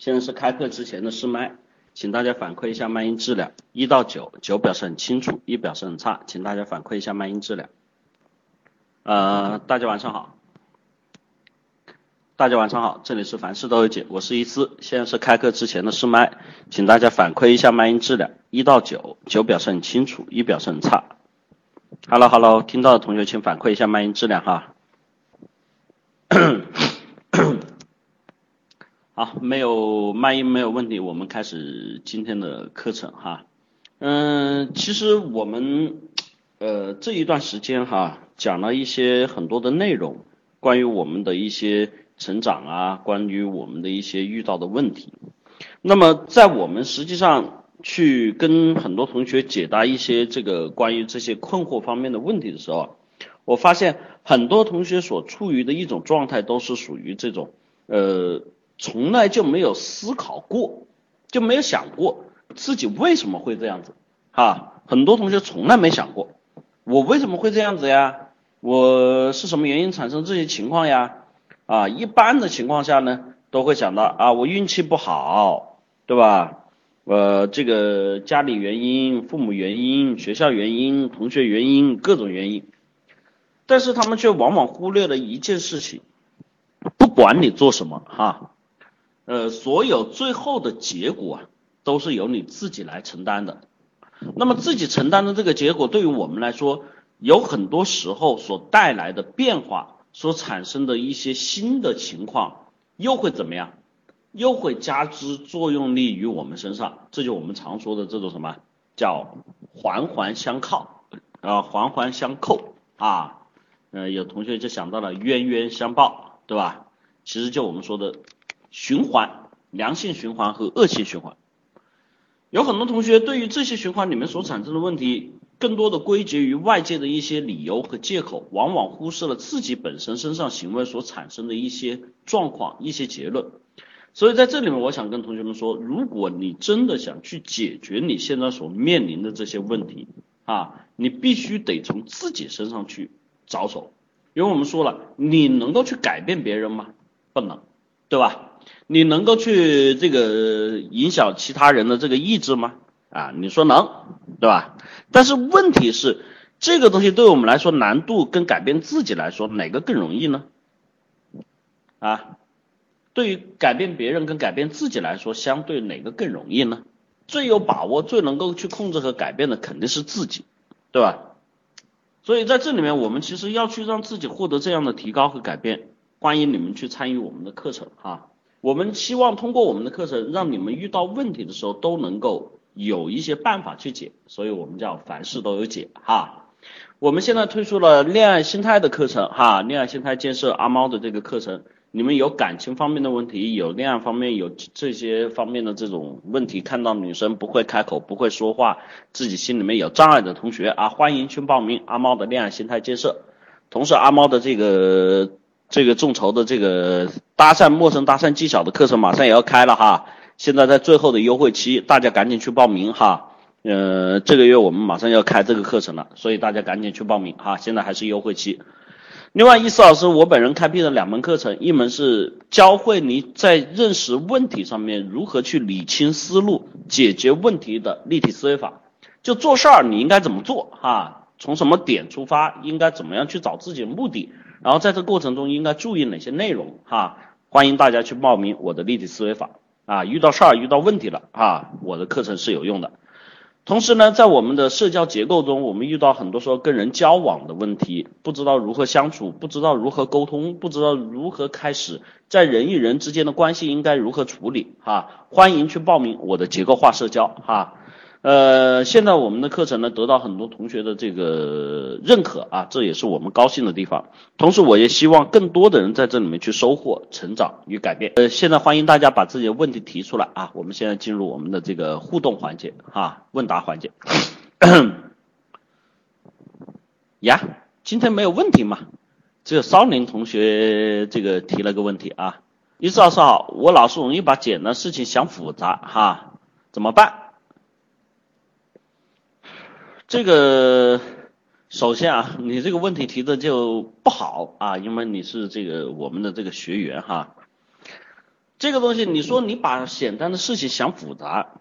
现在是开课之前的试麦，请大家反馈一下麦音质量，一到九，九表示很清楚，一表示很差，请大家反馈一下麦音质量。呃，大家晚上好，大家晚上好，这里是凡事都有解，我是一思，现在是开课之前的试麦，请大家反馈一下麦音质量，一到九，九表示很清楚，一表示很差。Hello Hello，听到的同学请反馈一下麦音质量哈。好，没有麦音没有问题，我们开始今天的课程哈。嗯，其实我们呃这一段时间哈讲了一些很多的内容，关于我们的一些成长啊，关于我们的一些遇到的问题。那么在我们实际上去跟很多同学解答一些这个关于这些困惑方面的问题的时候，我发现很多同学所处于的一种状态都是属于这种呃。从来就没有思考过，就没有想过自己为什么会这样子，哈，很多同学从来没想过，我为什么会这样子呀？我是什么原因产生这些情况呀？啊，一般的情况下呢，都会想到啊，我运气不好，对吧？呃，这个家里原因、父母原因、学校原因、同学原因，各种原因，但是他们却往往忽略了一件事情，不管你做什么，哈。呃，所有最后的结果啊，都是由你自己来承担的。那么自己承担的这个结果，对于我们来说，有很多时候所带来的变化，所产生的一些新的情况，又会怎么样？又会加之作用力于我们身上。这就我们常说的这种什么叫环环相靠啊，环环相扣啊。呃，有同学就想到了冤冤相报，对吧？其实就我们说的。循环，良性循环和恶性循环，有很多同学对于这些循环里面所产生的问题，更多的归结于外界的一些理由和借口，往往忽视了自己本身身上行为所产生的一些状况、一些结论。所以在这里面，我想跟同学们说，如果你真的想去解决你现在所面临的这些问题啊，你必须得从自己身上去着手，因为我们说了，你能够去改变别人吗？不能，对吧？你能够去这个影响其他人的这个意志吗？啊，你说能，对吧？但是问题是，这个东西对我们来说难度跟改变自己来说哪个更容易呢？啊，对于改变别人跟改变自己来说，相对哪个更容易呢？最有把握、最能够去控制和改变的肯定是自己，对吧？所以在这里面，我们其实要去让自己获得这样的提高和改变。欢迎你们去参与我们的课程哈。我们希望通过我们的课程，让你们遇到问题的时候都能够有一些办法去解，所以我们叫凡事都有解哈。我们现在推出了恋爱心态的课程哈，恋爱心态建设阿猫的这个课程，你们有感情方面的问题，有恋爱方面有这些方面的这种问题，看到女生不会开口、不会说话，自己心里面有障碍的同学啊，欢迎去报名阿猫的恋爱心态建设，同时阿猫的这个。这个众筹的这个搭讪陌生搭讪技巧的课程马上也要开了哈，现在在最后的优惠期，大家赶紧去报名哈。呃，这个月我们马上要开这个课程了，所以大家赶紧去报名哈，现在还是优惠期。另外，易思老师我本人开辟了两门课程，一门是教会你在认识问题上面如何去理清思路、解决问题的立体思维法，就做事儿你应该怎么做哈，从什么点出发，应该怎么样去找自己的目的。然后在这过程中应该注意哪些内容哈？欢迎大家去报名我的立体思维法啊！遇到事儿遇到问题了啊，我的课程是有用的。同时呢，在我们的社交结构中，我们遇到很多时候跟人交往的问题，不知道如何相处，不知道如何沟通，不知道如何开始，在人与人之间的关系应该如何处理哈？欢迎去报名我的结构化社交哈。呃，现在我们的课程呢，得到很多同学的这个认可啊，这也是我们高兴的地方。同时，我也希望更多的人在这里面去收获、成长与改变。呃，现在欢迎大家把自己的问题提出来啊，我们现在进入我们的这个互动环节哈，问答环节。呀，今天没有问题嘛？只有骚林同学这个提了个问题啊，一思老师好，我老是容易把简单事情想复杂哈，怎么办？这个首先啊，你这个问题提的就不好啊，因为你是这个我们的这个学员哈。这个东西，你说你把简单的事情想复杂，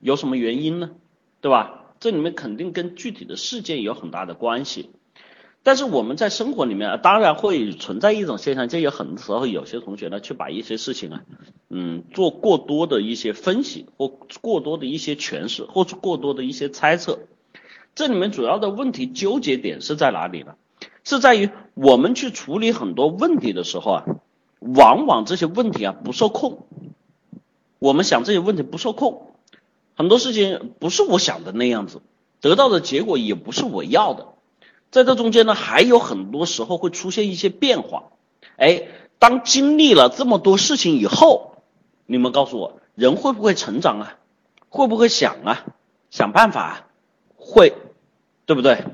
有什么原因呢？对吧？这里面肯定跟具体的事件有很大的关系。但是我们在生活里面，当然会存在一种现象，就有很多时候有些同学呢，去把一些事情啊，嗯，做过多的一些分析，或过多的一些诠释，或者过多的一些猜测。这里面主要的问题纠结点是在哪里呢？是在于我们去处理很多问题的时候啊，往往这些问题啊不受控。我们想这些问题不受控，很多事情不是我想的那样子，得到的结果也不是我要的。在这中间呢，还有很多时候会出现一些变化。哎，当经历了这么多事情以后，你们告诉我，人会不会成长啊？会不会想啊？想办法啊？会，对不对？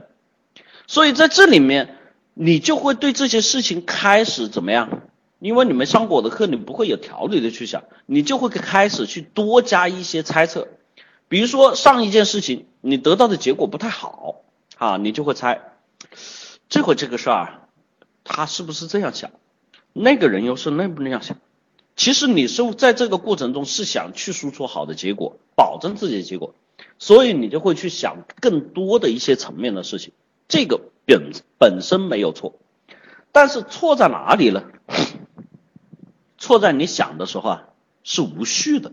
所以在这里面，你就会对这些事情开始怎么样？因为你没上过我的课，你不会有条理的去想，你就会开始去多加一些猜测。比如说上一件事情，你得到的结果不太好啊，你就会猜。这回这个事儿，他是不是这样想？那个人又是那不那样想？其实你是在这个过程中是想去输出好的结果，保证自己的结果，所以你就会去想更多的一些层面的事情。这个本本身没有错，但是错在哪里呢？错在你想的时候啊是无序的，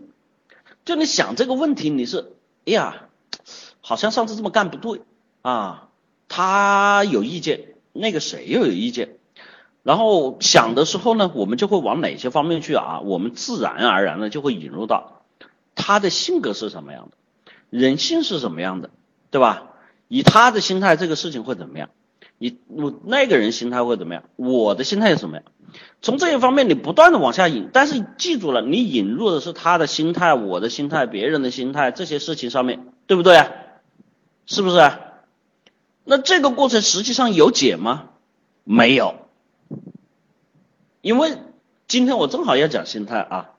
就你想这个问题，你是哎呀，好像上次这么干不对啊。他有意见，那个谁又有意见，然后想的时候呢，我们就会往哪些方面去啊？我们自然而然的就会引入到他的性格是什么样的，人性是什么样的，对吧？以他的心态，这个事情会怎么样？以我那个人心态会怎么样？我的心态又怎么样？从这一方面你不断的往下引，但是记住了，你引入的是他的心态、我的心态、别人的心态这些事情上面，对不对啊？是不是？那这个过程实际上有解吗？没有，因为今天我正好要讲心态啊。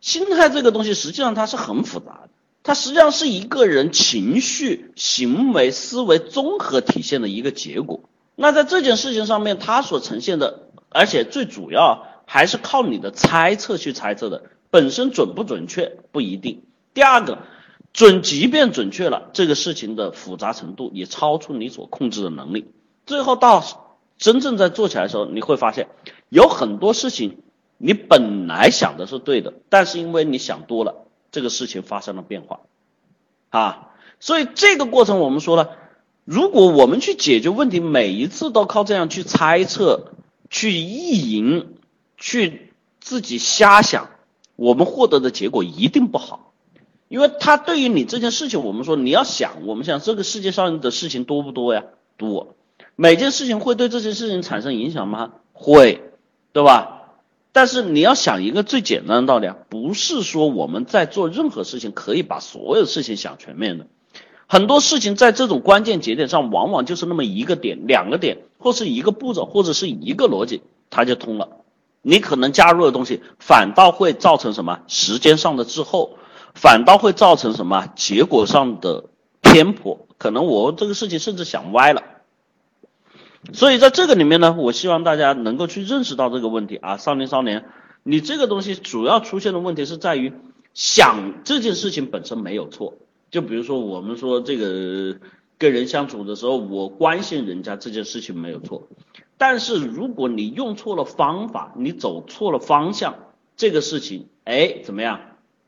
心态这个东西实际上它是很复杂的，它实际上是一个人情绪、行为、思维综合体现的一个结果。那在这件事情上面，它所呈现的，而且最主要还是靠你的猜测去猜测的，本身准不准确不一定。第二个。准，即便准确了，这个事情的复杂程度也超出你所控制的能力。最后到真正在做起来的时候，你会发现有很多事情你本来想的是对的，但是因为你想多了，这个事情发生了变化啊。所以这个过程我们说了，如果我们去解决问题，每一次都靠这样去猜测、去意淫、去自己瞎想，我们获得的结果一定不好。因为他对于你这件事情，我们说你要想，我们想这个世界上的事情多不多呀？多，每件事情会对这件事情产生影响吗？会，对吧？但是你要想一个最简单的道理啊，不是说我们在做任何事情可以把所有事情想全面的，很多事情在这种关键节点上，往往就是那么一个点、两个点，或是一个步骤，或者是一个逻辑，它就通了。你可能加入的东西，反倒会造成什么时间上的滞后。反倒会造成什么结果上的偏颇？可能我这个事情甚至想歪了。所以在这个里面呢，我希望大家能够去认识到这个问题啊，少年少年，你这个东西主要出现的问题是在于想这件事情本身没有错。就比如说我们说这个跟人相处的时候，我关心人家这件事情没有错，但是如果你用错了方法，你走错了方向，这个事情哎怎么样？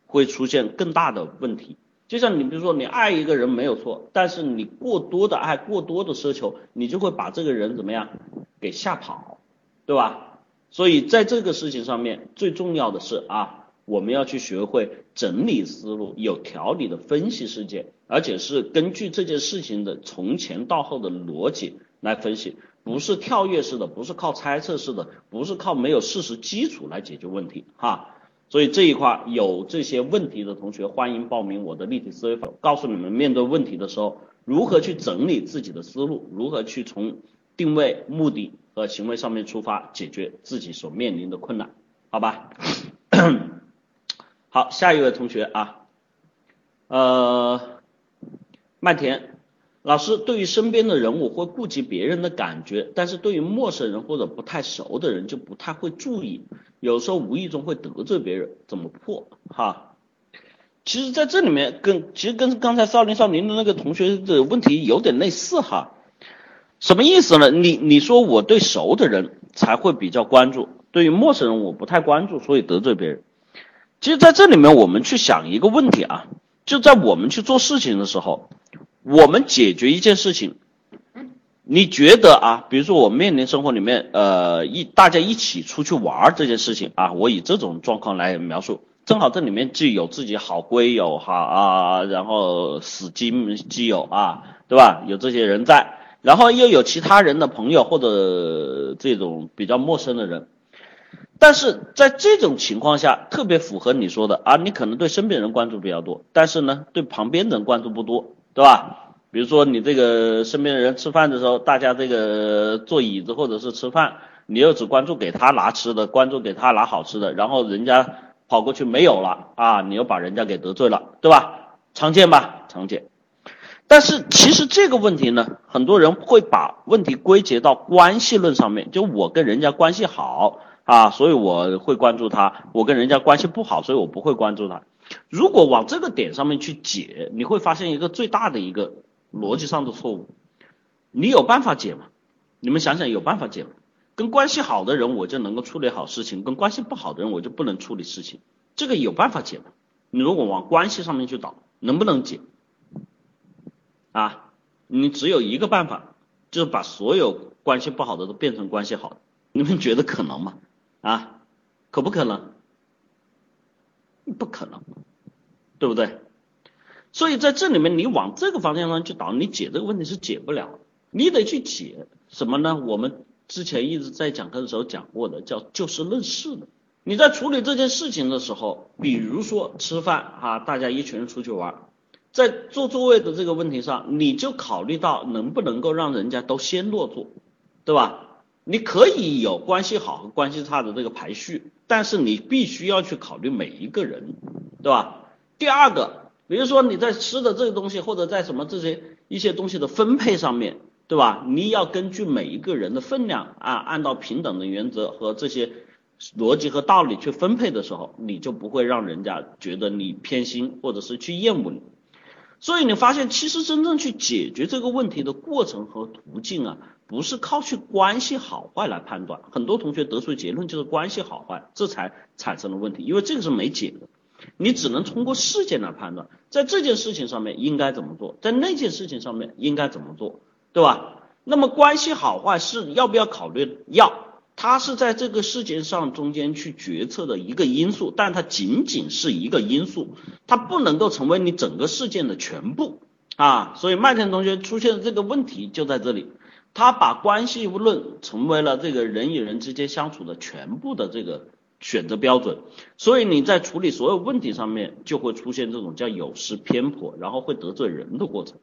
会出现更大的问题，就像你比如说你爱一个人没有错，但是你过多的爱，过多的奢求，你就会把这个人怎么样给吓跑，对吧？所以在这个事情上面，最重要的是啊，我们要去学会整理思路，有条理的分析事件，而且是根据这件事情的从前到后的逻辑来分析，不是跳跃式的，不是靠猜测式的，不是靠没有事实基础来解决问题哈。所以这一块有这些问题的同学，欢迎报名我的立体思维法，告诉你们面对问题的时候，如何去整理自己的思路，如何去从定位、目的和行为上面出发，解决自己所面临的困难，好吧？好，下一位同学啊，呃，麦田，老师对于身边的人，我会顾及别人的感觉，但是对于陌生人或者不太熟的人就不太会注意，有时候无意中会得罪别人，怎么破？哈，其实在这里面跟其实跟刚才少林少林的那个同学的问题有点类似哈，什么意思呢？你你说我对熟的人才会比较关注，对于陌生人我不太关注，所以得罪别人。其实在这里面我们去想一个问题啊。就在我们去做事情的时候，我们解决一件事情，你觉得啊，比如说我面临生活里面，呃，一大家一起出去玩这件事情啊，我以这种状况来描述，正好这里面既有自己好闺友哈啊，然后死基基友啊，对吧？有这些人在，然后又有其他人的朋友或者这种比较陌生的人。但是在这种情况下，特别符合你说的啊，你可能对身边人关注比较多，但是呢，对旁边人关注不多，对吧？比如说你这个身边的人吃饭的时候，大家这个坐椅子或者是吃饭，你又只关注给他拿吃的，关注给他拿好吃的，然后人家跑过去没有了啊，你又把人家给得罪了，对吧？常见吧？常见。但是其实这个问题呢，很多人会把问题归结到关系论上面，就我跟人家关系好。啊，所以我会关注他。我跟人家关系不好，所以我不会关注他。如果往这个点上面去解，你会发现一个最大的一个逻辑上的错误。你有办法解吗？你们想想，有办法解吗？跟关系好的人，我就能够处理好事情；跟关系不好的人，我就不能处理事情。这个有办法解吗？你如果往关系上面去导，能不能解？啊，你只有一个办法，就是把所有关系不好的都变成关系好的。你们觉得可能吗？啊，可不可能？不可能，对不对？所以在这里面，你往这个方向上去导，你解这个问题是解不了。你得去解什么呢？我们之前一直在讲课的时候讲过的，叫就事论事的。你在处理这件事情的时候，比如说吃饭啊，大家一群人出去玩，在坐座位的这个问题上，你就考虑到能不能够让人家都先落座，对吧？你可以有关系好和关系差的这个排序，但是你必须要去考虑每一个人，对吧？第二个，比如说你在吃的这个东西，或者在什么这些一些东西的分配上面，对吧？你要根据每一个人的分量啊，按照平等的原则和这些逻辑和道理去分配的时候，你就不会让人家觉得你偏心或者是去厌恶你。所以你发现，其实真正去解决这个问题的过程和途径啊。不是靠去关系好坏来判断，很多同学得出结论就是关系好坏，这才产生了问题，因为这个是没解的，你只能通过事件来判断，在这件事情上面应该怎么做，在那件事情上面应该怎么做，对吧？那么关系好坏是要不要考虑？要，它是在这个事件上中间去决策的一个因素，但它仅仅是一个因素，它不能够成为你整个事件的全部啊。所以麦田同学出现的这个问题就在这里。他把关系论成为了这个人与人之间相处的全部的这个选择标准，所以你在处理所有问题上面就会出现这种叫有失偏颇，然后会得罪人的过程。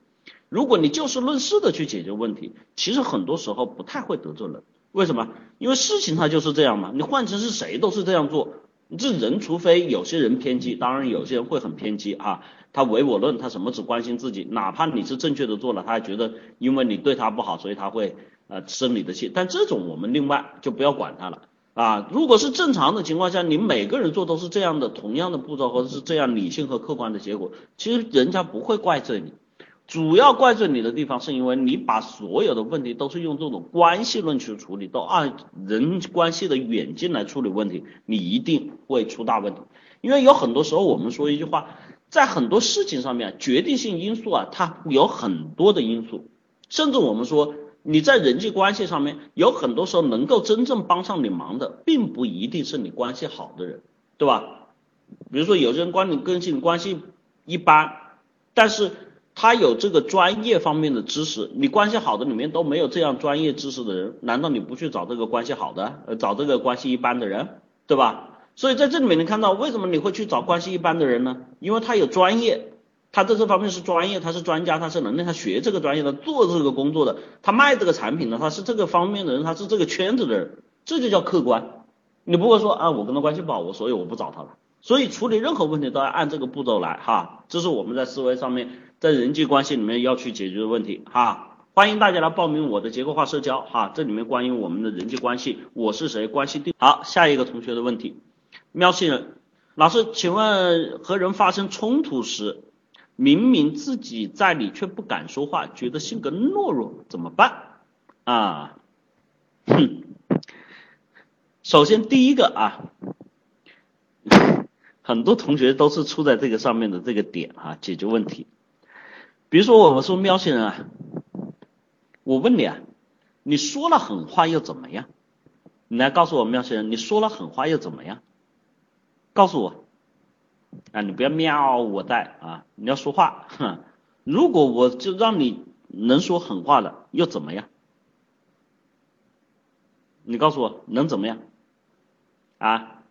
如果你就事论事的去解决问题，其实很多时候不太会得罪人。为什么？因为事情它就是这样嘛，你换成是谁都是这样做。这人除非有些人偏激，当然有些人会很偏激啊。他唯我论，他什么只关心自己，哪怕你是正确的做了，他还觉得因为你对他不好，所以他会呃生你的气。但这种我们另外就不要管他了啊。如果是正常的情况下，你每个人做都是这样的同样的步骤，或者是这样理性和客观的结果，其实人家不会怪罪你。主要怪罪你的地方，是因为你把所有的问题都是用这种关系论去处理，都按人关系的远近来处理问题，你一定会出大问题。因为有很多时候我们说一句话，在很多事情上面，决定性因素啊，它有很多的因素，甚至我们说你在人际关系上面，有很多时候能够真正帮上你忙的，并不一定是你关系好的人，对吧？比如说有些人关你跟你关系一般，但是。他有这个专业方面的知识，你关系好的里面都没有这样专业知识的人，难道你不去找这个关系好的，找这个关系一般的人，对吧？所以在这里面你看到为什么你会去找关系一般的人呢？因为他有专业，他在这方面是专业，他是专家，他是能力，他学这个专业的，做这个工作的，他卖这个产品的，他是这个方面的人，他是这个圈子的人，这就叫客观。你不会说啊，我跟他关系不好，我所以我不找他了。所以处理任何问题都要按这个步骤来哈，这是我们在思维上面在人际关系里面要去解决的问题哈。欢迎大家来报名我的结构化社交哈，这里面关于我们的人际关系，我是谁，关系定好。下一个同学的问题，喵星人老师，请问和人发生冲突时，明明自己在理却不敢说话，觉得性格懦弱，怎么办啊？哼，首先第一个啊。很多同学都是出在这个上面的这个点啊，解决问题。比如说我们说喵星人啊，我问你啊，你说了狠话又怎么样？你来告诉我喵星人，你说了狠话又怎么样？告诉我啊，你不要喵我在啊，你要说话。哼，如果我就让你能说狠话了，又怎么样？你告诉我能怎么样？啊？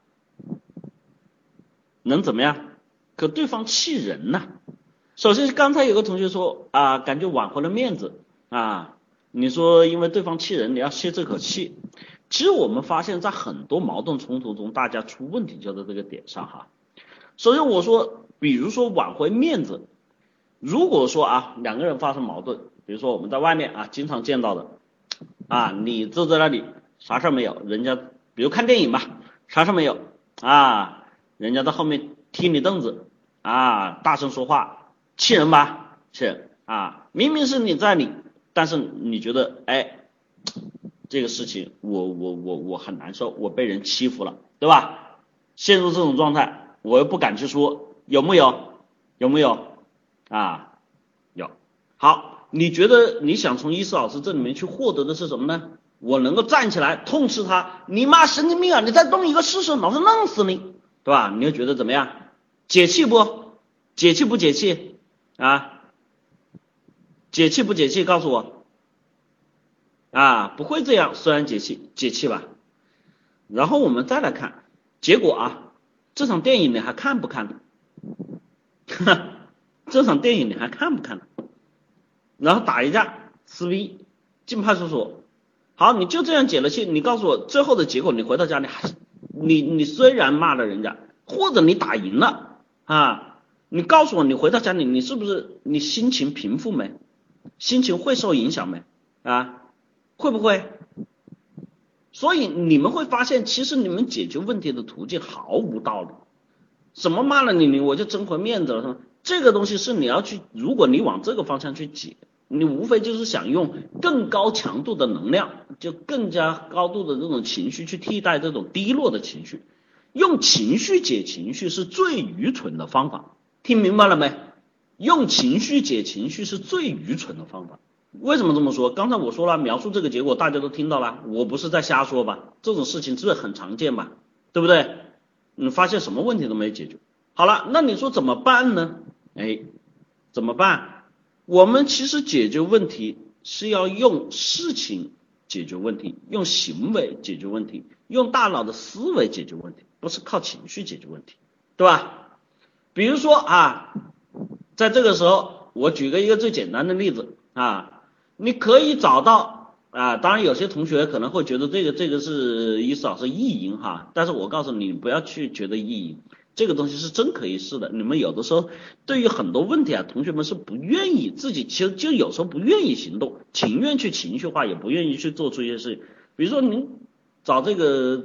能怎么样？可对方气人呐。首先，刚才有个同学说啊，感觉挽回了面子啊。你说因为对方气人，你要泄这口气。其实我们发现，在很多矛盾冲突中，大家出问题就在这个点上哈。首先我说，比如说挽回面子，如果说啊两个人发生矛盾，比如说我们在外面啊经常见到的啊，你坐在那里啥事没有，人家比如看电影吧，啥事没有啊。人家在后面踢你凳子啊，大声说话，气人吧？气人啊！明明是你在理，但是你觉得哎，这个事情我我我我很难受，我被人欺负了，对吧？陷入这种状态，我又不敢去说，有木有？有木有？啊，有。好，你觉得你想从伊思老师这里面去获得的是什么呢？我能够站起来痛斥他，你妈神经病啊！你再动一个试试，老子弄死你！对吧？你又觉得怎么样？解气不？解气不解气？啊？解气不解气？告诉我。啊，不会这样，虽然解气，解气吧。然后我们再来看结果啊，这场电影你还看不看？哈，这场电影你还看不看了？然后打一架，撕逼，进派出所。好，你就这样解了气，你告诉我最后的结果，你回到家里还是？你你虽然骂了人家，或者你打赢了啊，你告诉我，你回到家里，你是不是你心情平复没？心情会受影响没？啊，会不会？所以你们会发现，其实你们解决问题的途径毫无道理。什么骂了你，你我就争回面子了，是吗？这个东西是你要去，如果你往这个方向去解。你无非就是想用更高强度的能量，就更加高度的这种情绪去替代这种低落的情绪，用情绪解情绪是最愚蠢的方法，听明白了没？用情绪解情绪是最愚蠢的方法。为什么这么说？刚才我说了，描述这个结果大家都听到了，我不是在瞎说吧？这种事情这很常见吧？对不对？你发现什么问题都没解决，好了，那你说怎么办呢？哎，怎么办？我们其实解决问题是要用事情解决问题，用行为解决问题，用大脑的思维解决问题，不是靠情绪解决问题，对吧？比如说啊，在这个时候，我举个一个最简单的例子啊，你可以找到啊，当然有些同学可能会觉得这个这个是意思老师意淫哈，但是我告诉你，不要去觉得意淫。这个东西是真可以试的。你们有的时候对于很多问题啊，同学们是不愿意自己，其实就有时候不愿意行动，情愿去情绪化，也不愿意去做出一些事情。比如说您找这个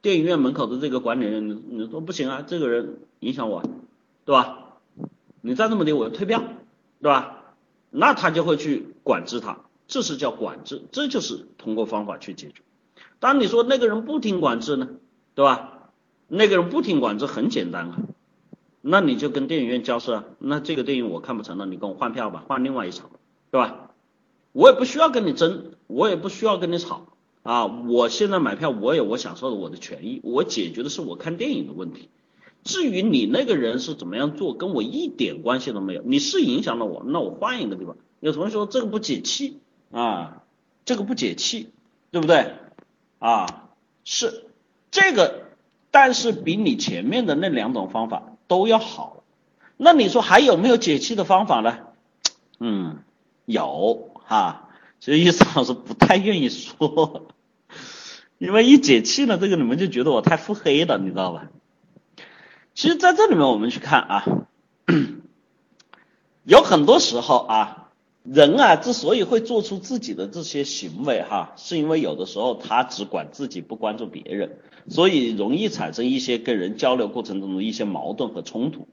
电影院门口的这个管理员，你你说不行啊，这个人影响我，对吧？你再这么的，我就退票，对吧？那他就会去管制他，这是叫管制，这就是通过方法去解决。当你说那个人不听管制呢，对吧？那个人不听管制很简单啊，那你就跟电影院交涉啊，那这个电影我看不成了，你跟我换票吧，换另外一场，对吧？我也不需要跟你争，我也不需要跟你吵啊，我现在买票我有我享受的我的权益，我解决的是我看电影的问题。至于你那个人是怎么样做，跟我一点关系都没有。你是影响了我，那我换一个地方。有同学说这个不解气啊，这个不解气，对不对？啊，是这个。但是比你前面的那两种方法都要好，那你说还有没有解气的方法呢？嗯，有哈，其实意思老师不太愿意说，因为一解气呢，这个你们就觉得我太腹黑了，你知道吧？其实在这里面我们去看啊，有很多时候啊，人啊之所以会做出自己的这些行为哈，是因为有的时候他只管自己不关注别人，所以容易产生一些跟人交流过程中的一些矛盾和冲突。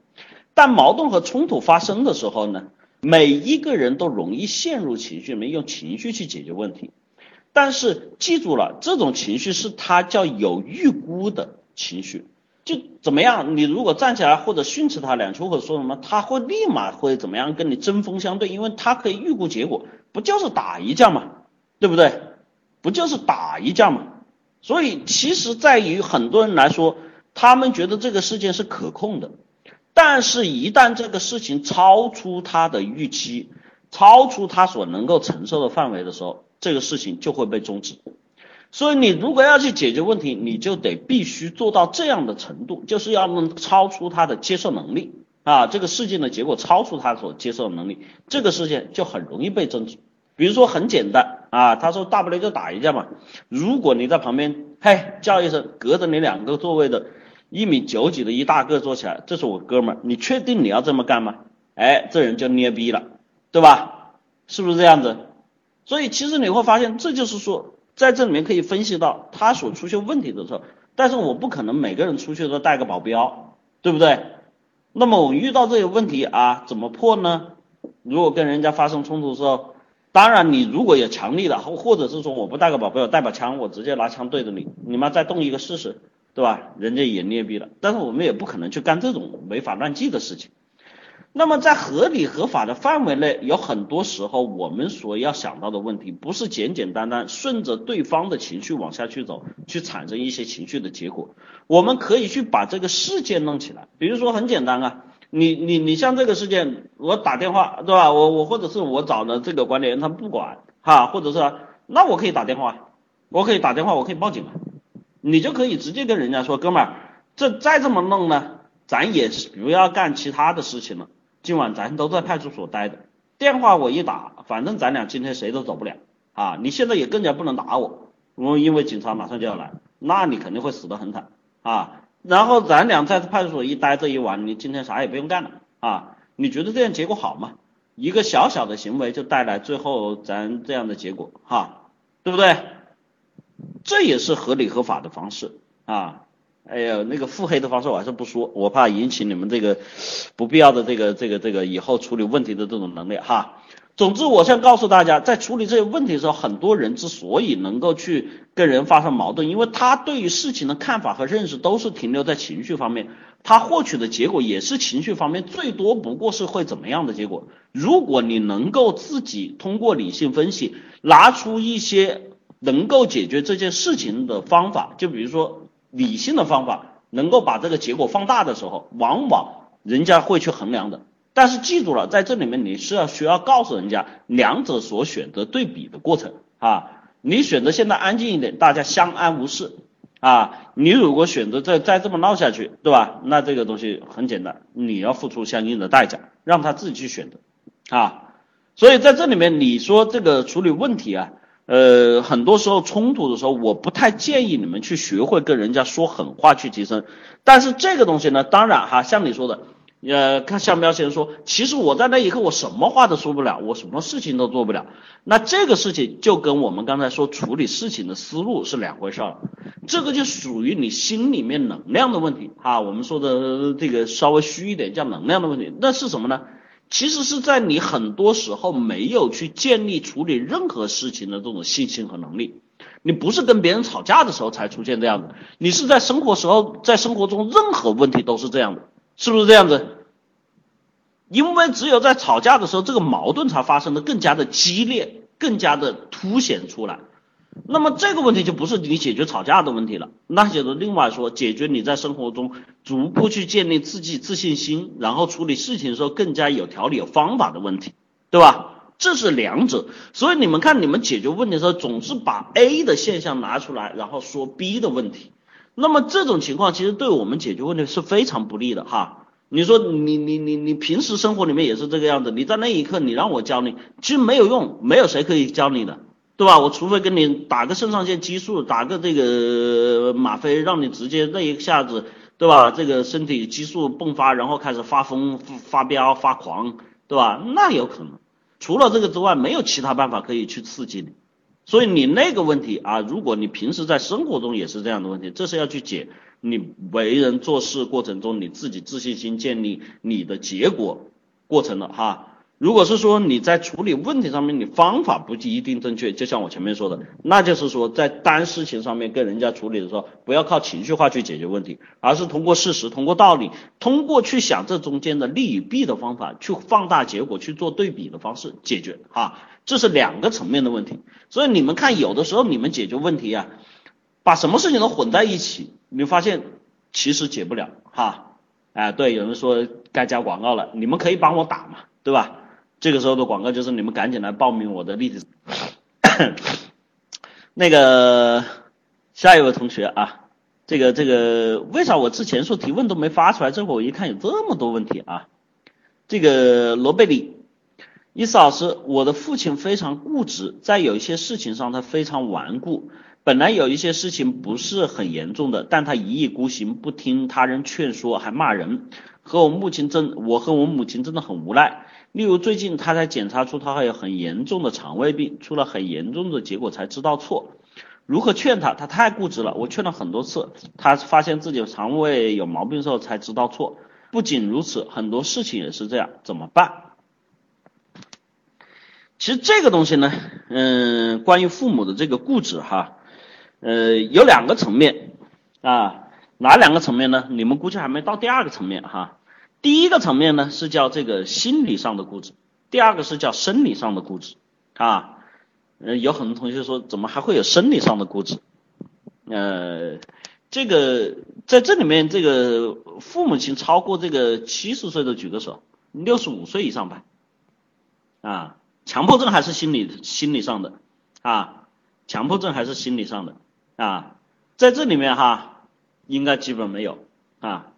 但矛盾和冲突发生的时候呢，每一个人都容易陷入情绪里面，用情绪去解决问题。但是记住了，这种情绪是他叫有预估的情绪。就怎么样？你如果站起来或者训斥他两句或者说什么，他会立马会怎么样跟你针锋相对？因为他可以预估结果，不就是打一架嘛，对不对？不就是打一架嘛？所以其实在于很多人来说，他们觉得这个事件是可控的，但是一旦这个事情超出他的预期，超出他所能够承受的范围的时候，这个事情就会被终止。所以你如果要去解决问题，你就得必须做到这样的程度，就是要能超出他的接受能力啊，这个事件的结果超出他所接受的能力，这个事件就很容易被争取。比如说很简单啊，他说大不了就打一架嘛。如果你在旁边嘿叫一声，隔着你两个座位的一米九几的一大个坐起来，这是我哥们儿，你确定你要这么干吗？哎，这人就捏逼了，对吧？是不是这样子？所以其实你会发现，这就是说。在这里面可以分析到他所出现问题的时候，但是我不可能每个人出去都带个保镖，对不对？那么我遇到这些问题啊，怎么破呢？如果跟人家发生冲突的时候，当然你如果有强力的，或者是说我不带个保镖，带把枪，我直接拿枪对着你，你妈再动一个试试，对吧？人家也劣币了，但是我们也不可能去干这种违法乱纪的事情。那么在合理合法的范围内，有很多时候我们所要想到的问题，不是简简单单顺着对方的情绪往下去走，去产生一些情绪的结果。我们可以去把这个事件弄起来，比如说很简单啊，你你你像这个事件，我打电话对吧？我我或者是我找的这个管理员他不管哈，或者是那我可以打电话，我可以打电话，我可以报警啊，你就可以直接跟人家说，哥们儿，这再这么弄呢，咱也不要干其他的事情了。今晚咱都在派出所待着，电话我一打，反正咱俩今天谁都走不了啊！你现在也更加不能打我，我因为警察马上就要来，那你肯定会死得很惨啊！然后咱俩在派出所一待这一晚，你今天啥也不用干了啊！你觉得这样结果好吗？一个小小的行为就带来最后咱这样的结果哈，对不对？这也是合理合法的方式啊！哎呀，那个腹黑的方式我还是不说，我怕引起你们这个不必要的这个这个这个以后处理问题的这种能力哈。总之，我想告诉大家，在处理这些问题的时候，很多人之所以能够去跟人发生矛盾，因为他对于事情的看法和认识都是停留在情绪方面，他获取的结果也是情绪方面，最多不过是会怎么样的结果。如果你能够自己通过理性分析，拿出一些能够解决这件事情的方法，就比如说。理性的方法能够把这个结果放大的时候，往往人家会去衡量的。但是记住了，在这里面你是要需要告诉人家两者所选择对比的过程啊。你选择现在安静一点，大家相安无事啊。你如果选择再再这么闹下去，对吧？那这个东西很简单，你要付出相应的代价，让他自己去选择啊。所以在这里面，你说这个处理问题啊。呃，很多时候冲突的时候，我不太建议你们去学会跟人家说狠话去提升。但是这个东西呢，当然哈，像你说的，呃，看向彪先生说，其实我在那一刻我什么话都说不了，我什么事情都做不了。那这个事情就跟我们刚才说处理事情的思路是两回事儿，这个就属于你心里面能量的问题哈。我们说的这个稍微虚一点叫能量的问题，那是什么呢？其实是在你很多时候没有去建立处理任何事情的这种信心和能力，你不是跟别人吵架的时候才出现这样的，你是在生活时候，在生活中任何问题都是这样的，是不是这样子？因为只有在吵架的时候，这个矛盾才发生的更加的激烈，更加的凸显出来。那么这个问题就不是你解决吵架的问题了，那就是另外说解决你在生活中逐步去建立自己自信心，然后处理事情的时候更加有条理、有方法的问题，对吧？这是两者。所以你们看，你们解决问题的时候总是把 A 的现象拿出来，然后说 B 的问题。那么这种情况其实对我们解决问题是非常不利的哈。你说你你你你平时生活里面也是这个样子，你在那一刻你让我教你，其实没有用，没有谁可以教你的。对吧？我除非跟你打个肾上腺激素，打个这个吗啡，让你直接那一下子，对吧？这个身体激素迸发，然后开始发疯、发飙、发狂，对吧？那有可能。除了这个之外，没有其他办法可以去刺激你。所以你那个问题啊，如果你平时在生活中也是这样的问题，这是要去解你为人做事过程中你自己自信心建立你的结果过程的哈。如果是说你在处理问题上面你方法不一定正确，就像我前面说的，那就是说在单事情上面跟人家处理的时候，不要靠情绪化去解决问题，而是通过事实、通过道理、通过去想这中间的利与弊的方法，去放大结果去做对比的方式解决哈。这是两个层面的问题，所以你们看，有的时候你们解决问题啊，把什么事情都混在一起，你发现其实解不了哈。哎，对，有人说该加广告了，你们可以帮我打嘛，对吧？这个时候的广告就是你们赶紧来报名我的立体。那个下一位同学啊，这个这个为啥我之前说提问都没发出来？这会我一看有这么多问题啊，这个罗贝里。伊斯老师，我的父亲非常固执，在有一些事情上他非常顽固。本来有一些事情不是很严重的，但他一意孤行，不听他人劝说，还骂人。和我母亲真，我和我母亲真的很无奈。例如最近他才检查出他还有很严重的肠胃病，出了很严重的结果才知道错。如何劝他？他太固执了。我劝了很多次，他发现自己肠胃有毛病之后才知道错。不仅如此，很多事情也是这样，怎么办？其实这个东西呢，嗯，关于父母的这个固执哈，呃，有两个层面啊，哪两个层面呢？你们估计还没到第二个层面哈。第一个层面呢是叫这个心理上的固执，第二个是叫生理上的固执啊。呃，有很多同学说，怎么还会有生理上的固执？呃，这个在这里面，这个父母亲超过这个七十岁的举个手，六十五岁以上吧，啊。强迫症还是心理心理上的啊，强迫症还是心理上的啊，在这里面哈，应该基本没有啊，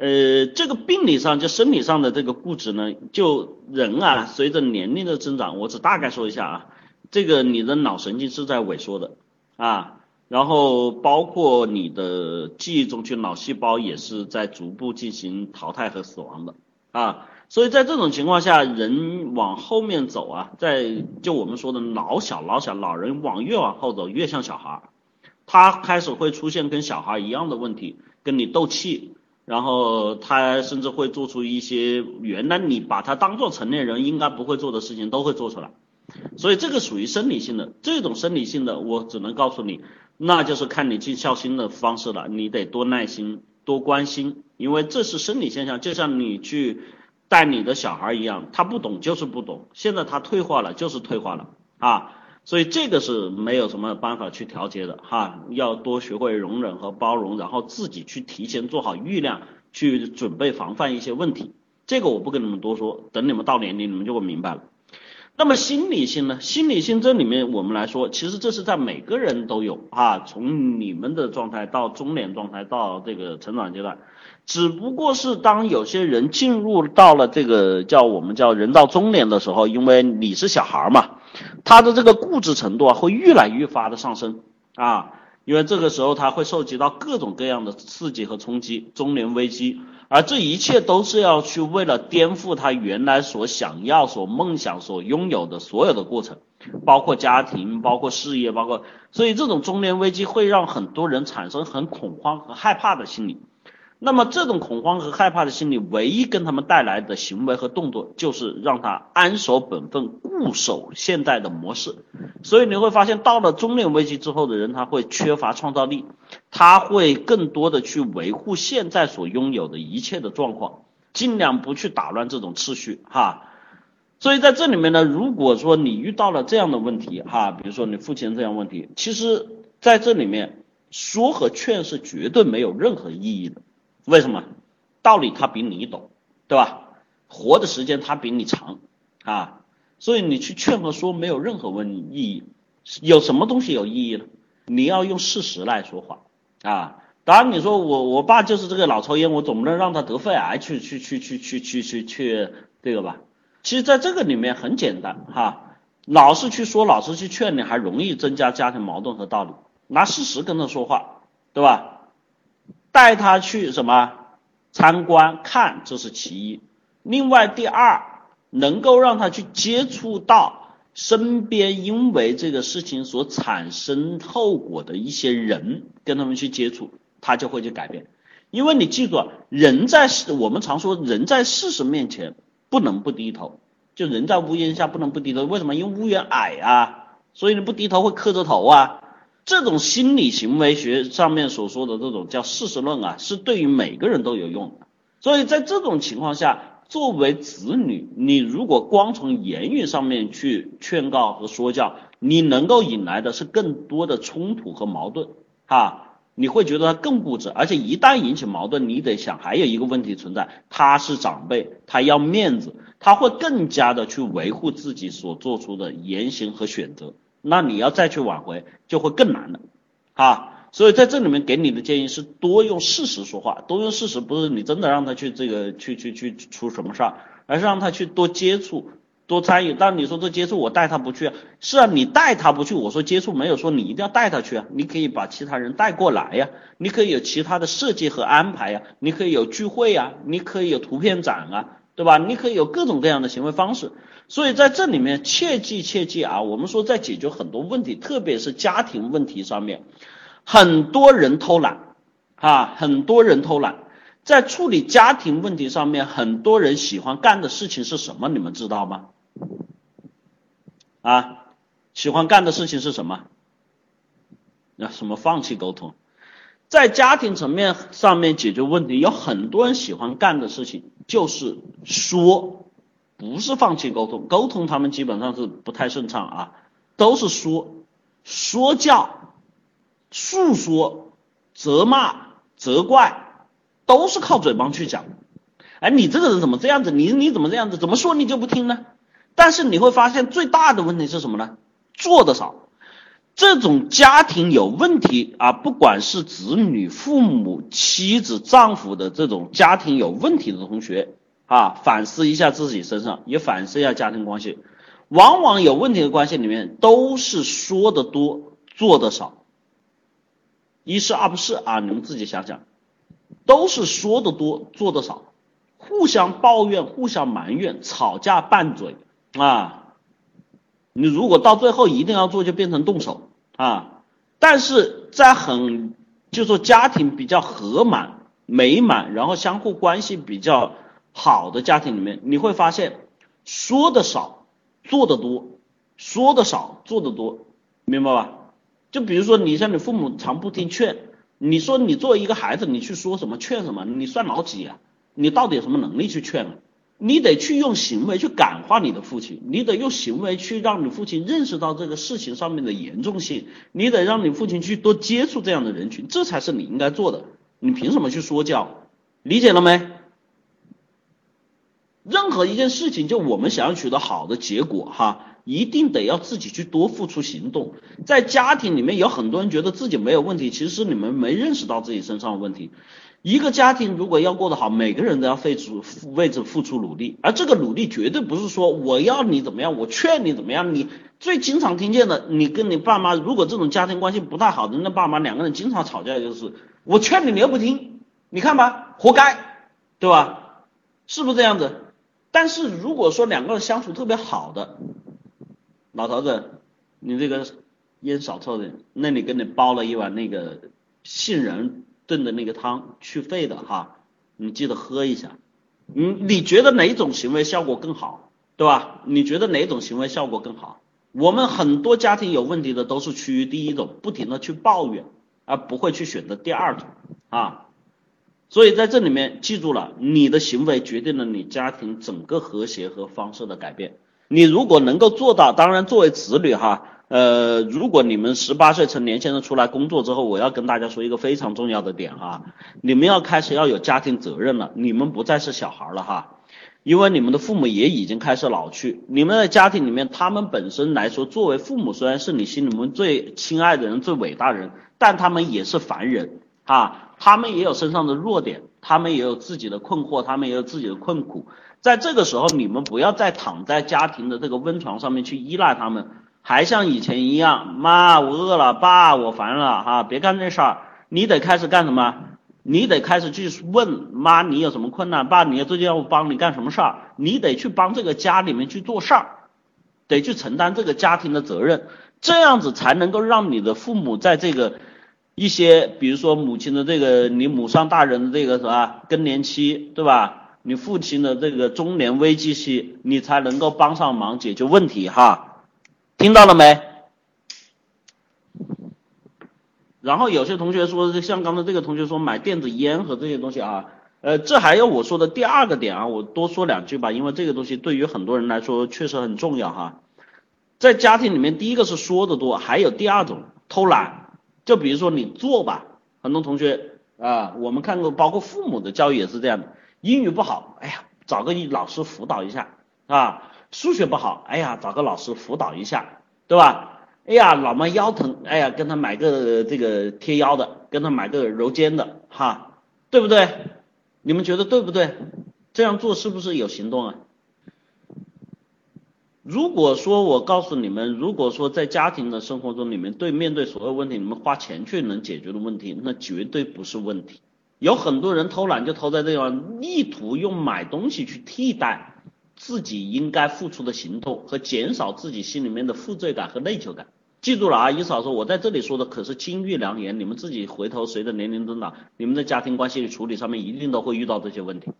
呃，这个病理上就生理上的这个固执呢，就人啊，随着年龄的增长，我只大概说一下啊，这个你的脑神经是在萎缩的啊，然后包括你的记忆中去脑细胞也是在逐步进行淘汰和死亡的啊。所以在这种情况下，人往后面走啊，在就我们说的老小老小，老人往越往后走越像小孩，他开始会出现跟小孩一样的问题，跟你斗气，然后他甚至会做出一些原来你把他当做成年人应该不会做的事情都会做出来，所以这个属于生理性的，这种生理性的我只能告诉你，那就是看你尽孝心的方式了，你得多耐心多关心，因为这是生理现象，就像你去。带你的小孩一样，他不懂就是不懂，现在他退化了就是退化了啊，所以这个是没有什么办法去调节的哈，要多学会容忍和包容，然后自己去提前做好预量，去准备防范一些问题。这个我不跟你们多说，等你们到年龄你们就会明白了。那么心理性呢？心理性这里面我们来说，其实这是在每个人都有啊，从你们的状态到中年状态到这个成长阶段。只不过是当有些人进入到了这个叫我们叫人到中年的时候，因为你是小孩嘛，他的这个固执程度啊会越来越发的上升啊，因为这个时候他会受及到各种各样的刺激和冲击，中年危机，而这一切都是要去为了颠覆他原来所想要、所梦想、所拥有的所有的过程，包括家庭、包括事业、包括，所以这种中年危机会让很多人产生很恐慌和害怕的心理。那么这种恐慌和害怕的心理，唯一跟他们带来的行为和动作，就是让他安守本分，固守现在的模式。所以你会发现，到了中年危机之后的人，他会缺乏创造力，他会更多的去维护现在所拥有的一切的状况，尽量不去打乱这种秩序，哈。所以在这里面呢，如果说你遇到了这样的问题，哈，比如说你父亲这样问题，其实在这里面说和劝是绝对没有任何意义的。为什么？道理他比你懂，对吧？活的时间他比你长啊，所以你去劝和说没有任何问意义。有什么东西有意义呢？你要用事实来说话啊。当然你说我我爸就是这个老抽烟，我总不能让他得肺癌去去去去去去去去这个吧？其实在这个里面很简单哈，老是去说，老是去劝你，还容易增加家庭矛盾和道理。拿事实跟他说话，对吧？带他去什么参观看，这是其一。另外，第二，能够让他去接触到身边因为这个事情所产生后果的一些人，跟他们去接触，他就会去改变。因为你记住，人在我们常说人在事实面前不能不低头，就人在屋檐下不能不低头。为什么？因为屋檐矮啊，所以你不低头会磕着头啊。这种心理行为学上面所说的这种叫事实论啊，是对于每个人都有用的。所以在这种情况下，作为子女，你如果光从言语上面去劝告和说教，你能够引来的是更多的冲突和矛盾，哈。你会觉得他更固执，而且一旦引起矛盾，你得想还有一个问题存在，他是长辈，他要面子，他会更加的去维护自己所做出的言行和选择，那你要再去挽回就会更难了，啊，所以在这里面给你的建议是多用事实说话，多用事实，不是你真的让他去这个去去去出什么事儿，而是让他去多接触。多参与，但你说这接触我带他不去啊？是啊，你带他不去，我说接触没有说你一定要带他去啊，你可以把其他人带过来呀，你可以有其他的设计和安排呀，你可以有聚会呀，你可以有图片展啊，对吧？你可以有各种各样的行为方式。所以在这里面切记切记啊，我们说在解决很多问题，特别是家庭问题上面，很多人偷懒啊，很多人偷懒，在处理家庭问题上面，很多人喜欢干的事情是什么？你们知道吗？啊，喜欢干的事情是什么？那什么放弃沟通，在家庭层面上面解决问题，有很多人喜欢干的事情就是说，不是放弃沟通，沟通他们基本上是不太顺畅啊，都是说，说教、诉说、责骂、责怪，都是靠嘴巴去讲。哎，你这个人怎么这样子？你你怎么这样子？怎么说你就不听呢？但是你会发现最大的问题是什么呢？做的少，这种家庭有问题啊，不管是子女、父母、妻子、丈夫的这种家庭有问题的同学啊，反思一下自己身上，也反思一下家庭关系。往往有问题的关系里面，都是说的多，做的少。一是二不是啊？你们自己想想，都是说的多，做的少，互相抱怨，互相埋怨，吵架拌嘴。啊，你如果到最后一定要做，就变成动手啊！但是在很就说家庭比较和满、美满，然后相互关系比较好的家庭里面，你会发现说的少，做的多；说的少，做的多，明白吧？就比如说你像你父母常不听劝，你说你作为一个孩子，你去说什么劝什么，你算老几啊？你到底有什么能力去劝啊？你得去用行为去感化你的父亲，你得用行为去让你父亲认识到这个事情上面的严重性，你得让你父亲去多接触这样的人群，这才是你应该做的。你凭什么去说教？理解了没？任何一件事情，就我们想要取得好的结果，哈，一定得要自己去多付出行动。在家庭里面有很多人觉得自己没有问题，其实你们没认识到自己身上的问题。一个家庭如果要过得好，每个人都要费出为此付出努力，而这个努力绝对不是说我要你怎么样，我劝你怎么样。你最经常听见的，你跟你爸妈如果这种家庭关系不太好的，那爸妈两个人经常吵架就是我劝你你又不听，你看吧，活该，对吧？是不是这样子？但是如果说两个人相处特别好的，老头子，你这个烟少抽点，那你给你包了一碗那个杏仁。炖的那个汤去肺的哈，你记得喝一下。你你觉得哪种行为效果更好，对吧？你觉得哪种行为效果更好？我们很多家庭有问题的都是趋于第一种，不停的去抱怨，而不会去选择第二种啊。所以在这里面记住了，你的行为决定了你家庭整个和谐和方式的改变。你如果能够做到，当然作为子女哈。呃，如果你们十八岁成年现在出来工作之后，我要跟大家说一个非常重要的点啊，你们要开始要有家庭责任了，你们不再是小孩了哈，因为你们的父母也已经开始老去，你们在家庭里面，他们本身来说，作为父母虽然是你心里面最亲爱的人、最伟大的人，但他们也是凡人啊，他们也有身上的弱点，他们也有自己的困惑，他们也有自己的困苦，在这个时候，你们不要再躺在家庭的这个温床上面去依赖他们。还像以前一样，妈，我饿了，爸，我烦了，哈，别干这事儿，你得开始干什么？你得开始去问妈，你有什么困难？爸，你最近要帮你干什么事儿？你得去帮这个家里面去做事儿，得去承担这个家庭的责任，这样子才能够让你的父母在这个一些，比如说母亲的这个，你母上大人的这个什么更年期，对吧？你父亲的这个中年危机期，你才能够帮上忙解决问题哈，听到了没？然后有些同学说，像刚才这个同学说买电子烟和这些东西啊，呃，这还有我说的第二个点啊，我多说两句吧，因为这个东西对于很多人来说确实很重要哈。在家庭里面，第一个是说的多，还有第二种偷懒，就比如说你做吧，很多同学啊，我们看过，包括父母的教育也是这样的，英语不好，哎呀，找个老师辅导一下啊，数学不好，哎呀，找个老师辅导一下，对吧？哎呀，老妈腰疼，哎呀，跟他买个这个贴腰的，跟他买个揉肩的，哈，对不对？你们觉得对不对？这样做是不是有行动啊？如果说我告诉你们，如果说在家庭的生活中，你们对面对所有问题，你们花钱去能解决的问题，那绝对不是问题。有很多人偷懒就偷在这地方，意图用买东西去替代自己应该付出的行动，和减少自己心里面的负罪感和内疚感。记住了啊，伊嫂说，我在这里说的可是金玉良言，你们自己回头随着年龄增长，你们的家庭关系处理上面一定都会遇到这些问题。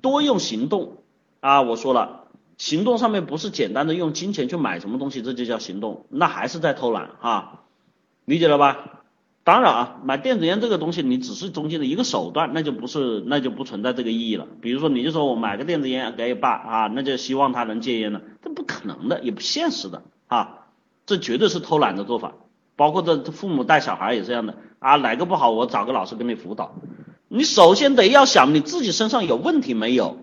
多用行动啊，我说了，行动上面不是简单的用金钱去买什么东西，这就叫行动，那还是在偷懒啊，理解了吧？当然啊，买电子烟这个东西，你只是中间的一个手段，那就不是，那就不存在这个意义了。比如说，你就说我买个电子烟给爸啊，那就希望他能戒烟了，这不可能的，也不现实的啊。这绝对是偷懒的做法，包括这父母带小孩也是这样的啊，哪个不好我找个老师给你辅导。你首先得要想你自己身上有问题没有，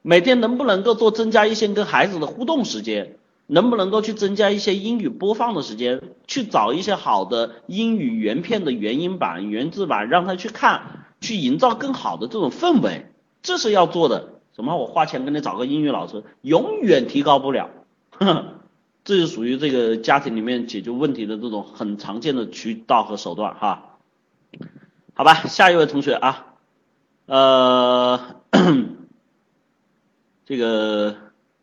每天能不能够多增加一些跟孩子的互动时间，能不能够去增加一些英语播放的时间，去找一些好的英语原片的原音版、原字版让他去看，去营造更好的这种氛围，这是要做的。什么？我花钱给你找个英语老师，永远提高不了。这就属于这个家庭里面解决问题的这种很常见的渠道和手段哈，好吧，下一位同学啊，呃，这个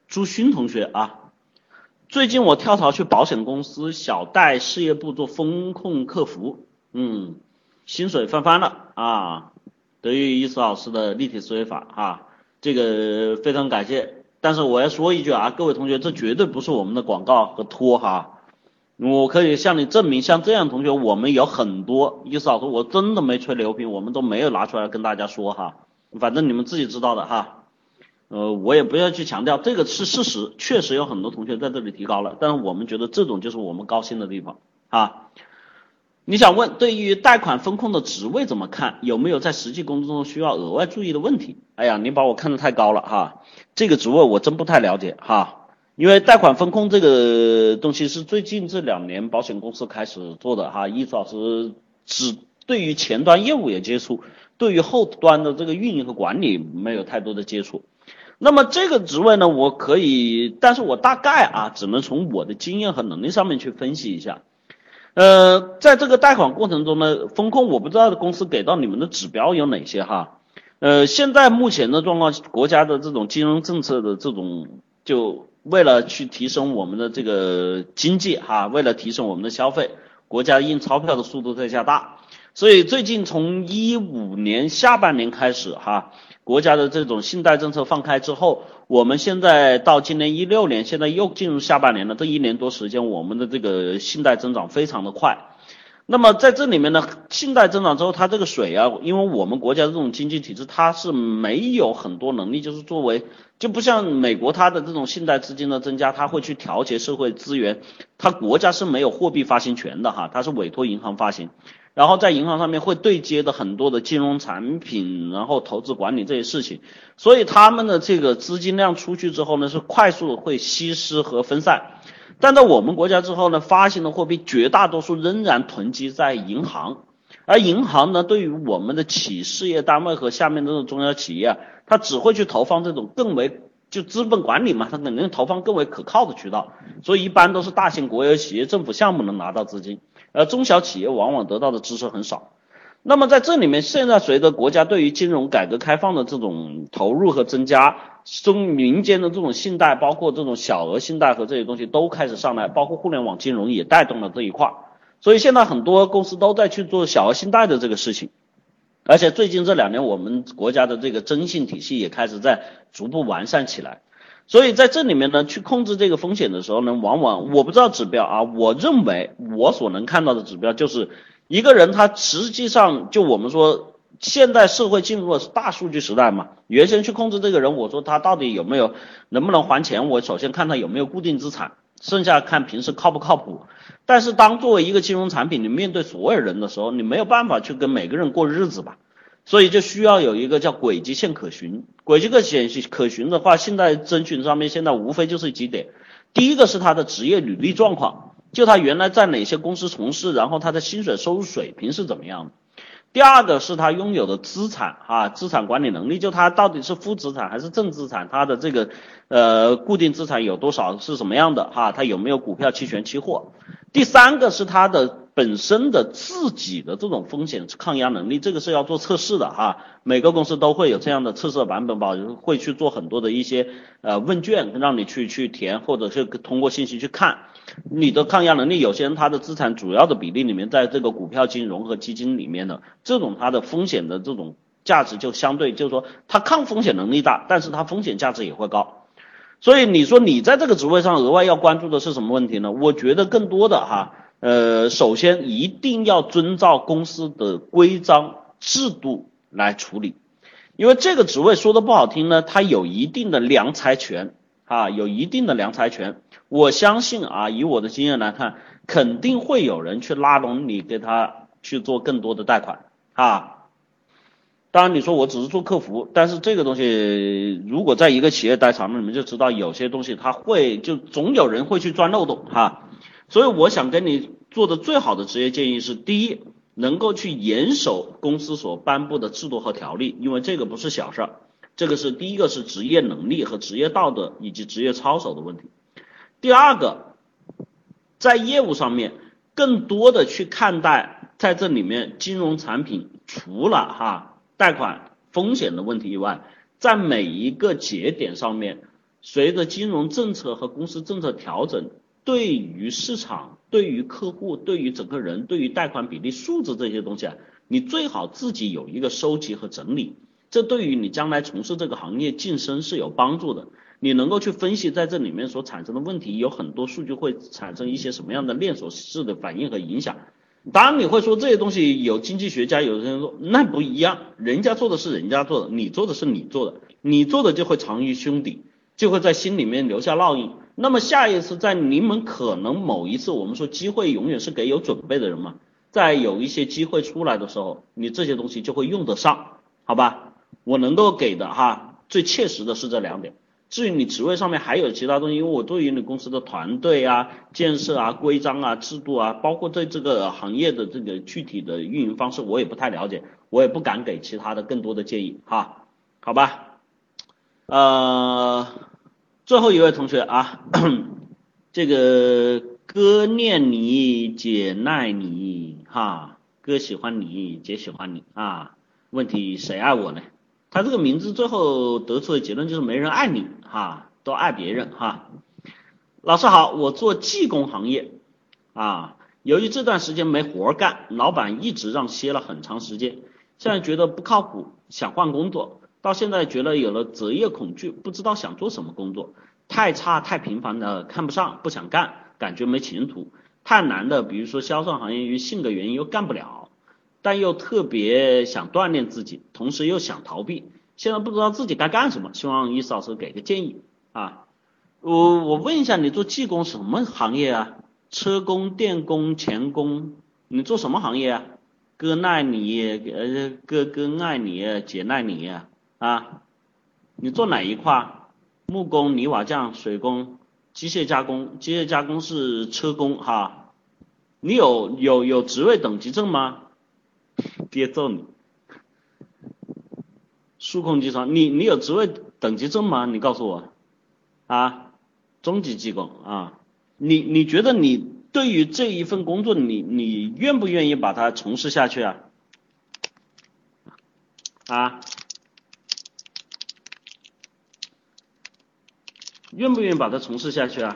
朱勋同学啊，最近我跳槽去保险公司小贷事业部做风控客服，嗯，薪水翻番了啊，得益于伊思老师的立体思维法哈，这个非常感谢。但是我要说一句啊，各位同学，这绝对不是我们的广告和托哈，我可以向你证明，像这样同学我们有很多，意思老师我真的没吹牛逼，我们都没有拿出来跟大家说哈，反正你们自己知道的哈，呃，我也不要去强调，这个是事实，确实有很多同学在这里提高了，但是我们觉得这种就是我们高兴的地方啊。你想问，对于贷款风控的职位怎么看？有没有在实际工作中需要额外注意的问题？哎呀，你把我看得太高了哈，这个职位我真不太了解哈。因为贷款风控这个东西是最近这两年保险公司开始做的哈，易老师只对于前端业务有接触，对于后端的这个运营和管理没有太多的接触。那么这个职位呢，我可以，但是我大概啊，只能从我的经验和能力上面去分析一下。呃，在这个贷款过程中呢，风控我不知道公司给到你们的指标有哪些哈。呃，现在目前的状况，国家的这种金融政策的这种，就为了去提升我们的这个经济哈，为了提升我们的消费，国家印钞票的速度在加大，所以最近从一五年下半年开始哈。国家的这种信贷政策放开之后，我们现在到今年一六年，现在又进入下半年了。这一年多时间，我们的这个信贷增长非常的快。那么在这里面呢，信贷增长之后，它这个水啊，因为我们国家这种经济体制，它是没有很多能力，就是作为就不像美国它的这种信贷资金的增加，它会去调节社会资源，它国家是没有货币发行权的哈，它是委托银行发行。然后在银行上面会对接的很多的金融产品，然后投资管理这些事情，所以他们的这个资金量出去之后呢，是快速会稀释和分散。但在我们国家之后呢，发行的货币绝大多数仍然囤积在银行，而银行呢，对于我们的企事业单位和下面这种中小企业，它只会去投放这种更为就资本管理嘛，它肯定投放更为可靠的渠道，所以一般都是大型国有企业、政府项目能拿到资金。而中小企业往往得到的支持很少，那么在这里面，现在随着国家对于金融改革开放的这种投入和增加，中民间的这种信贷，包括这种小额信贷和这些东西都开始上来，包括互联网金融也带动了这一块。所以现在很多公司都在去做小额信贷的这个事情，而且最近这两年，我们国家的这个征信体系也开始在逐步完善起来。所以在这里面呢，去控制这个风险的时候呢，往往我不知道指标啊，我认为我所能看到的指标就是一个人他实际上就我们说现代社会进入了大数据时代嘛，原先去控制这个人，我说他到底有没有能不能还钱，我首先看他有没有固定资产，剩下看平时靠不靠谱。但是当作为一个金融产品，你面对所有人的时候，你没有办法去跟每个人过日子吧。所以就需要有一个叫轨迹线可循，轨迹可显可循的话，现在征询上面现在无非就是几点，第一个是他的职业履历状况，就他原来在哪些公司从事，然后他的薪水收入水平是怎么样的。第二个是他拥有的资产啊，资产管理能力，就他到底是负资产还是正资产，他的这个呃固定资产有多少是什么样的哈，他有没有股票、期权、期货。第三个是他的。本身的自己的这种风险抗压能力，这个是要做测试的哈。每个公司都会有这样的测试版本吧，会去做很多的一些呃问卷，让你去去填，或者是通过信息去看你的抗压能力。有些人他的资产主要的比例里面，在这个股票、金融和基金里面的这种，它的风险的这种价值就相对就是说，它抗风险能力大，但是它风险价值也会高。所以你说你在这个职位上额外要关注的是什么问题呢？我觉得更多的哈。呃，首先一定要遵照公司的规章制度来处理，因为这个职位说的不好听呢，它有一定的良才权啊，有一定的良才权。我相信啊，以我的经验来看，肯定会有人去拉拢你，给他去做更多的贷款啊。当然，你说我只是做客服，但是这个东西如果在一个企业待长了，你们就知道有些东西他会就总有人会去钻漏洞哈。所以我想跟你做的最好的职业建议是：第一，能够去严守公司所颁布的制度和条例，因为这个不是小事儿。这个是第一个是职业能力和职业道德以及职业操守的问题。第二个，在业务上面更多的去看待在这里面金融产品除了哈贷款风险的问题以外，在每一个节点上面，随着金融政策和公司政策调整。对于市场、对于客户、对于整个人、对于贷款比例数字这些东西啊，你最好自己有一个收集和整理，这对于你将来从事这个行业晋升是有帮助的。你能够去分析在这里面所产生的问题，有很多数据会产生一些什么样的连锁式的反应和影响。当然你会说这些东西有经济学家有的人说那不一样，人家做的是人家做的，你做的是你做的，你做的就会藏于胸底，就会在心里面留下烙印。那么下一次在你们可能某一次，我们说机会永远是给有准备的人嘛，在有一些机会出来的时候，你这些东西就会用得上，好吧？我能够给的哈，最切实的是这两点。至于你职位上面还有其他东西，因为我对于你公司的团队啊、建设啊、规章啊、制度啊，包括对这个行业的这个具体的运营方式，我也不太了解，我也不敢给其他的更多的建议哈，好吧？呃。最后一位同学啊，这个哥念你，姐耐你，哈，哥喜欢你，姐喜欢你啊。问题谁爱我呢？他这个名字最后得出的结论就是没人爱你，哈，都爱别人，哈。老师好，我做技工行业啊，由于这段时间没活干，老板一直让歇了很长时间，现在觉得不靠谱，想换工作。到现在觉得有了择业恐惧，不知道想做什么工作，太差太平凡的看不上，不想干，感觉没前途，太难的，比如说销售行业，因为性格原因又干不了，但又特别想锻炼自己，同时又想逃避，现在不知道自己该干什么，希望易老师给个建议啊。我我问一下，你做技工什么行业啊？车工、电工、钳工，你做什么行业啊？哥爱你，呃，哥哥爱你，姐爱你。啊，你做哪一块？木工、泥瓦匠、水工、机械加工，机械加工是车工哈。你有有有职位等级证吗？爹揍你。数控机床，你你有职位等级证吗？你告诉我。啊，中级技工啊，你你觉得你对于这一份工作，你你愿不愿意把它从事下去啊？啊？愿不愿意把它从事下去啊？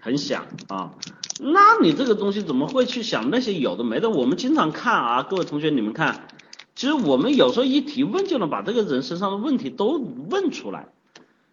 很想啊。那你这个东西怎么会去想那些有的没的？我们经常看啊，各位同学，你们看，其实我们有时候一提问就能把这个人身上的问题都问出来。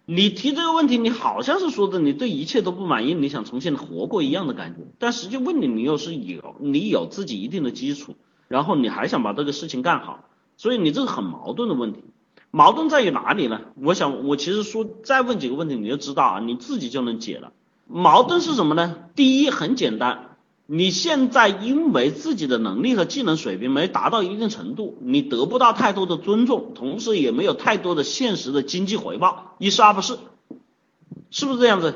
你提这个问题，你好像是说的你对一切都不满意，你想重新活过一样的感觉。但实际问你，你又是有你有自己一定的基础，然后你还想把这个事情干好，所以你这个很矛盾的问题。矛盾在于哪里呢？我想我其实说再问几个问题，你就知道啊，你自己就能解了。矛盾是什么呢？第一很简单，你现在因为自己的能力和技能水平没达到一定程度，你得不到太多的尊重，同时也没有太多的现实的经济回报，一是二不是，是不是这样子？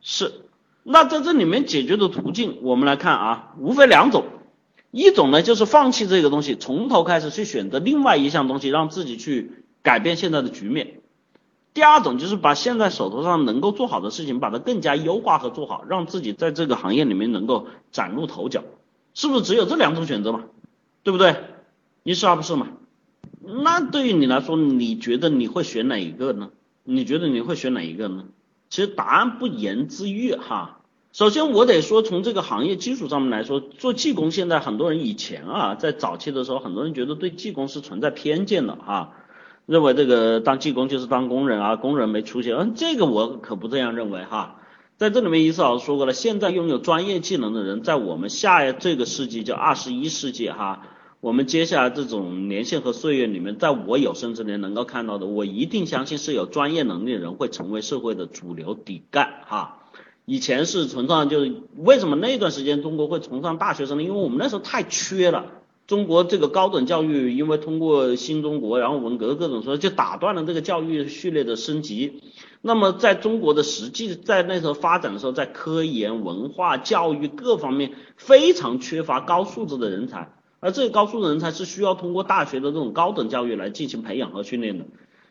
是。那在这里面解决的途径，我们来看啊，无非两种，一种呢就是放弃这个东西，从头开始去选择另外一项东西，让自己去改变现在的局面。第二种就是把现在手头上能够做好的事情，把它更加优化和做好，让自己在这个行业里面能够崭露头角，是不是只有这两种选择嘛？对不对？一是二不是嘛？那对于你来说，你觉得你会选哪一个呢？你觉得你会选哪一个呢？其实答案不言自喻哈。首先我得说，从这个行业基础上面来说，做技工现在很多人以前啊，在早期的时候，很多人觉得对技工是存在偏见的哈。认为这个当技工就是当工人啊，工人没出息。嗯，这个我可不这样认为哈。在这里面，伊思老师说过了，现在拥有专业技能的人，在我们下这个世纪，叫二十一世纪哈，我们接下来这种年限和岁月里面，在我有生之年能够看到的，我一定相信是有专业能力的人会成为社会的主流底干哈。以前是崇尚，就是为什么那段时间中国会崇尚大学生呢？因为我们那时候太缺了。中国这个高等教育，因为通过新中国，然后文革各种说，就打断了这个教育序列的升级。那么在中国的实际在那时候发展的时候，在科研、文化、教育各方面非常缺乏高素质的人才，而这个高素质人才是需要通过大学的这种高等教育来进行培养和训练的。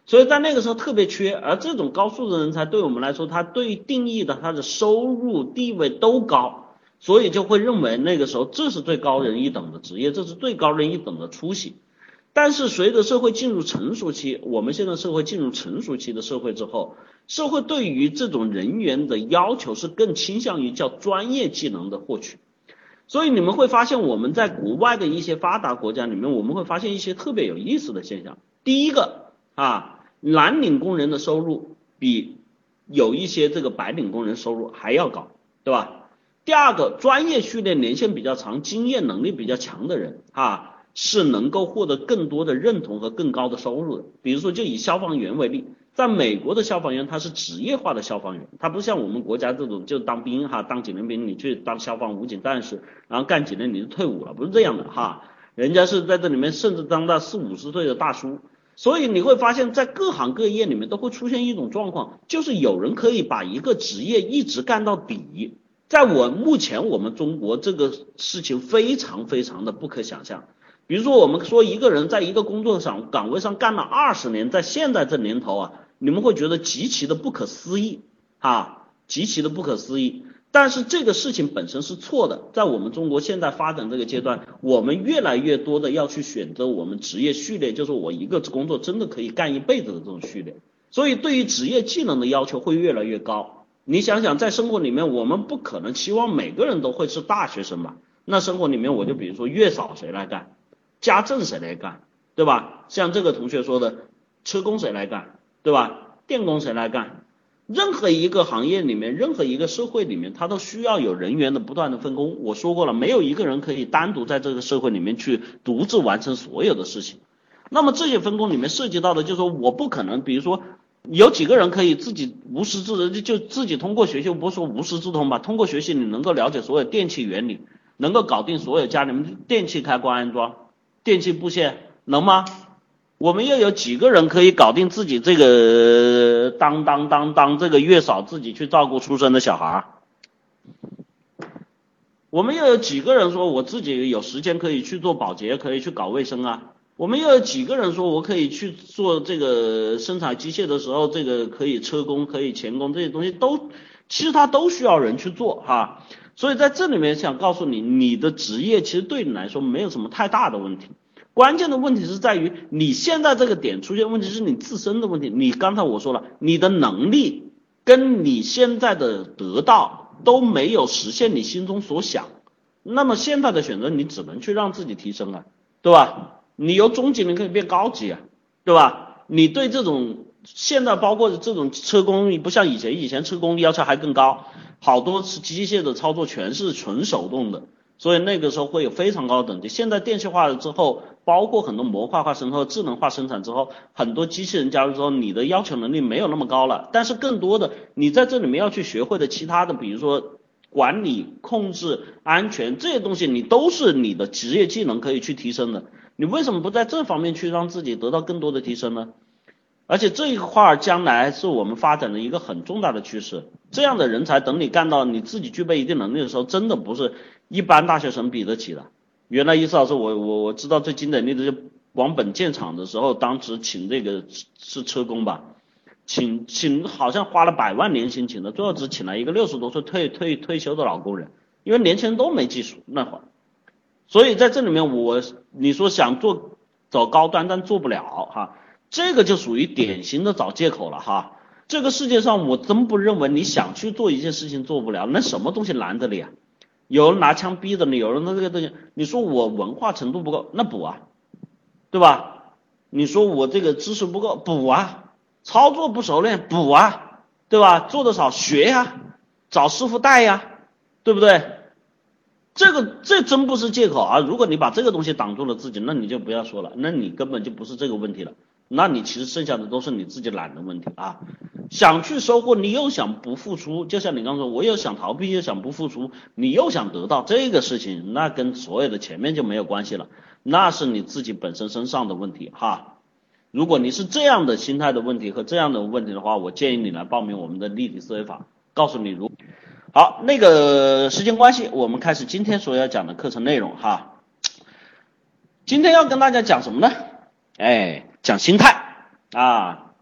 所以在那个时候特别缺，而这种高素质人才对我们来说，他对定义的他的收入地位都高。所以就会认为那个时候这是最高人一等的职业，这是最高人一等的出息。但是随着社会进入成熟期，我们现在社会进入成熟期的社会之后，社会对于这种人员的要求是更倾向于叫专业技能的获取。所以你们会发现我们在国外的一些发达国家里面，我们会发现一些特别有意思的现象。第一个啊，蓝领工人的收入比有一些这个白领工人收入还要高，对吧？第二个，专业训练年限比较长、经验能力比较强的人啊，是能够获得更多的认同和更高的收入的。比如说，就以消防员为例，在美国的消防员他是职业化的消防员，他不像我们国家这种就当兵哈，当几年兵你去当消防武警战士，然后干几年你就退伍了，不是这样的哈，人家是在这里面甚至当到四五十岁的大叔。所以你会发现在各行各业里面都会出现一种状况，就是有人可以把一个职业一直干到底。在我目前，我们中国这个事情非常非常的不可想象。比如说，我们说一个人在一个工作上岗位上干了二十年，在现在这年头啊，你们会觉得极其的不可思议啊，极其的不可思议。但是这个事情本身是错的，在我们中国现在发展这个阶段，我们越来越多的要去选择我们职业序列，就是我一个工作真的可以干一辈子的这种序列。所以，对于职业技能的要求会越来越高。你想想，在生活里面，我们不可能期望每个人都会是大学生吧？那生活里面，我就比如说月嫂谁来干，家政谁来干，对吧？像这个同学说的，车工谁来干，对吧？电工谁来干？任何一个行业里面，任何一个社会里面，它都需要有人员的不断的分工。我说过了，没有一个人可以单独在这个社会里面去独自完成所有的事情。那么这些分工里面涉及到的，就是说我不可能，比如说。有几个人可以自己无师自通，就就自己通过学习，不说无师自通吧，通过学习你能够了解所有电器原理，能够搞定所有家里面电器开关安装、电器布线，能吗？我们又有几个人可以搞定自己这个当当当当这个月嫂自己去照顾出生的小孩？我们又有几个人说我自己有时间可以去做保洁，可以去搞卫生啊？我们又有几个人说，我可以去做这个生产机械的时候，这个可以车工，可以钳工，这些东西都，其实它都需要人去做哈。所以在这里面想告诉你，你的职业其实对你来说没有什么太大的问题，关键的问题是在于你现在这个点出现问题是你自身的问题。你刚才我说了，你的能力跟你现在的得到都没有实现你心中所想，那么现在的选择你只能去让自己提升啊，对吧？你由中级你可以变高级啊，对吧？你对这种现在包括这种车工，不像以前，以前车工要求还更高，好多是机械的操作全是纯手动的。所以那个时候会有非常高的等级。现在电气化了之后，包括很多模块化生产、智能化生产之后，很多机器人加入之后，你的要求能力没有那么高了。但是更多的，你在这里面要去学会的其他的，比如说管理、控制、安全这些东西，你都是你的职业技能可以去提升的。你为什么不在这方面去让自己得到更多的提升呢？而且这一块将来是我们发展的一个很重大的趋势。这样的人才，等你干到你自己具备一定能力的时候，真的不是一般大学生比得起的。原来伊思老师，我我我知道最经典例子就广本建厂的时候，当时请这个是车工吧，请请好像花了百万年薪请的，最后只请了一个六十多岁退退退休的老工人，因为年轻人都没技术那会儿。所以在这里面，我你说想做走高端，但做不了哈。这个就属于典型的找借口了哈。这个世界上我真不认为你想去做一件事情做不了，那什么东西难着你啊？有人拿枪逼着你，有人拿这个东西，你说我文化程度不够，那补啊，对吧？你说我这个知识不够，补啊，操作不熟练，补啊，对吧？做的少，学呀，找师傅带呀，对不对？这个这真不是借口啊！如果你把这个东西挡住了自己，那你就不要说了，那你根本就不是这个问题了。那你其实剩下的都是你自己懒的问题啊！想去收获，你又想不付出，就像你刚说，我又想逃避，又想不付出，你又想得到这个事情，那跟所有的前面就没有关系了，那是你自己本身身上的问题哈。如果你是这样的心态的问题和这样的问题的话，我建议你来报名我们的立体思维法，告诉你如好。那个时间关系，我们开始今天所要讲的课程内容哈。今天要跟大家讲什么呢？哎。讲心态啊，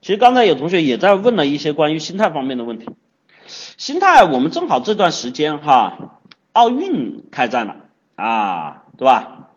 其实刚才有同学也在问了一些关于心态方面的问题。心态，我们正好这段时间哈，奥运开战了啊，对吧？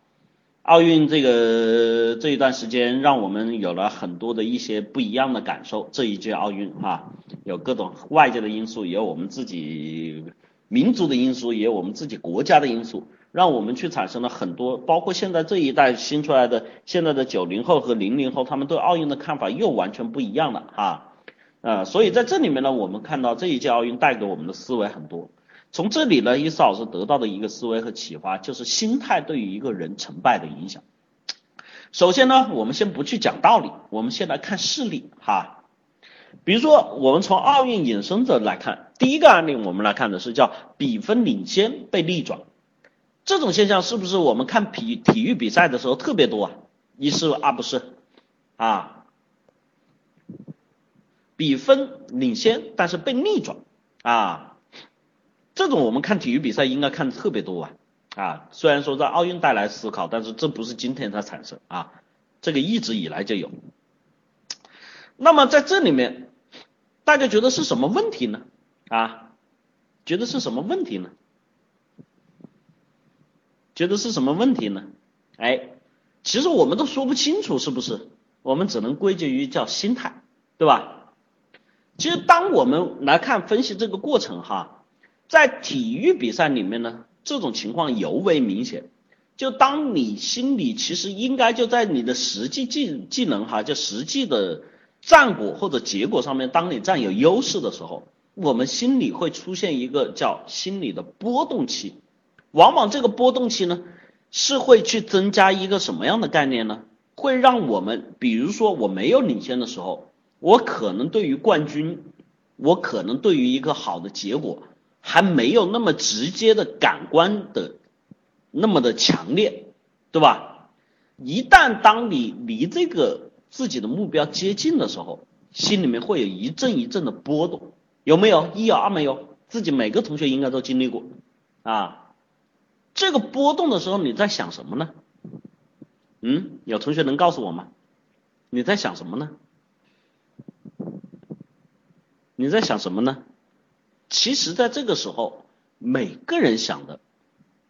奥运这个这一段时间，让我们有了很多的一些不一样的感受。这一届奥运哈，有各种外界的因素，也有我们自己民族的因素，也有我们自己国家的因素。让我们去产生了很多，包括现在这一代新出来的现在的九零后和零零后，他们对奥运的看法又完全不一样了哈，呃，所以在这里面呢，我们看到这一届奥运带给我们的思维很多。从这里呢，伊斯老师得到的一个思维和启发，就是心态对于一个人成败的影响。首先呢，我们先不去讲道理，我们先来看事例哈。比如说，我们从奥运引申者来看，第一个案例我们来看的是叫比分领先被逆转。这种现象是不是我们看体体育比赛的时候特别多啊？一是二不是啊？比分领先，但是被逆转啊，这种我们看体育比赛应该看的特别多啊啊！虽然说在奥运带来思考，但是这不是今天才产生啊，这个一直以来就有。那么在这里面，大家觉得是什么问题呢？啊，觉得是什么问题呢？觉得是什么问题呢？哎，其实我们都说不清楚，是不是？我们只能归结于叫心态，对吧？其实当我们来看分析这个过程哈，在体育比赛里面呢，这种情况尤为明显。就当你心里其实应该就在你的实际技技能哈，就实际的战果或者结果上面，当你占有优势的时候，我们心里会出现一个叫心理的波动期。往往这个波动期呢，是会去增加一个什么样的概念呢？会让我们，比如说我没有领先的时候，我可能对于冠军，我可能对于一个好的结果，还没有那么直接的感官的那么的强烈，对吧？一旦当你离这个自己的目标接近的时候，心里面会有一阵一阵的波动，有没有？一有二没有？自己每个同学应该都经历过啊。这个波动的时候，你在想什么呢？嗯，有同学能告诉我吗？你在想什么呢？你在想什么呢？其实，在这个时候，每个人想的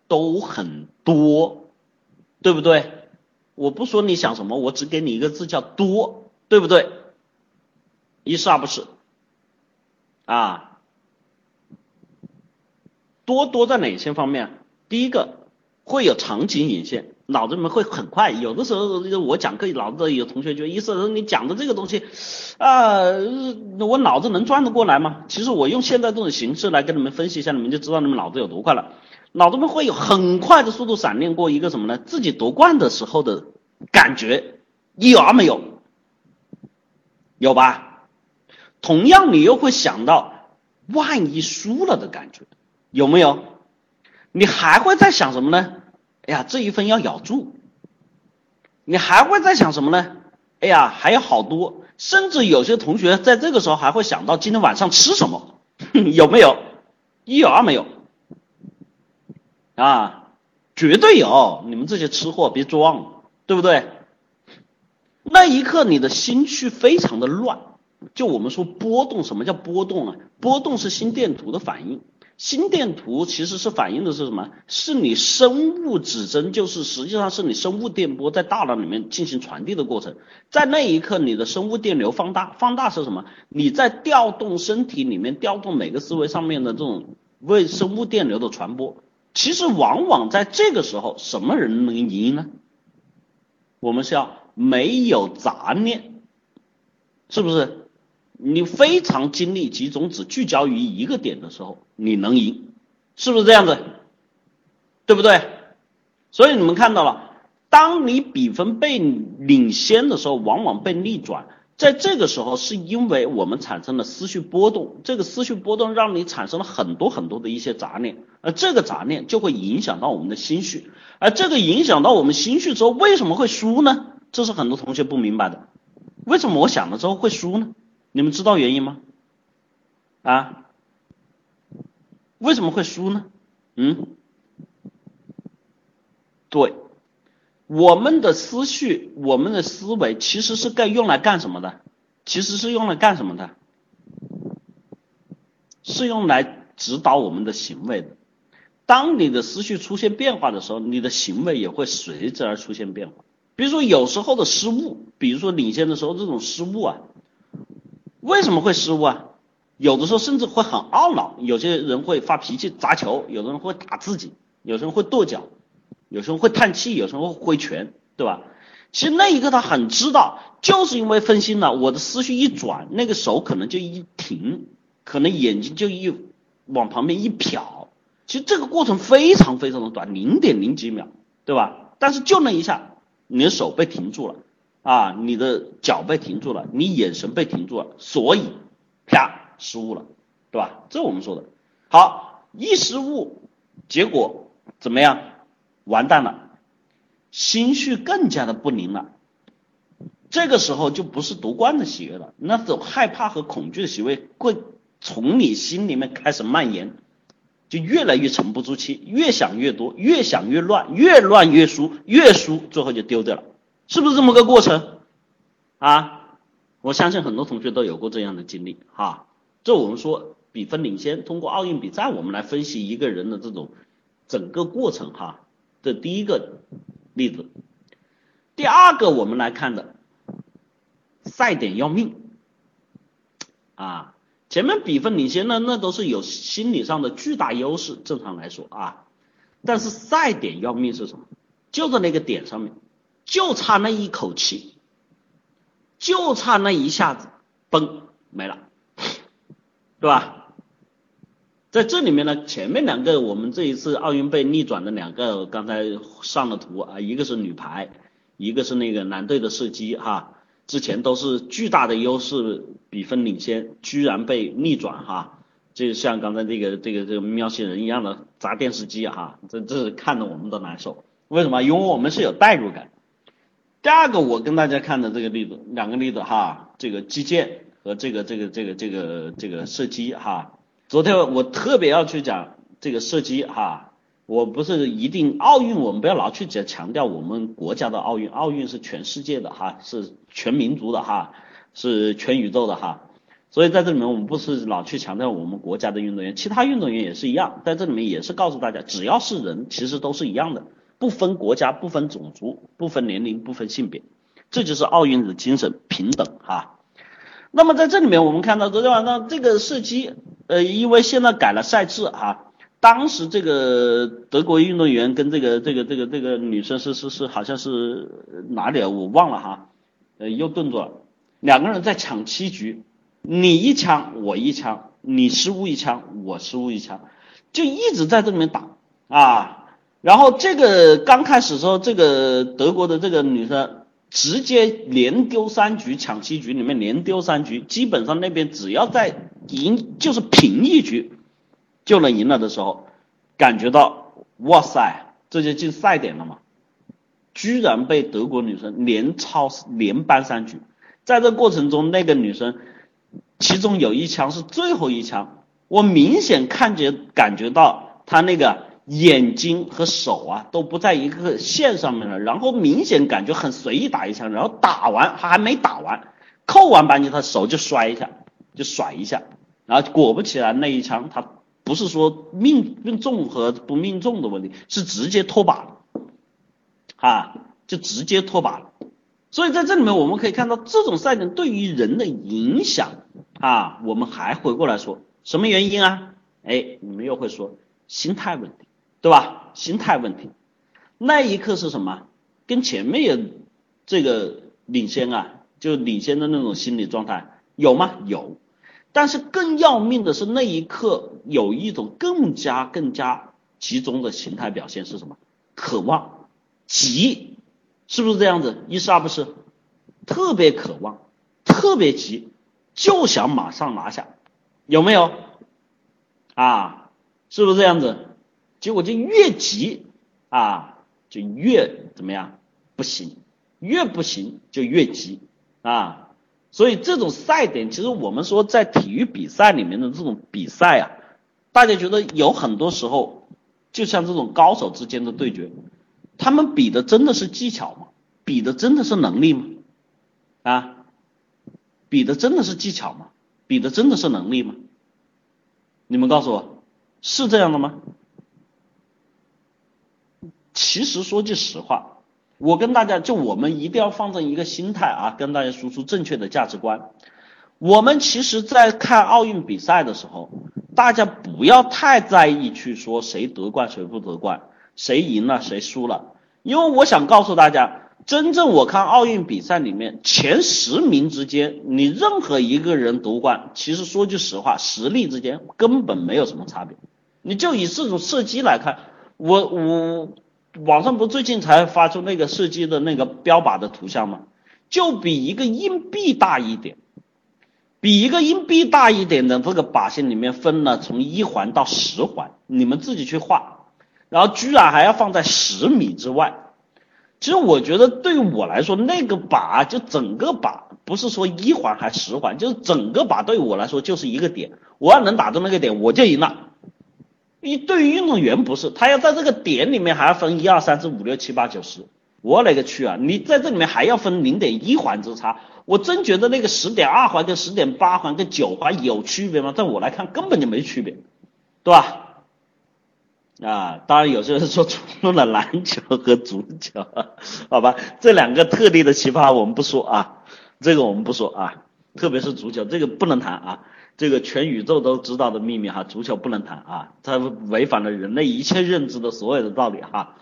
都很多，对不对？我不说你想什么，我只给你一个字叫多，对不对？一是二不是？啊，多多在哪些方面？第一个会有场景引线，脑子里面会很快。有的时候我讲课，脑子有同学就，意思是你讲的这个东西啊，我脑子能转得过来吗？其实我用现在这种形式来跟你们分析一下，你们就知道你们脑子有多快了。脑子里面会有很快的速度闪念过一个什么呢？自己夺冠的时候的感觉，有没有？有吧？同样，你又会想到万一输了的感觉，有没有？你还会在想什么呢？哎呀，这一分要咬住。你还会在想什么呢？哎呀，还有好多，甚至有些同学在这个时候还会想到今天晚上吃什么，有没有？一有二没有？啊，绝对有！你们这些吃货别装，对不对？那一刻你的心绪非常的乱。就我们说波动，什么叫波动啊？波动是心电图的反应，心电图其实是反映的是什么？是你生物指针，就是实际上是你生物电波在大脑里面进行传递的过程，在那一刻你的生物电流放大，放大是什么？你在调动身体里面调动每个思维上面的这种为生物电流的传播，其实往往在这个时候，什么人能赢呢？我们是要没有杂念，是不是？你非常精力集中，只聚焦于一个点的时候，你能赢，是不是这样子？对不对？所以你们看到了，当你比分被领先的时候，往往被逆转。在这个时候，是因为我们产生了思绪波动，这个思绪波动让你产生了很多很多的一些杂念，而这个杂念就会影响到我们的心绪，而这个影响到我们心绪之后，为什么会输呢？这是很多同学不明白的。为什么我想了之后会输呢？你们知道原因吗？啊？为什么会输呢？嗯？对，我们的思绪，我们的思维其实是该用来干什么的？其实是用来干什么的？是用来指导我们的行为的。当你的思绪出现变化的时候，你的行为也会随之而出现变化。比如说有时候的失误，比如说领先的时候这种失误啊。为什么会失误啊？有的时候甚至会很懊恼，有些人会发脾气砸球，有的人会打自己，有些人会跺脚，有时候会叹气，有时候会挥拳，对吧？其实那一刻他很知道，就是因为分心了，我的思绪一转，那个手可能就一停，可能眼睛就一往旁边一瞟，其实这个过程非常非常的短，零点零几秒，对吧？但是就那一下，你的手被停住了。啊，你的脚被停住了，你眼神被停住了，所以啪失误了，对吧？这我们说的。好，一失误，结果怎么样？完蛋了，心绪更加的不宁了。这个时候就不是夺冠的喜悦了，那种害怕和恐惧的喜悦会从你心里面开始蔓延，就越来越沉不住气，越想越多，越想越乱，越乱越输，越输最后就丢掉了。是不是这么个过程啊？我相信很多同学都有过这样的经历哈。这我们说比分领先，通过奥运比赛，我们来分析一个人的这种整个过程哈。这第一个例子，第二个我们来看的赛点要命啊。前面比分领先呢，那都是有心理上的巨大优势，正常来说啊。但是赛点要命是什么？就在那个点上面。就差那一口气，就差那一下子，崩没了，对吧？在这里面呢，前面两个我们这一次奥运被逆转的两个，刚才上了图啊，一个是女排，一个是那个男队的射击哈，之前都是巨大的优势，比分领先，居然被逆转哈，就像刚才这个这个这个喵星人一样的砸电视机哈，这这看得我们都难受，为什么？因为我们是有代入感。第二个，我跟大家看的这个例子，两个例子哈，这个击剑和这个这个这个这个这个射击哈。昨天我特别要去讲这个射击哈，我不是一定奥运，我们不要老去讲强调我们国家的奥运，奥运是全世界的哈，是全民族的哈，是全宇宙的哈。所以在这里面，我们不是老去强调我们国家的运动员，其他运动员也是一样，在这里面也是告诉大家，只要是人，其实都是一样的。不分国家、不分种族、不分年龄、不分性别，这就是奥运的精神，平等哈。那么在这里面，我们看到昨天晚上这个射击，呃，因为现在改了赛制哈，当时这个德国运动员跟这个这个这个这个女生是是是好像是哪里啊？我忘了哈，呃，又顿住了，两个人在抢七局，你一枪我一枪，你失误一枪我失误一枪，就一直在这里面打啊，然后这个刚开始时候，这个德国的这个女生。直接连丢三局，抢七局里面连丢三局，基本上那边只要在赢就是平一局就能赢了的时候，感觉到哇塞，这就进赛点了嘛，居然被德国女生连超连扳三局，在这过程中那个女生其中有一枪是最后一枪，我明显看见感觉到她那个。眼睛和手啊都不在一个线上面了，然后明显感觉很随意打一枪，然后打完他还没打完，扣完扳机他手就摔一下，就甩一下，然后果不其然那一枪他不是说命命中和不命中的问题，是直接脱靶了，啊，就直接脱靶了。所以在这里面我们可以看到这种赛点对于人的影响啊，我们还回过来说什么原因啊？哎，你们又会说心态问题。对吧？心态问题，那一刻是什么？跟前面也这个领先啊，就领先的那种心理状态有吗？有，但是更要命的是那一刻有一种更加更加集中的形态表现是什么？渴望，急，是不是这样子？一是二不是？特别渴望，特别急，就想马上拿下，有没有？啊，是不是这样子？结果就越急啊，就越怎么样不行，越不行就越急啊。所以这种赛点，其实我们说在体育比赛里面的这种比赛啊，大家觉得有很多时候，就像这种高手之间的对决，他们比的真的是技巧吗？比的真的是能力吗？啊，比的真的是技巧吗？比的真的是能力吗？你们告诉我，是这样的吗？其实说句实话，我跟大家就我们一定要放正一个心态啊，跟大家输出正确的价值观。我们其实，在看奥运比赛的时候，大家不要太在意去说谁得冠谁不得冠，谁赢了谁输了，因为我想告诉大家，真正我看奥运比赛里面前十名之间，你任何一个人夺冠，其实说句实话，实力之间根本没有什么差别。你就以这种射击来看，我我。网上不最近才发出那个射击的那个标靶的图像吗？就比一个硬币大一点，比一个硬币大一点的这个靶心里面分了从一环到十环，你们自己去画，然后居然还要放在十米之外。其实我觉得对于我来说，那个靶就整个靶不是说一环还十环，就是整个靶对我来说就是一个点，我要能打中那个点，我就赢了。你对于运动员不是，他要在这个点里面还要分一二三四五六七八九十，我勒个去啊！你在这里面还要分零点一环之差，我真觉得那个十点二环跟十点八环跟九环有区别吗？在我来看根本就没区别，对吧？啊，当然有些人说除了篮球和足球，好吧，这两个特例的奇葩我们不说啊，这个我们不说啊，特别是足球这个不能谈啊。这个全宇宙都知道的秘密哈，足球不能谈啊，它违反了人类一切认知的所有的道理哈。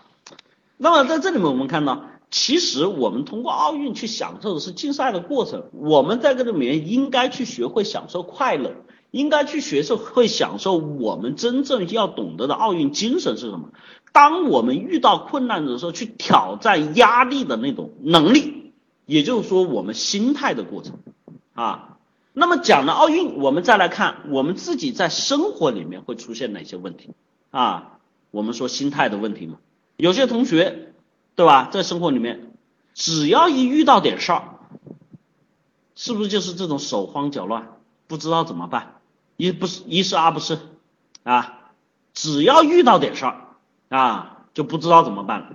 那么在这里面我们看到，其实我们通过奥运去享受的是竞赛的过程，我们在这里面应该去学会享受快乐，应该去学受会享受我们真正要懂得的奥运精神是什么？当我们遇到困难的时候，去挑战压力的那种能力，也就是说我们心态的过程啊。那么讲了奥运，我们再来看我们自己在生活里面会出现哪些问题啊？我们说心态的问题嘛。有些同学，对吧，在生活里面，只要一遇到点事儿，是不是就是这种手慌脚乱，不知道怎么办？一不是一是二不是啊？只要遇到点事儿啊，就不知道怎么办了。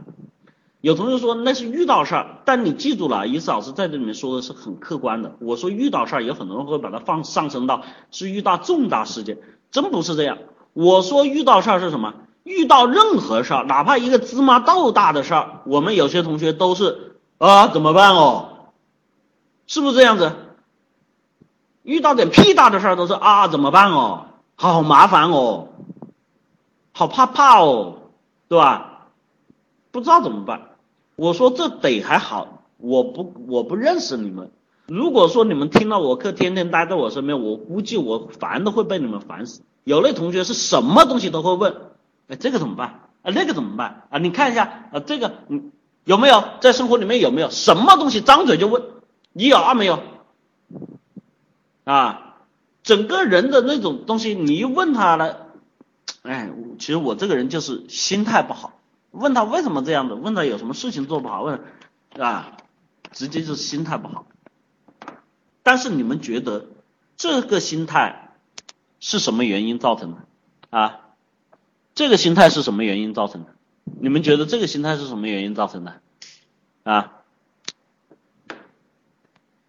有同学说那是遇到事儿，但你记住了，一次老师在这里面说的是很客观的。我说遇到事儿，有很多人会把它放上升到是遇到重大事件，真不是这样。我说遇到事儿是什么？遇到任何事儿，哪怕一个芝麻豆大的事儿，我们有些同学都是啊怎么办哦？是不是这样子？遇到点屁大的事儿都是啊怎么办哦？好麻烦哦，好怕怕哦，对吧？不知道怎么办。我说这得还好，我不我不认识你们。如果说你们听到我课，天天待在我身边，我估计我烦都会被你们烦死。有类同学是什么东西都会问，哎，这个怎么办？啊，那个怎么办？啊，你看一下，啊，这个，嗯，有没有在生活里面有没有什么东西张嘴就问？你有啊没有？啊，整个人的那种东西，你一问他了，哎，其实我这个人就是心态不好。问他为什么这样的？问他有什么事情做不好？问，啊，直接就是心态不好。但是你们觉得这个心态是什么原因造成的啊？这个心态是什么原因造成的？你们觉得这个心态是什么原因造成的啊？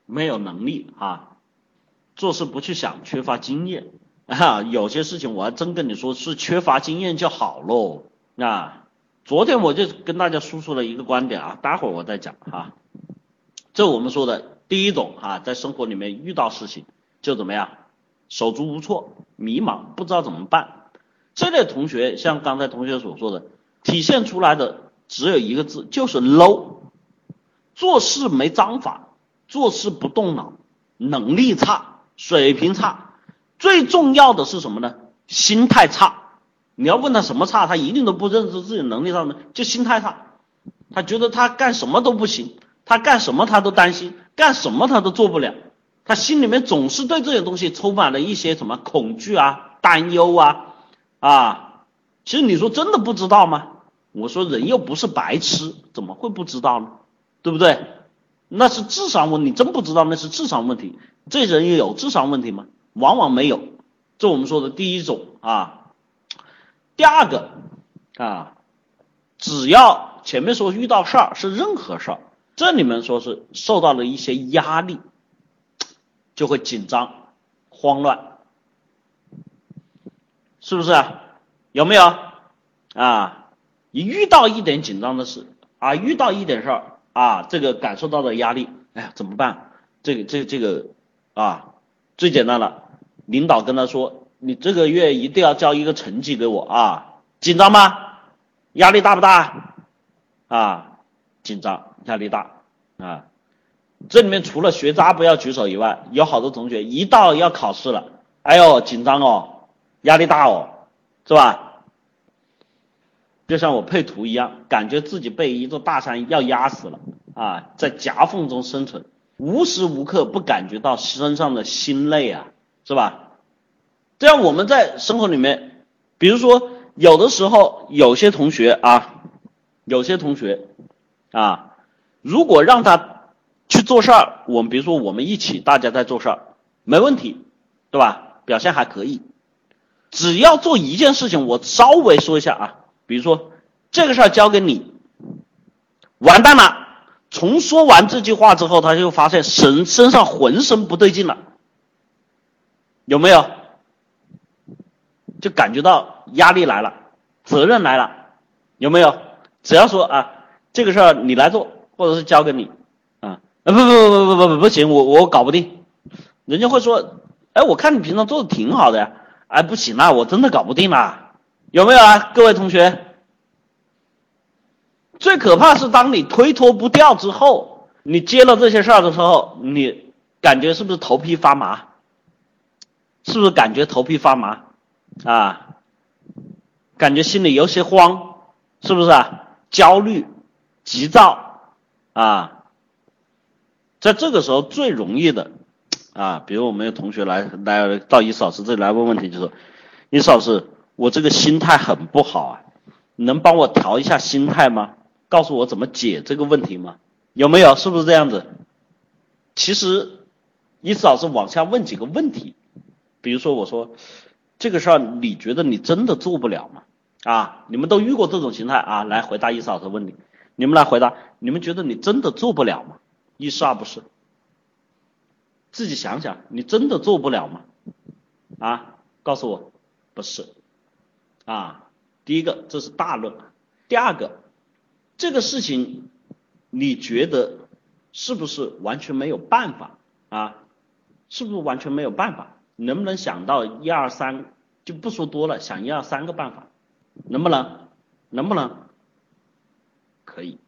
没有能力啊，做事不去想，缺乏经验啊。有些事情我还真跟你说是缺乏经验就好喽啊。昨天我就跟大家输出了一个观点啊，待会儿我再讲哈。这我们说的。第一种啊，在生活里面遇到事情就怎么样，手足无措、迷茫，不知道怎么办。这类同学像刚才同学所说的，体现出来的只有一个字，就是 low，做事没章法，做事不动脑，能力差，水平差，最重要的是什么呢？心态差。你要问他什么差，他一定都不认识自己能力上的，就心态差，他觉得他干什么都不行。他干什么他都担心，干什么他都做不了，他心里面总是对这些东西充满了一些什么恐惧啊、担忧啊啊。其实你说真的不知道吗？我说人又不是白痴，怎么会不知道呢？对不对？那是智商问题，真不知道那是智商问题。这人也有智商问题吗？往往没有。这我们说的第一种啊。第二个啊，只要前面说遇到事儿是任何事儿。这里面说是受到了一些压力，就会紧张、慌乱，是不是啊？有没有啊？一遇到一点紧张的事啊，遇到一点事儿啊，这个感受到的压力，哎呀，怎么办？这个、这、这个啊，最简单了，领导跟他说，你这个月一定要交一个成绩给我啊，紧张吗？压力大不大？啊，紧张。压力大啊！这里面除了学渣不要举手以外，有好多同学一到要考试了，哎呦紧张哦，压力大哦，是吧？就像我配图一样，感觉自己被一座大山要压死了啊，在夹缝中生存，无时无刻不感觉到身上的心累啊，是吧？这样我们在生活里面，比如说有的时候有些同学啊，有些同学啊。如果让他去做事儿，我们比如说我们一起大家在做事儿，没问题，对吧？表现还可以。只要做一件事情，我稍微说一下啊，比如说这个事儿交给你，完蛋了。从说完这句话之后，他就发现身身上浑身不对劲了，有没有？就感觉到压力来了，责任来了，有没有？只要说啊，这个事儿你来做，或者是交给你，啊，啊不不不不不不不行，我我搞不定。人家会说，哎，我看你平常做的挺好的呀，哎，不行啊，我真的搞不定啦，有没有啊？各位同学，最可怕是当你推脱不掉之后，你接了这些事儿的时候，你感觉是不是头皮发麻？是不是感觉头皮发麻？啊，感觉心里有些慌，是不是啊？焦虑、急躁。啊，在这个时候最容易的啊，比如我们有同学来来到伊老师这里来问问题，就说：伊老师，我这个心态很不好啊，能帮我调一下心态吗？告诉我怎么解这个问题吗？有没有？是不是这样子？其实伊老师往下问几个问题，比如说我说这个事儿你觉得你真的做不了吗？啊，你们都遇过这种形态啊，来回答伊老师问题。你们来回答，你们觉得你真的做不了吗？一是二不是？自己想想，你真的做不了吗？啊，告诉我，不是。啊，第一个这是大论，第二个这个事情你觉得是不是完全没有办法啊？是不是完全没有办法？能不能想到一二三就不说多了，想一二三个办法，能不能？能不能？可以。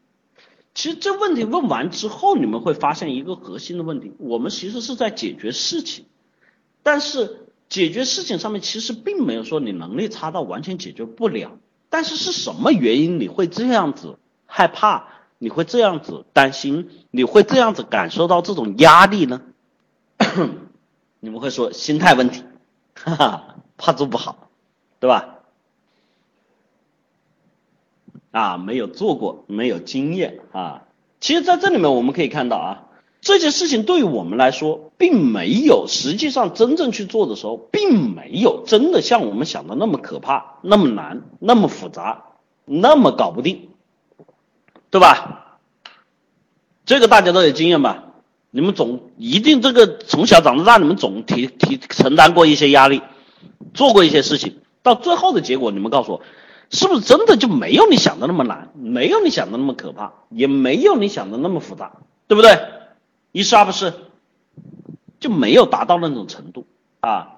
其实这问题问完之后，你们会发现一个核心的问题：我们其实是在解决事情，但是解决事情上面其实并没有说你能力差到完全解决不了。但是是什么原因你会这样子害怕？你会这样子担心？你会这样子感受到这种压力呢？你们会说心态问题，哈哈，怕做不好，对吧？啊，没有做过，没有经验啊。其实，在这里面我们可以看到啊，这件事情对于我们来说，并没有实际上真正去做的时候，并没有真的像我们想的那么可怕、那么难、那么复杂、那么搞不定，对吧？这个大家都有经验吧？你们总一定这个从小长到大，你们总提提承担过一些压力，做过一些事情，到最后的结果，你们告诉我，是不是真的就没有你想的那么难，没有你想的那么可怕，也没有你想的那么复杂，对不对？一是二不是，就没有达到那种程度啊。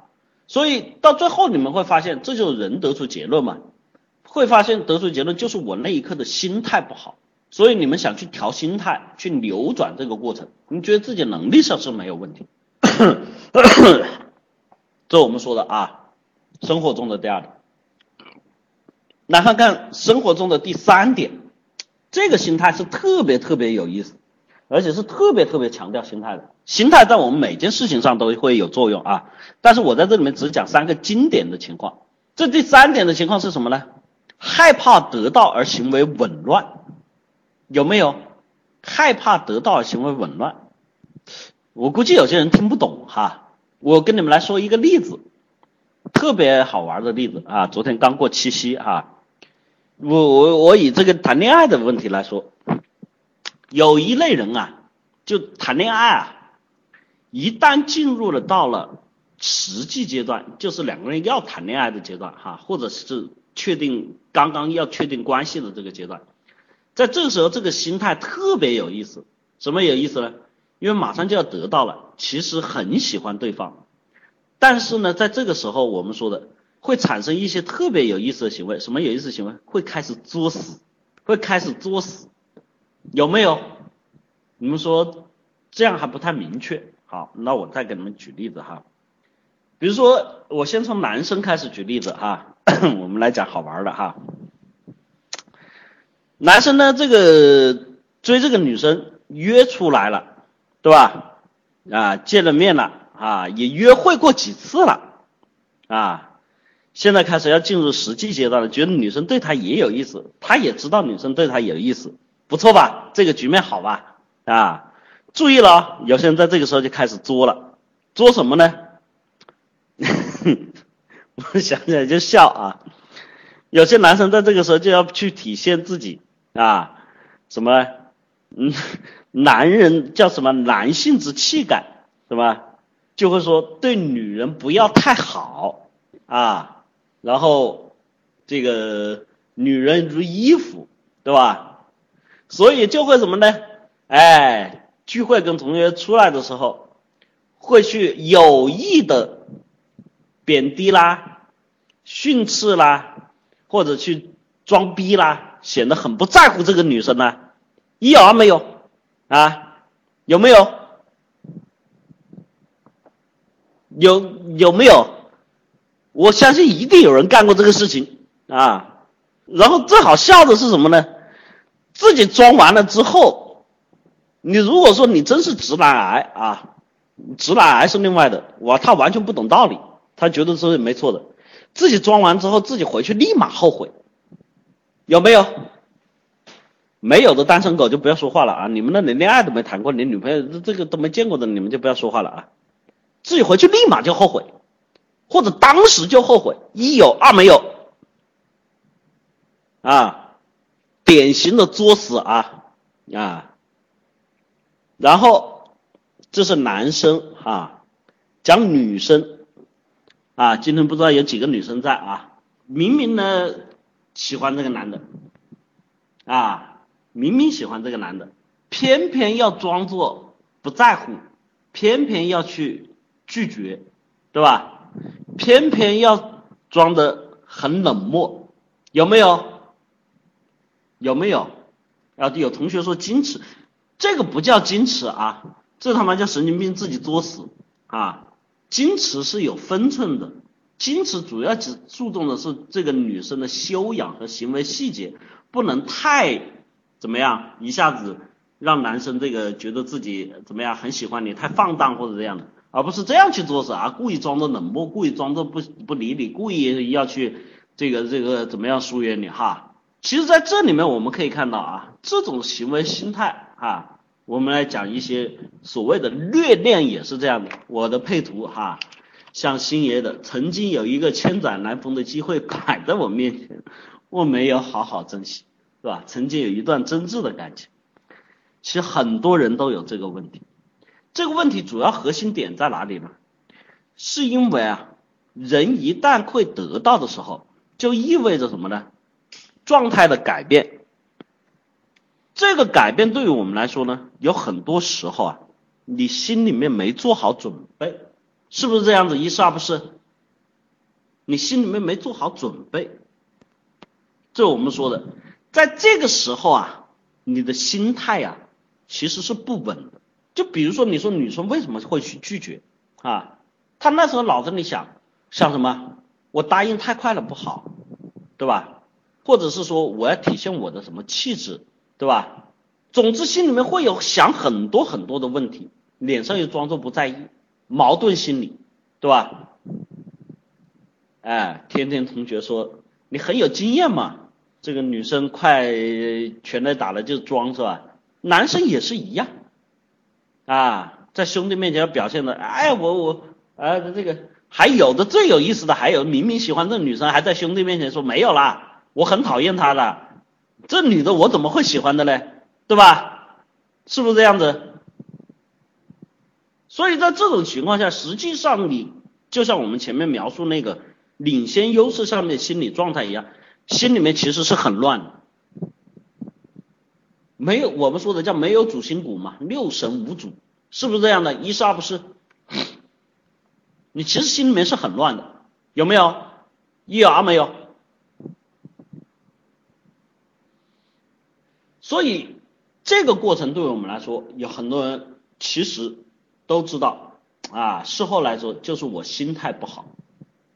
所以到最后你们会发现，这就是人得出结论嘛，会发现得出结论就是我那一刻的心态不好。所以你们想去调心态，去扭转这个过程，你觉得自己能力上是没有问题。这我们说的啊，生活中的第二点。来看看生活中的第三点，这个心态是特别特别有意思，而且是特别特别强调心态的。心态在我们每件事情上都会有作用啊，但是我在这里面只讲三个经典的情况。这第三点的情况是什么呢？害怕得到而行为紊乱。有没有害怕得到行为紊乱？我估计有些人听不懂哈。我跟你们来说一个例子，特别好玩的例子啊。昨天刚过七夕哈，我我我以这个谈恋爱的问题来说，有一类人啊，就谈恋爱啊，一旦进入了到了实际阶段，就是两个人要谈恋爱的阶段哈，或者是确定刚刚要确定关系的这个阶段。在这个时候，这个心态特别有意思。什么有意思呢？因为马上就要得到了，其实很喜欢对方，但是呢，在这个时候，我们说的会产生一些特别有意思的行为。什么有意思行为？会开始作死，会开始作死，有没有？你们说这样还不太明确。好，那我再给你们举例子哈。比如说，我先从男生开始举例子哈，我们来讲好玩的哈。男生呢，这个追这个女生约出来了，对吧？啊，见了面了啊，也约会过几次了啊，现在开始要进入实际阶段了，觉得女生对他也有意思，他也知道女生对他有意思，不错吧？这个局面好吧？啊，注意了，有些人在这个时候就开始作了，作什么呢？我想起来就笑啊，有些男生在这个时候就要去体现自己。啊，什么？嗯，男人叫什么？男性之气概，是吧？就会说对女人不要太好啊，然后这个女人如衣服，对吧？所以就会什么呢？哎，聚会跟同学出来的时候，会去有意的贬低啦、训斥啦，或者去装逼啦。显得很不在乎这个女生呢，有啊没有？啊，有没有？有有没有？我相信一定有人干过这个事情啊。然后最好笑的是什么呢？自己装完了之后，你如果说你真是直男癌啊，直男癌是另外的，哇，他完全不懂道理，他觉得这是没错的，自己装完之后，自己回去立马后悔。有没有？没有的单身狗就不要说话了啊！你们那连恋爱都没谈过，连女朋友这个都没见过的，你们就不要说话了啊！自己回去立马就后悔，或者当时就后悔，一有二没有，啊，典型的作死啊啊！然后这是男生哈，讲女生啊，今天不知道有几个女生在啊？明明呢。喜欢这个男的，啊，明明喜欢这个男的，偏偏要装作不在乎，偏偏要去拒绝，对吧？偏偏要装的很冷漠，有没有？有没有？然后有同学说矜持，这个不叫矜持啊，这他妈叫神经病自己作死啊！矜持是有分寸的。矜持主要只注重的是这个女生的修养和行为细节，不能太怎么样，一下子让男生这个觉得自己怎么样很喜欢你，太放荡或者这样的，而不是这样去做事啊，故意装作冷漠，故意装作不不理你，故意要去这个这个怎么样疏远你哈。其实在这里面我们可以看到啊，这种行为心态哈，我们来讲一些所谓的虐恋也是这样的，我的配图哈。像星爷的，曾经有一个千载难逢的机会摆在我面前，我没有好好珍惜，是吧？曾经有一段真挚的感情，其实很多人都有这个问题。这个问题主要核心点在哪里呢？是因为啊，人一旦会得到的时候，就意味着什么呢？状态的改变。这个改变对于我们来说呢，有很多时候啊，你心里面没做好准备。是不是这样子？一是二不是？你心里面没做好准备，这我们说的，在这个时候啊，你的心态呀，其实是不稳的。就比如说，你说女生为什么会去拒绝啊？她那时候脑子里想想什么？我答应太快了不好，对吧？或者是说我要体现我的什么气质，对吧？总之心里面会有想很多很多的问题，脸上又装作不在意。矛盾心理，对吧？哎，天天同学说你很有经验嘛，这个女生快全来打了就装是吧？男生也是一样，啊，在兄弟面前要表现的，哎，我我，啊，这个还有的最有意思的，还有明明喜欢这女生，还在兄弟面前说没有啦，我很讨厌她的，这女的我怎么会喜欢的嘞？对吧？是不是这样子？所以在这种情况下，实际上你就像我们前面描述那个领先优势上面心理状态一样，心里面其实是很乱的，没有我们说的叫没有主心骨嘛，六神无主，是不是这样的？一是二不是？你其实心里面是很乱的，有没有？一有二没有？所以这个过程对我们来说，有很多人其实。都知道啊，事后来说就是我心态不好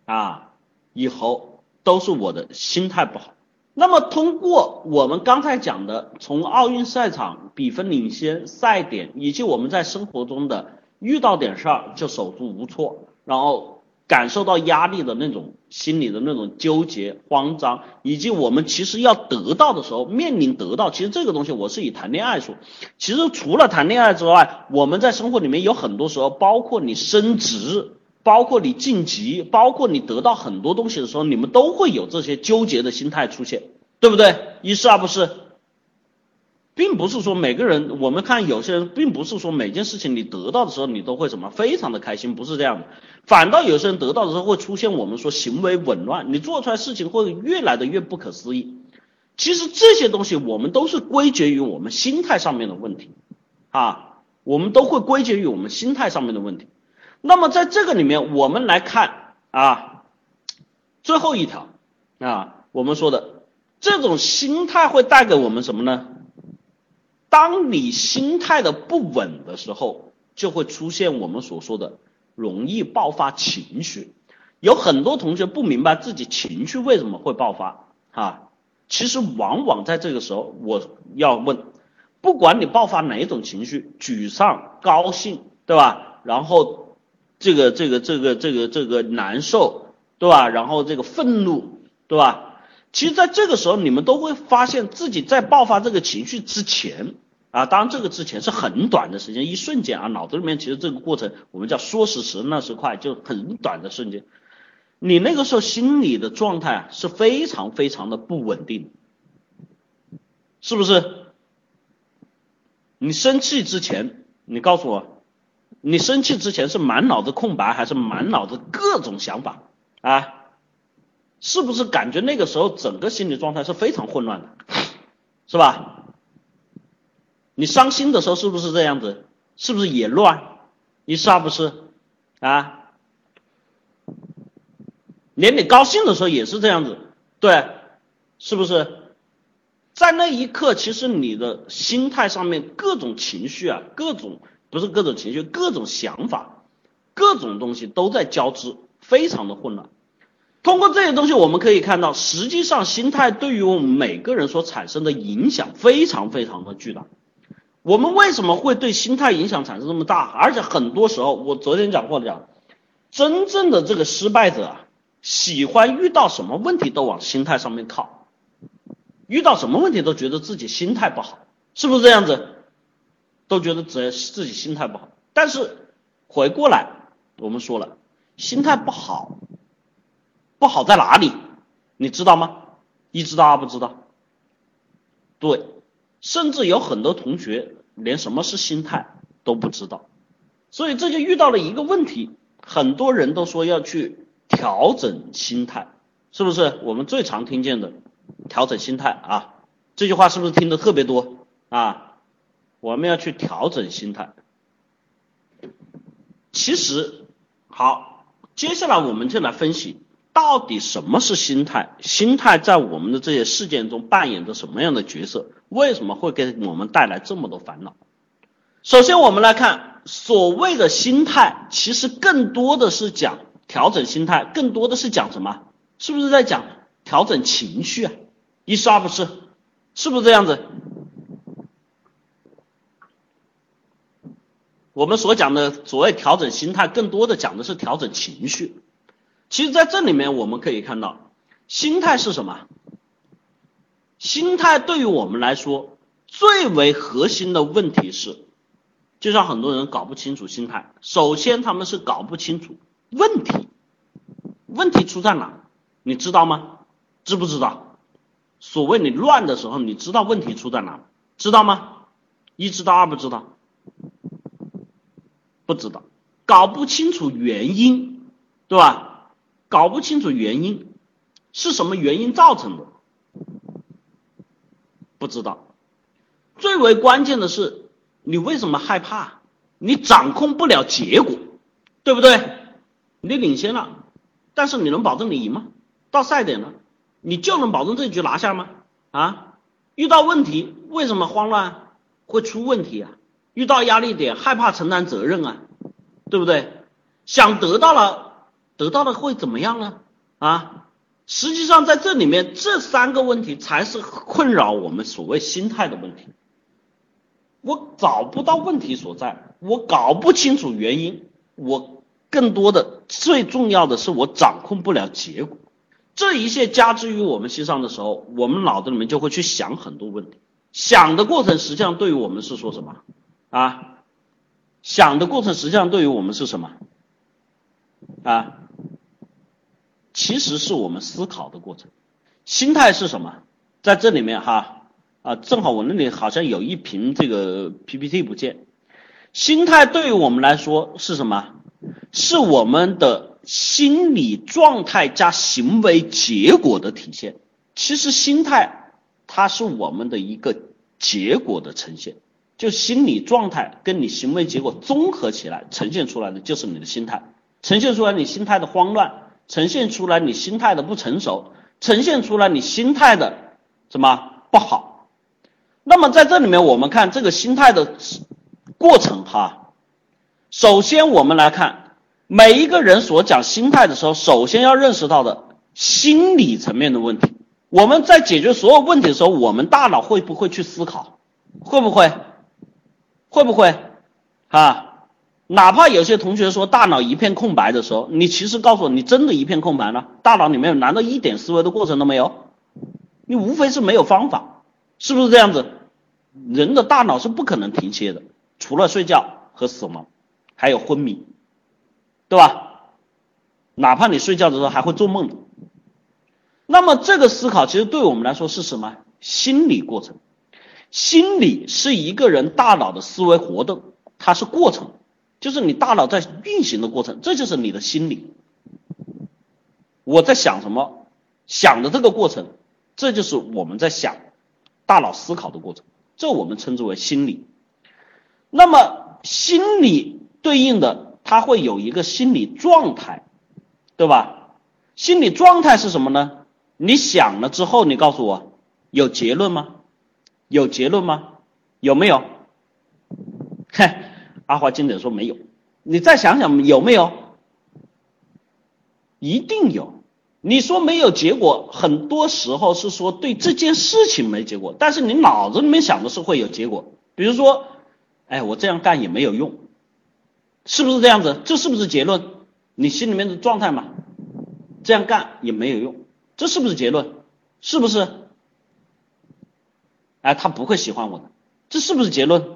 啊，以后都是我的心态不好。那么通过我们刚才讲的，从奥运赛场比分领先、赛点，以及我们在生活中的遇到点事儿就手足无措，然后。感受到压力的那种心理的那种纠结、慌张，以及我们其实要得到的时候，面临得到，其实这个东西我是以谈恋爱说。其实除了谈恋爱之外，我们在生活里面有很多时候，包括你升职，包括你晋级，包括你得到很多东西的时候，你们都会有这些纠结的心态出现，对不对？一是二不是？并不是说每个人，我们看有些人，并不是说每件事情你得到的时候，你都会什么非常的开心，不是这样的。反倒有些人得到的时候会出现我们说行为紊乱，你做出来事情会越来的越不可思议。其实这些东西我们都是归结于我们心态上面的问题啊，我们都会归结于我们心态上面的问题。那么在这个里面，我们来看啊，最后一条啊，我们说的这种心态会带给我们什么呢？当你心态的不稳的时候，就会出现我们所说的容易爆发情绪。有很多同学不明白自己情绪为什么会爆发，啊，其实往往在这个时候，我要问，不管你爆发哪一种情绪，沮丧、高兴，对吧？然后这个这个这个这个这个难受，对吧？然后这个愤怒，对吧？其实在这个时候，你们都会发现自己在爆发这个情绪之前。啊，当然这个之前是很短的时间，一瞬间啊，脑子里面其实这个过程我们叫说时迟那时快，就很短的瞬间。你那个时候心理的状态是非常非常的不稳定，是不是？你生气之前，你告诉我，你生气之前是满脑子空白，还是满脑子各种想法啊？是不是感觉那个时候整个心理状态是非常混乱的，是吧？你伤心的时候是不是这样子？是不是也乱？你是不是啊？连你高兴的时候也是这样子，对，是不是？在那一刻，其实你的心态上面各种情绪啊，各种不是各种情绪，各种想法，各种东西都在交织，非常的混乱。通过这些东西，我们可以看到，实际上心态对于我们每个人所产生的影响非常非常的巨大。我们为什么会对心态影响产生这么大？而且很多时候，我昨天讲过的讲，真正的这个失败者，喜欢遇到什么问题都往心态上面靠，遇到什么问题都觉得自己心态不好，是不是这样子？都觉得自自己心态不好。但是回过来，我们说了，心态不好。不好在哪里？你知道吗？一知道二不知道。对，甚至有很多同学连什么是心态都不知道，所以这就遇到了一个问题。很多人都说要去调整心态，是不是？我们最常听见的调整心态啊，这句话是不是听的特别多啊？我们要去调整心态。其实，好，接下来我们就来分析。到底什么是心态？心态在我们的这些事件中扮演着什么样的角色？为什么会给我们带来这么多烦恼？首先，我们来看所谓的心态，其实更多的是讲调整心态，更多的是讲什么？是不是在讲调整情绪啊？一是二不是？是不是这样子？我们所讲的所谓调整心态，更多的讲的是调整情绪。其实，在这里面我们可以看到，心态是什么？心态对于我们来说，最为核心的问题是，就像很多人搞不清楚心态。首先，他们是搞不清楚问题，问题出在哪？你知道吗？知不知道？所谓你乱的时候，你知道问题出在哪？知道吗？一知道，二不知道，不知道，搞不清楚原因，对吧？搞不清楚原因是什么原因造成的，不知道。最为关键的是，你为什么害怕？你掌控不了结果，对不对？你领先了，但是你能保证你赢吗？到赛点了，你就能保证这局拿下吗？啊？遇到问题为什么慌乱？会出问题啊？遇到压力点害怕承担责任啊？对不对？想得到了。得到了会怎么样呢？啊，实际上在这里面这三个问题才是困扰我们所谓心态的问题。我找不到问题所在，我搞不清楚原因，我更多的最重要的是我掌控不了结果。这一切加之于我们身上的时候，我们脑子里面就会去想很多问题。想的过程实际上对于我们是说什么啊？想的过程实际上对于我们是什么啊？其实是我们思考的过程，心态是什么？在这里面哈啊，正好我那里好像有一瓶这个 PPT 不见。心态对于我们来说是什么？是我们的心理状态加行为结果的体现。其实心态它是我们的一个结果的呈现，就心理状态跟你行为结果综合起来呈现出来的就是你的心态，呈现出来你心态的慌乱。呈现出来你心态的不成熟，呈现出来你心态的什么不好？那么在这里面，我们看这个心态的过程哈。首先，我们来看每一个人所讲心态的时候，首先要认识到的心理层面的问题。我们在解决所有问题的时候，我们大脑会不会去思考？会不会？会不会？啊？哪怕有些同学说大脑一片空白的时候，你其实告诉我，你真的一片空白了？大脑里面难道一点思维的过程都没有？你无非是没有方法，是不是这样子？人的大脑是不可能停歇的，除了睡觉和死亡，还有昏迷，对吧？哪怕你睡觉的时候还会做梦。那么这个思考其实对我们来说是什么？心理过程。心理是一个人大脑的思维活动，它是过程。就是你大脑在运行的过程，这就是你的心理。我在想什么，想的这个过程，这就是我们在想大脑思考的过程，这我们称之为心理。那么心理对应的，它会有一个心理状态，对吧？心理状态是什么呢？你想了之后，你告诉我有结论吗？有结论吗？有没有？嘿，阿华经典说没有。你再想想有没有？一定有。你说没有结果，很多时候是说对这件事情没结果，但是你脑子里面想的是会有结果。比如说，哎，我这样干也没有用，是不是这样子？这是不是结论？你心里面的状态嘛？这样干也没有用，这是不是结论？是不是？哎，他不会喜欢我的，这是不是结论？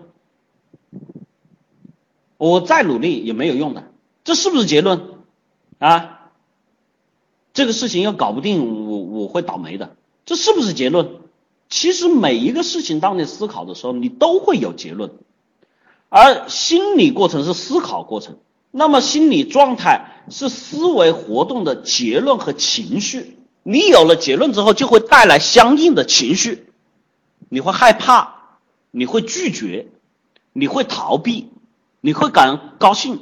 我再努力也没有用的，这是不是结论？啊，这个事情要搞不定，我我会倒霉的，这是不是结论？其实每一个事情，当你思考的时候，你都会有结论，而心理过程是思考过程，那么心理状态是思维活动的结论和情绪。你有了结论之后，就会带来相应的情绪。你会害怕，你会拒绝，你会逃避，你会感高兴，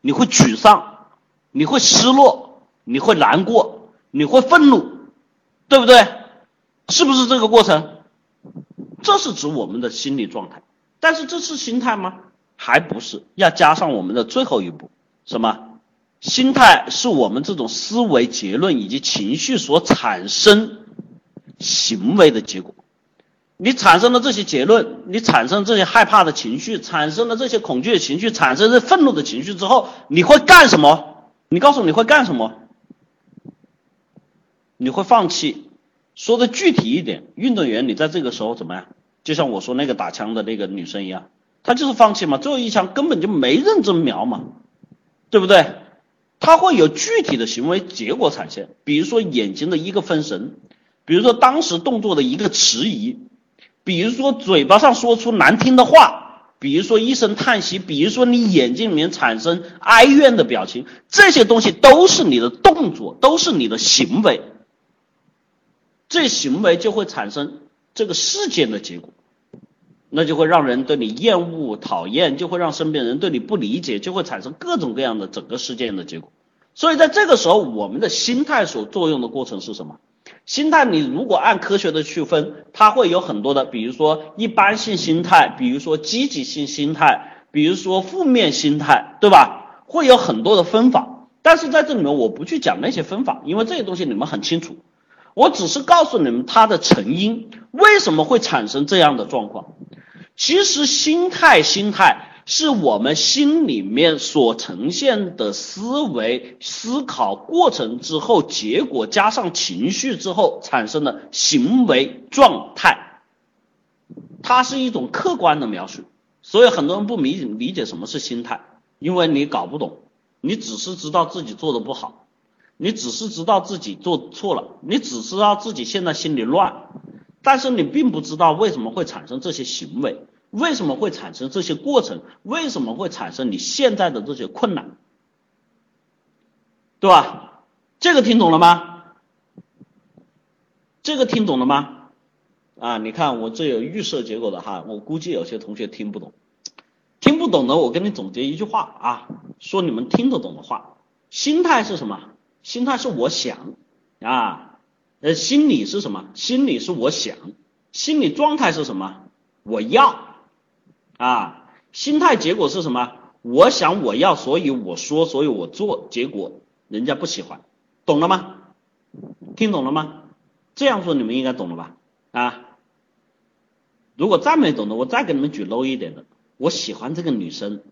你会沮丧，你会失落，你会难过，你会愤怒，对不对？是不是这个过程？这是指我们的心理状态。但是这是心态吗？还不是，要加上我们的最后一步，什么？心态是我们这种思维、结论以及情绪所产生行为的结果。你产生了这些结论，你产生这些害怕的情绪，产生了这些恐惧的情绪，产生这愤怒的情绪之后，你会干什么？你告诉我你会干什么？你会放弃。说的具体一点，运动员你在这个时候怎么样？就像我说那个打枪的那个女生一样，她就是放弃嘛，最后一枪根本就没认真瞄嘛，对不对？她会有具体的行为结果产现，比如说眼睛的一个分神，比如说当时动作的一个迟疑。比如说嘴巴上说出难听的话，比如说一声叹息，比如说你眼睛里面产生哀怨的表情，这些东西都是你的动作，都是你的行为，这行为就会产生这个事件的结果，那就会让人对你厌恶、讨厌，就会让身边人对你不理解，就会产生各种各样的整个事件的结果。所以在这个时候，我们的心态所作用的过程是什么？心态，你如果按科学的区分，它会有很多的，比如说一般性心态，比如说积极性心态，比如说负面心态，对吧？会有很多的分法，但是在这里面我不去讲那些分法，因为这些东西你们很清楚，我只是告诉你们它的成因，为什么会产生这样的状况。其实心态，心态。是我们心里面所呈现的思维思考过程之后，结果加上情绪之后产生的行为状态，它是一种客观的描述。所以很多人不理理解什么是心态，因为你搞不懂，你只是知道自己做的不好，你只是知道自己做错了，你只知道自己现在心里乱，但是你并不知道为什么会产生这些行为。为什么会产生这些过程？为什么会产生你现在的这些困难？对吧？这个听懂了吗？这个听懂了吗？啊，你看我这有预设结果的哈，我估计有些同学听不懂，听不懂的我跟你总结一句话啊，说你们听得懂的话。心态是什么？心态是我想啊，呃，心理是什么？心理是我想，心理状态是什么？我要。啊，心态结果是什么？我想我要，所以我说，所以我做，结果人家不喜欢，懂了吗？听懂了吗？这样说你们应该懂了吧？啊，如果再没懂的，我再给你们举 low 一点的。我喜欢这个女生，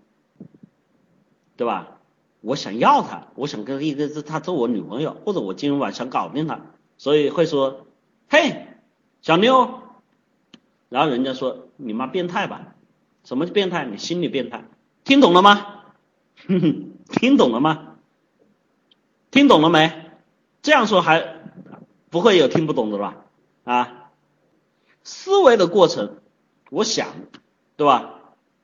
对吧？我想要她，我想跟一个她做我女朋友，或者我今晚想搞定她，所以会说，嘿，小妞，然后人家说你妈变态吧？什么变态？你心理变态，听懂了吗？听懂了吗？听懂了没？这样说还不会有听不懂的吧？啊，思维的过程，我想，对吧？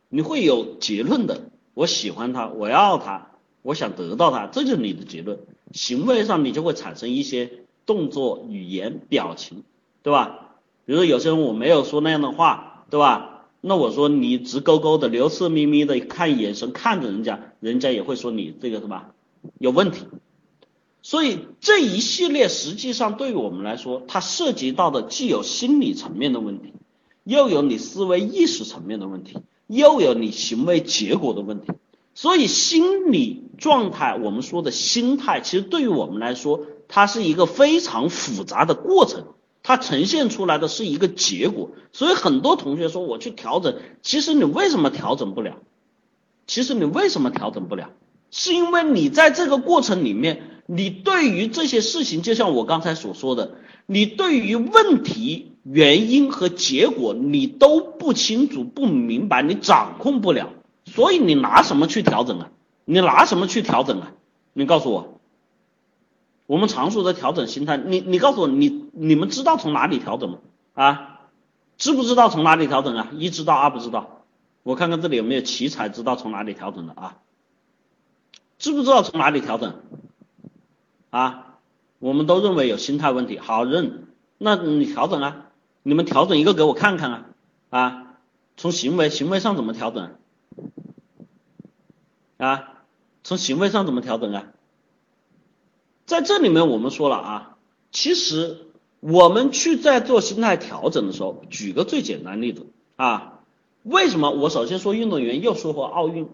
你会有结论的。我喜欢他，我要他，我想得到他，这就是你的结论。行为上你就会产生一些动作、语言、表情，对吧？比如说有些人我没有说那样的话，对吧？那我说你直勾勾的、流色眯眯的看眼神看着人家，人家也会说你这个什么有问题。所以这一系列实际上对于我们来说，它涉及到的既有心理层面的问题，又有你思维意识层面的问题，又有你行为结果的问题。所以心理状态，我们说的心态，其实对于我们来说，它是一个非常复杂的过程。它呈现出来的是一个结果，所以很多同学说我去调整，其实你为什么调整不了？其实你为什么调整不了？是因为你在这个过程里面，你对于这些事情，就像我刚才所说的，你对于问题原因和结果你都不清楚、不明白，你掌控不了，所以你拿什么去调整啊？你拿什么去调整啊？你告诉我。我们常说的调整心态，你你告诉我，你你们知道从哪里调整吗？啊，知不知道从哪里调整啊？一知道，二不知道。我看看这里有没有奇才知道从哪里调整的啊？知不知道从哪里调整？啊，我们都认为有心态问题，好认，那你调整啊？你们调整一个给我看看啊？啊，从行为行为上怎么调整？啊，从行为上怎么调整啊？在这里面，我们说了啊，其实我们去在做心态调整的时候，举个最简单例子啊，为什么我首先说运动员，又说回奥运，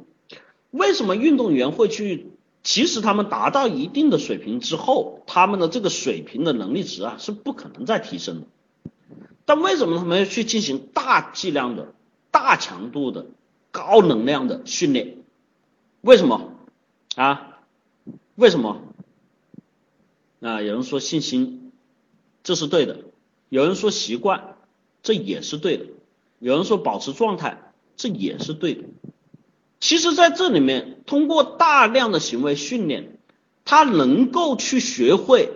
为什么运动员会去？其实他们达到一定的水平之后，他们的这个水平的能力值啊是不可能再提升的。但为什么他们要去进行大剂量的、大强度的、高能量的训练？为什么啊？为什么？啊，有人说信心，这是对的；有人说习惯，这也是对的；有人说保持状态，这也是对的。其实，在这里面，通过大量的行为训练，他能够去学会，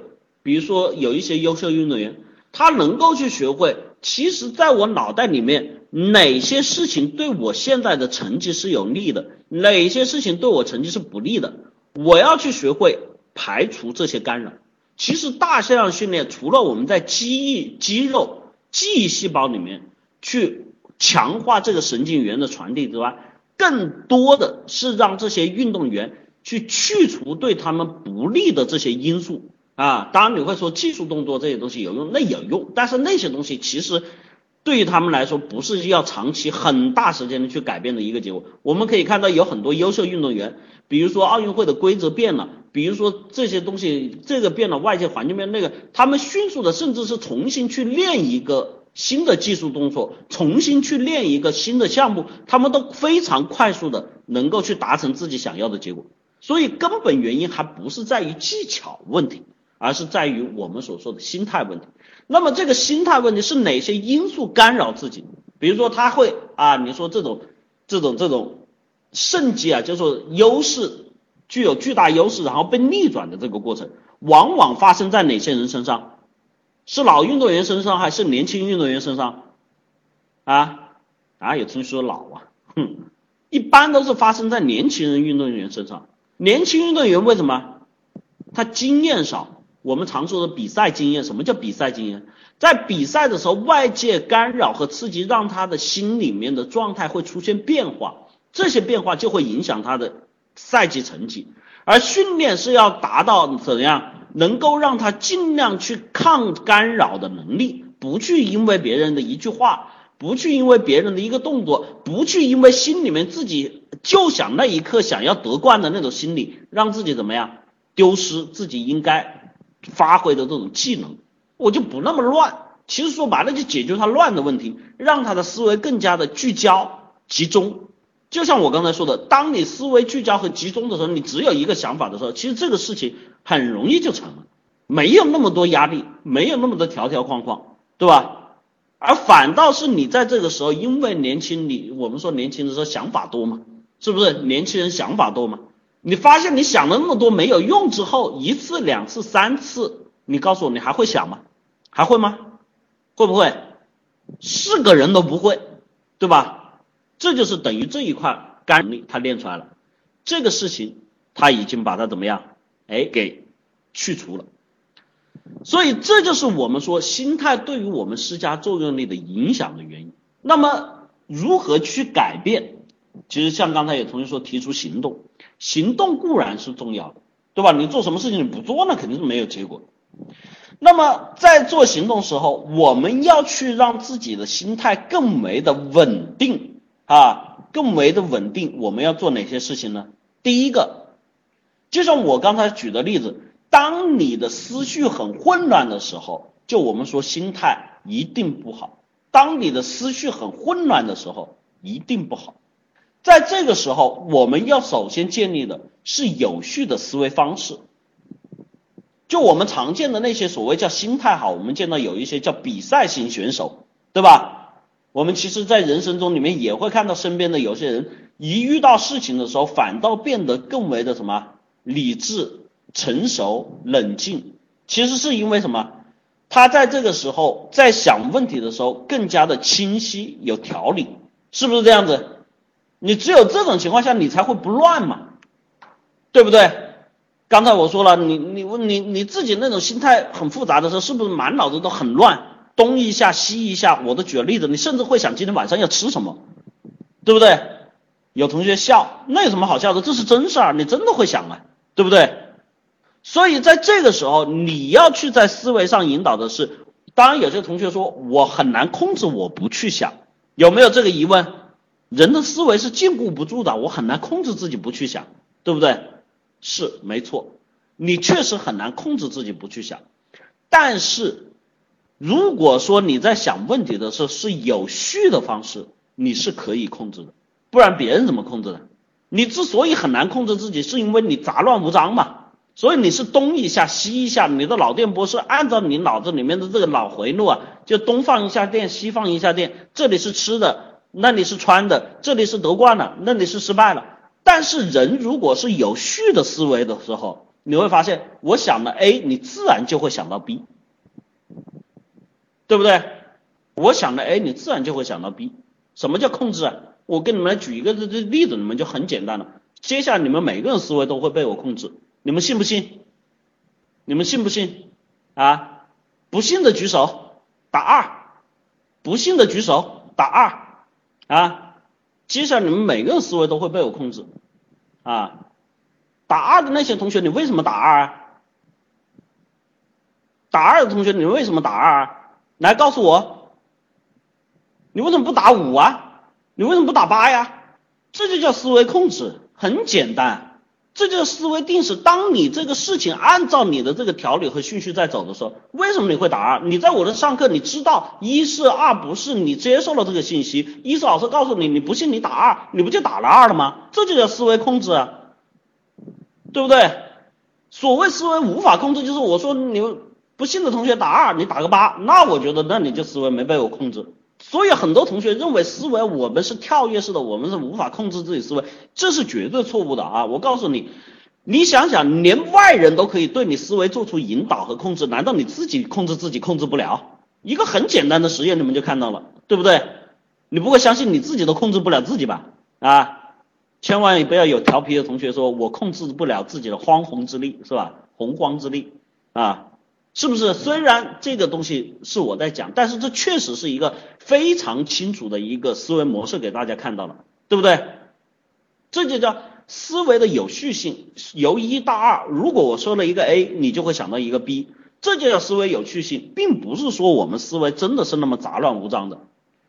比如说有一些优秀运动员，他能够去学会，其实在我脑袋里面，哪些事情对我现在的成绩是有利的，哪些事情对我成绩是不利的，我要去学会排除这些干扰。其实大剂量训练除了我们在记忆、肌肉、记忆细胞里面去强化这个神经元的传递之外，更多的是让这些运动员去去除对他们不利的这些因素啊。当然你会说技术动作这些东西有用，那有用，但是那些东西其实对于他们来说不是要长期很大时间的去改变的一个结果。我们可以看到有很多优秀运动员，比如说奥运会的规则变了。比如说这些东西，这个变了，外界环境变，那个他们迅速的，甚至是重新去练一个新的技术动作，重新去练一个新的项目，他们都非常快速的能够去达成自己想要的结果。所以根本原因还不是在于技巧问题，而是在于我们所说的心态问题。那么这个心态问题是哪些因素干扰自己？比如说他会啊，你说这种这种这种胜机啊，就是说优势。具有巨大优势，然后被逆转的这个过程，往往发生在哪些人身上？是老运动员身上，还是年轻运动员身上？啊，哪有听说老啊？哼，一般都是发生在年轻人运动员身上。年轻运动员为什么？他经验少，我们常说的比赛经验。什么叫比赛经验？在比赛的时候，外界干扰和刺激，让他的心里面的状态会出现变化，这些变化就会影响他的。赛季成绩，而训练是要达到怎样，能够让他尽量去抗干扰的能力，不去因为别人的一句话，不去因为别人的一个动作，不去因为心里面自己就想那一刻想要得冠的那种心理，让自己怎么样丢失自己应该发挥的这种技能，我就不那么乱。其实说白了，就解决他乱的问题，让他的思维更加的聚焦集中。就像我刚才说的，当你思维聚焦和集中的时候，你只有一个想法的时候，其实这个事情很容易就成了，没有那么多压力，没有那么多条条框框，对吧？而反倒是你在这个时候，因为年轻，你我们说年轻的时候想法多嘛，是不是？年轻人想法多嘛？你发现你想了那么多没有用之后，一次、两次、三次，你告诉我你还会想吗？还会吗？会不会？是个人都不会，对吧？这就是等于这一块干能力他练出来了，这个事情他已经把它怎么样？哎，给去除了。所以这就是我们说心态对于我们施加作用力的影响的原因。那么如何去改变？其实像刚才有同学说提出行动，行动固然是重要的，对吧？你做什么事情你不做，那肯定是没有结果。那么在做行动时候，我们要去让自己的心态更为的稳定啊，更为的稳定。我们要做哪些事情呢？第一个，就像我刚才举的例子，当你的思绪很混乱的时候，就我们说心态一定不好。当你的思绪很混乱的时候，一定不好。在这个时候，我们要首先建立的是有序的思维方式。就我们常见的那些所谓叫心态好，我们见到有一些叫比赛型选手，对吧？我们其实，在人生中里面也会看到身边的有些人，一遇到事情的时候，反倒变得更为的什么理智、成熟、冷静。其实是因为什么？他在这个时候在想问题的时候更加的清晰、有条理，是不是这样子？你只有这种情况下，你才会不乱嘛，对不对？刚才我说了，你你你你自己那种心态很复杂的时候，是不是满脑子都很乱，东一下西一下？我都举个例子，你甚至会想今天晚上要吃什么，对不对？有同学笑，那有什么好笑的？这是真事儿，你真的会想啊，对不对？所以在这个时候，你要去在思维上引导的是，当然有些同学说我很难控制我不去想，有没有这个疑问？人的思维是禁锢不住的，我很难控制自己不去想，对不对？是没错，你确实很难控制自己不去想，但是如果说你在想问题的时候是有序的方式，你是可以控制的，不然别人怎么控制的？你之所以很难控制自己，是因为你杂乱无章嘛，所以你是东一下西一下，你的脑电波是按照你脑子里面的这个脑回路啊，就东放一下电，西放一下电，这里是吃的，那里是穿的，这里是得冠了，那里是失败了。但是人如果是有序的思维的时候，你会发现，我想了 A，你自然就会想到 B，对不对？我想的 A，你自然就会想到 B。什么叫控制啊？我跟你们来举一个这这例子，你们就很简单了。接下来你们每个人思维都会被我控制，你们信不信？你们信不信？啊？不信的举手，打二；不信的举手，打二。啊？接下来你们每个人思维都会被我控制，啊，打二的那些同学，你为什么打二啊？打二的同学，你为什么打二？来告诉我，你为什么不打五啊？你为什么不打八呀？这就叫思维控制，很简单。这就是思维定式。当你这个事情按照你的这个条理和顺序在走的时候，为什么你会打二？你在我的上课，你知道一是二不是，你接受了这个信息，一是老师告诉你，你不信你打二，你不就打了二了吗？这就叫思维控制，对不对？所谓思维无法控制，就是我说你不信的同学打二，你打个八，那我觉得那你就思维没被我控制。所以很多同学认为思维我们是跳跃式的，我们是无法控制自己思维，这是绝对错误的啊！我告诉你，你想想，连外人都可以对你思维做出引导和控制，难道你自己控制自己控制不了？一个很简单的实验，你们就看到了，对不对？你不会相信你自己都控制不了自己吧？啊，千万不要有调皮的同学说我控制不了自己的荒洪之力，是吧？洪荒之力啊！是不是？虽然这个东西是我在讲，但是这确实是一个非常清楚的一个思维模式，给大家看到了，对不对？这就叫思维的有序性，由一到二。如果我说了一个 A，你就会想到一个 B，这就叫思维有序性，并不是说我们思维真的是那么杂乱无章的。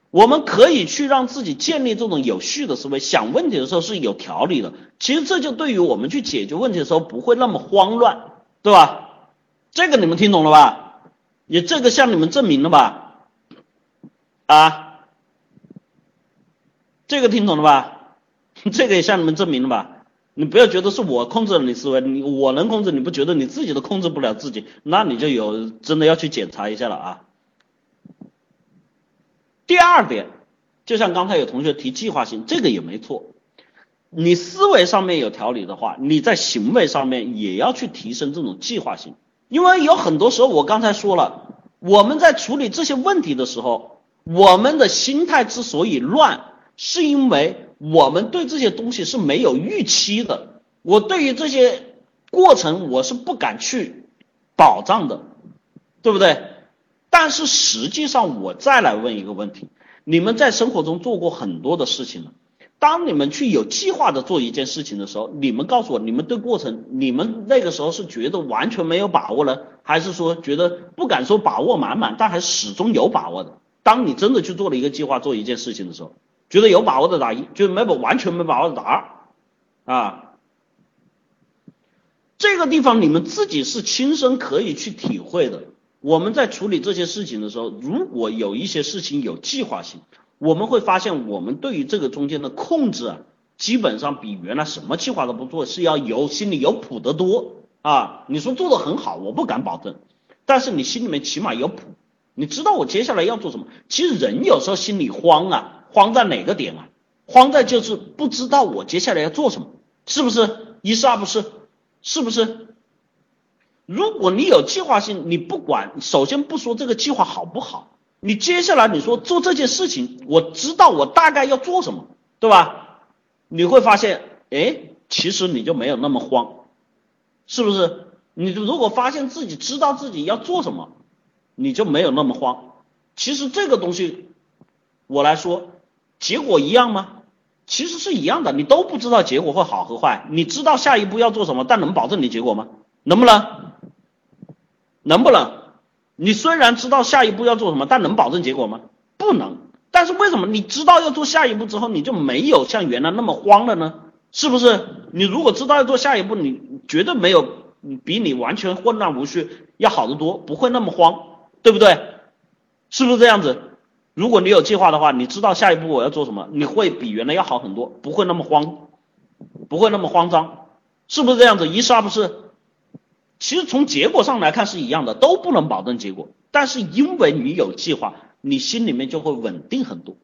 我们可以去让自己建立这种有序的思维，想问题的时候是有条理的。其实这就对于我们去解决问题的时候不会那么慌乱，对吧？这个你们听懂了吧？也这个向你们证明了吧？啊，这个听懂了吧？这个也向你们证明了吧？你不要觉得是我控制了你思维，你我能控制，你不觉得你自己都控制不了自己？那你就有真的要去检查一下了啊。第二点，就像刚才有同学提计划性，这个也没错。你思维上面有条理的话，你在行为上面也要去提升这种计划性。因为有很多时候，我刚才说了，我们在处理这些问题的时候，我们的心态之所以乱，是因为我们对这些东西是没有预期的。我对于这些过程，我是不敢去保障的，对不对？但是实际上，我再来问一个问题：你们在生活中做过很多的事情了。当你们去有计划的做一件事情的时候，你们告诉我，你们对过程，你们那个时候是觉得完全没有把握呢，还是说觉得不敢说把握满满，但还始终有把握的？当你真的去做了一个计划，做一件事情的时候，觉得有把握的打一，觉得没把完全没把握的打二，啊，这个地方你们自己是亲身可以去体会的。我们在处理这些事情的时候，如果有一些事情有计划性。我们会发现，我们对于这个中间的控制啊，基本上比原来什么计划都不做是要有心里有谱的多啊。你说做的很好，我不敢保证，但是你心里面起码有谱，你知道我接下来要做什么。其实人有时候心里慌啊，慌在哪个点啊？慌在就是不知道我接下来要做什么，是不是？一是二不是，是不是？如果你有计划性，你不管，首先不说这个计划好不好。你接下来你说做这件事情，我知道我大概要做什么，对吧？你会发现，哎，其实你就没有那么慌，是不是？你如果发现自己知道自己要做什么，你就没有那么慌。其实这个东西，我来说，结果一样吗？其实是一样的，你都不知道结果会好和坏，你知道下一步要做什么，但能保证你结果吗？能不能？能不能？你虽然知道下一步要做什么，但能保证结果吗？不能。但是为什么你知道要做下一步之后，你就没有像原来那么慌了呢？是不是？你如果知道要做下一步，你绝对没有比你完全混乱无序要好得多，不会那么慌，对不对？是不是这样子？如果你有计划的话，你知道下一步我要做什么，你会比原来要好很多，不会那么慌，不会那么慌张，是不是这样子？一是二不是？其实从结果上来看是一样的，都不能保证结果，但是因为你有计划，你心里面就会稳定很多，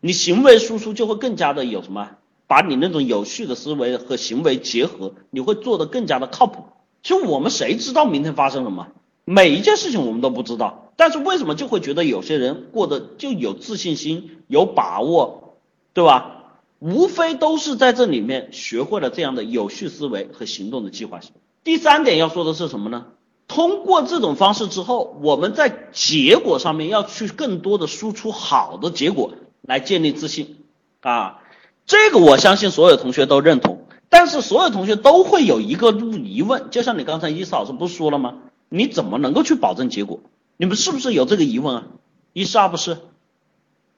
你行为输出就会更加的有什么，把你那种有序的思维和行为结合，你会做得更加的靠谱。就我们谁知道明天发生什么？每一件事情我们都不知道，但是为什么就会觉得有些人过得就有自信心、有把握，对吧？无非都是在这里面学会了这样的有序思维和行动的计划性。第三点要说的是什么呢？通过这种方式之后，我们在结果上面要去更多的输出好的结果来建立自信啊。这个我相信所有同学都认同，但是所有同学都会有一个疑问，就像你刚才伊思老师不是说了吗？你怎么能够去保证结果？你们是不是有这个疑问啊？一是二不是？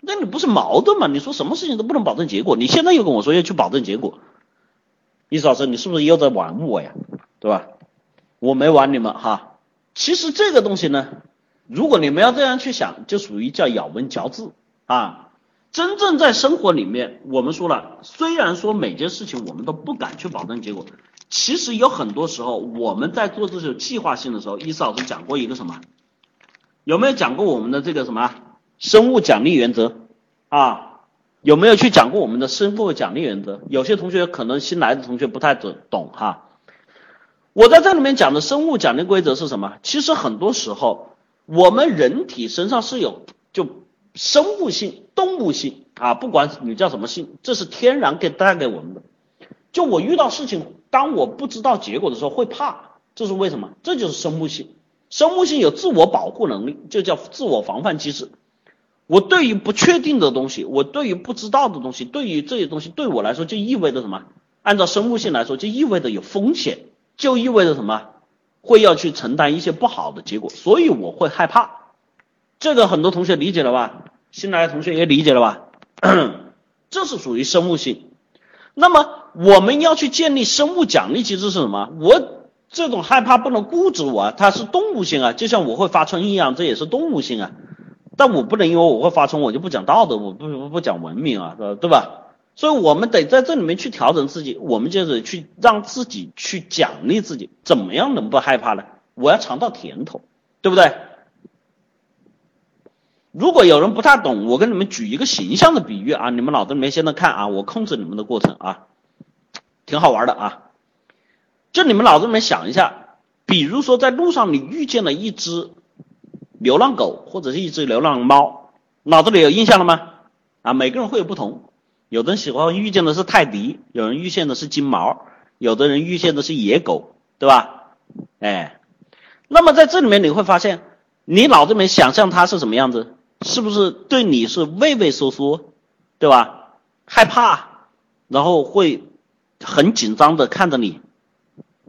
那你不是矛盾吗？你说什么事情都不能保证结果，你现在又跟我说要去保证结果，意思老师，你是不是又在玩我呀？对吧？我没玩你们哈。其实这个东西呢，如果你们要这样去想，就属于叫咬文嚼字啊。真正在生活里面，我们说了，虽然说每件事情我们都不敢去保证结果，其实有很多时候我们在做这种计划性的时候，伊思老师讲过一个什么？有没有讲过我们的这个什么？生物奖励原则啊，有没有去讲过我们的生物奖励原则？有些同学可能新来的同学不太懂懂哈。我在这里面讲的生物奖励规则是什么？其实很多时候我们人体身上是有就生物性、动物性啊，不管你叫什么性，这是天然给带给我们的。就我遇到事情，当我不知道结果的时候会怕，这是为什么？这就是生物性。生物性有自我保护能力，就叫自我防范机制。我对于不确定的东西，我对于不知道的东西，对于这些东西，对我来说就意味着什么？按照生物性来说，就意味着有风险，就意味着什么？会要去承担一些不好的结果，所以我会害怕。这个很多同学理解了吧？新来的同学也理解了吧？这是属于生物性。那么我们要去建立生物奖励机制是什么？我这种害怕不能固执我，它是动物性啊，就像我会发春一样，这也是动物性啊。但我不能因为我会发冲，我就不讲道德，我不不不讲文明啊，对吧？所以我们得在这里面去调整自己，我们就是去让自己去奖励自己，怎么样能不害怕呢？我要尝到甜头，对不对？如果有人不太懂，我跟你们举一个形象的比喻啊，你们脑子里面现在看啊，我控制你们的过程啊，挺好玩的啊。就你们脑子里面想一下，比如说在路上你遇见了一只。流浪狗或者是一只流浪猫，脑子里有印象了吗？啊，每个人会有不同，有的人喜欢遇见的是泰迪，有人遇见的是金毛，有的人遇见的是野狗，对吧？哎，那么在这里面你会发现，你脑子里面想象它是什么样子，是不是对你是畏畏缩缩，对吧？害怕，然后会很紧张的看着你，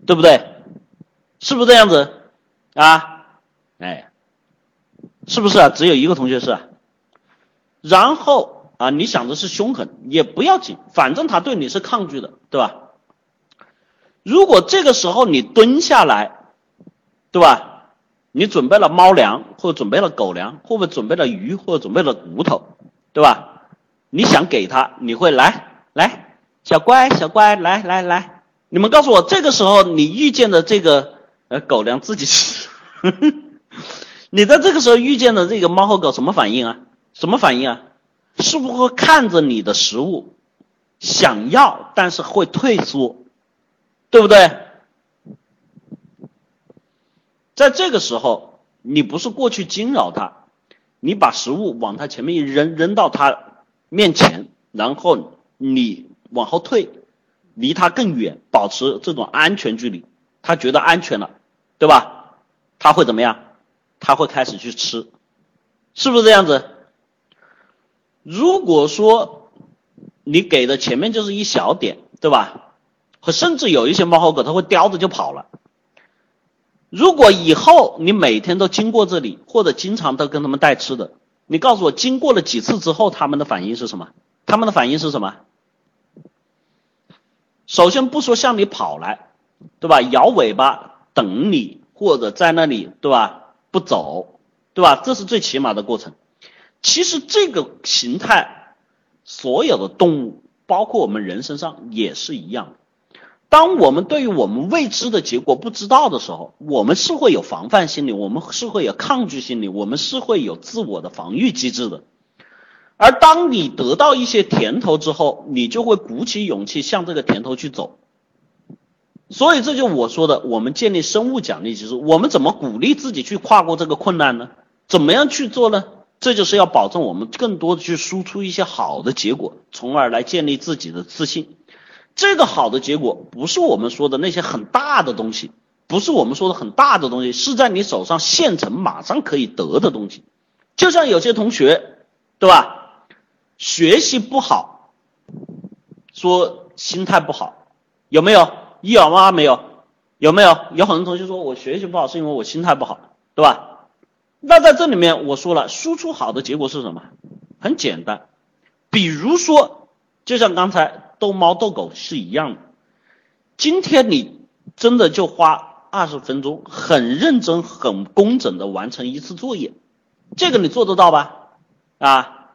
对不对？是不是这样子啊？哎，是不是啊？只有一个同学是啊。然后啊，你想的是凶狠也不要紧，反正他对你是抗拒的，对吧？如果这个时候你蹲下来。对吧？你准备了猫粮，或者准备了狗粮，或者准备了鱼，或者准备了骨头，对吧？你想给他，你会来来，小乖小乖，来来来，你们告诉我，这个时候你遇见的这个呃狗粮自己吃，你在这个时候遇见的这个猫和狗什么反应啊？什么反应啊？是不是会看着你的食物想要，但是会退缩，对不对？在这个时候，你不是过去惊扰它，你把食物往它前面一扔，扔到它面前，然后你往后退，离它更远，保持这种安全距离，它觉得安全了，对吧？它会怎么样？他会开始去吃，是不是这样子？如果说你给的前面就是一小点，对吧？和甚至有一些猫和狗，它会叼着就跑了。如果以后你每天都经过这里，或者经常都跟他们带吃的，你告诉我，经过了几次之后，他们的反应是什么？他们的反应是什么？首先不说向你跑来，对吧？摇尾巴等你，或者在那里，对吧？不走，对吧？这是最起码的过程。其实这个形态，所有的动物，包括我们人身上也是一样。当我们对于我们未知的结果不知道的时候，我们是会有防范心理，我们是会有抗拒心理，我们是会有自我的防御机制的。而当你得到一些甜头之后，你就会鼓起勇气向这个甜头去走。所以这就我说的，我们建立生物奖励机制，我们怎么鼓励自己去跨过这个困难呢？怎么样去做呢？这就是要保证我们更多的去输出一些好的结果，从而来建立自己的自信。这个好的结果不是我们说的那些很大的东西，不是我们说的很大的东西，是在你手上现成马上可以得的东西。就像有些同学，对吧？学习不好，说心态不好，有没有？有吗？没有？有没有？有很多同学说我学习不好是因为我心态不好，对吧？那在这里面我说了，输出好的结果是什么？很简单，比如说，就像刚才。逗猫逗狗是一样的。今天你真的就花二十分钟，很认真、很工整的完成一次作业，这个你做得到吧？啊，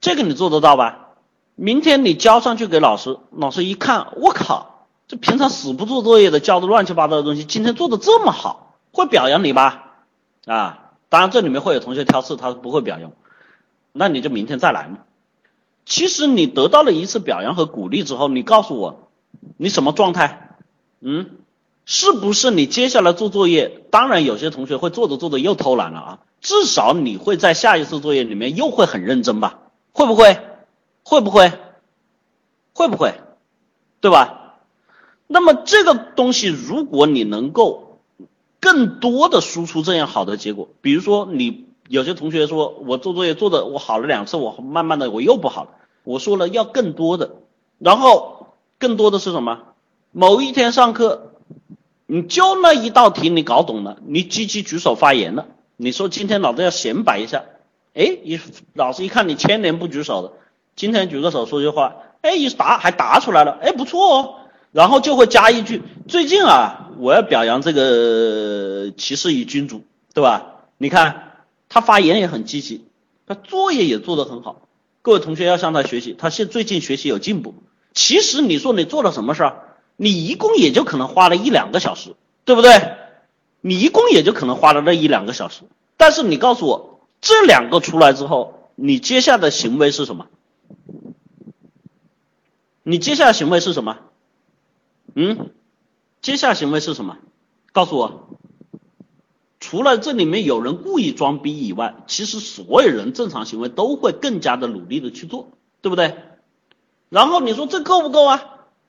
这个你做得到吧？明天你交上去给老师，老师一看，我靠，这平常死不做作业的，教的乱七八糟的东西，今天做的这么好，会表扬你吧？啊，当然这里面会有同学挑刺，他不会表扬，那你就明天再来嘛。其实你得到了一次表扬和鼓励之后，你告诉我，你什么状态？嗯，是不是你接下来做作业？当然，有些同学会做着做着又偷懒了啊。至少你会在下一次作业里面又会很认真吧？会不会？会不会？会不会？对吧？那么这个东西，如果你能够更多的输出这样好的结果，比如说你。有些同学说，我做作业做的我好了两次，我慢慢的我又不好了。我说了要更多的，然后更多的是什么？某一天上课，你就那一道题你搞懂了，你积极举手发言了。你说今天老子要显摆一下，哎，一老师一看你千年不举手的，今天举个手说句话，哎，一答还答出来了，哎，不错哦。然后就会加一句，最近啊，我要表扬这个骑士与君主，对吧？你看。他发言也很积极，他作业也做得很好。各位同学要向他学习，他现最近学习有进步。其实你说你做了什么事儿，你一共也就可能花了一两个小时，对不对？你一共也就可能花了那一两个小时。但是你告诉我，这两个出来之后，你接下来的行为是什么？你接下来行为是什么？嗯，接下来行为是什么？告诉我。除了这里面有人故意装逼以外，其实所有人正常行为都会更加的努力的去做，对不对？然后你说这够不够啊？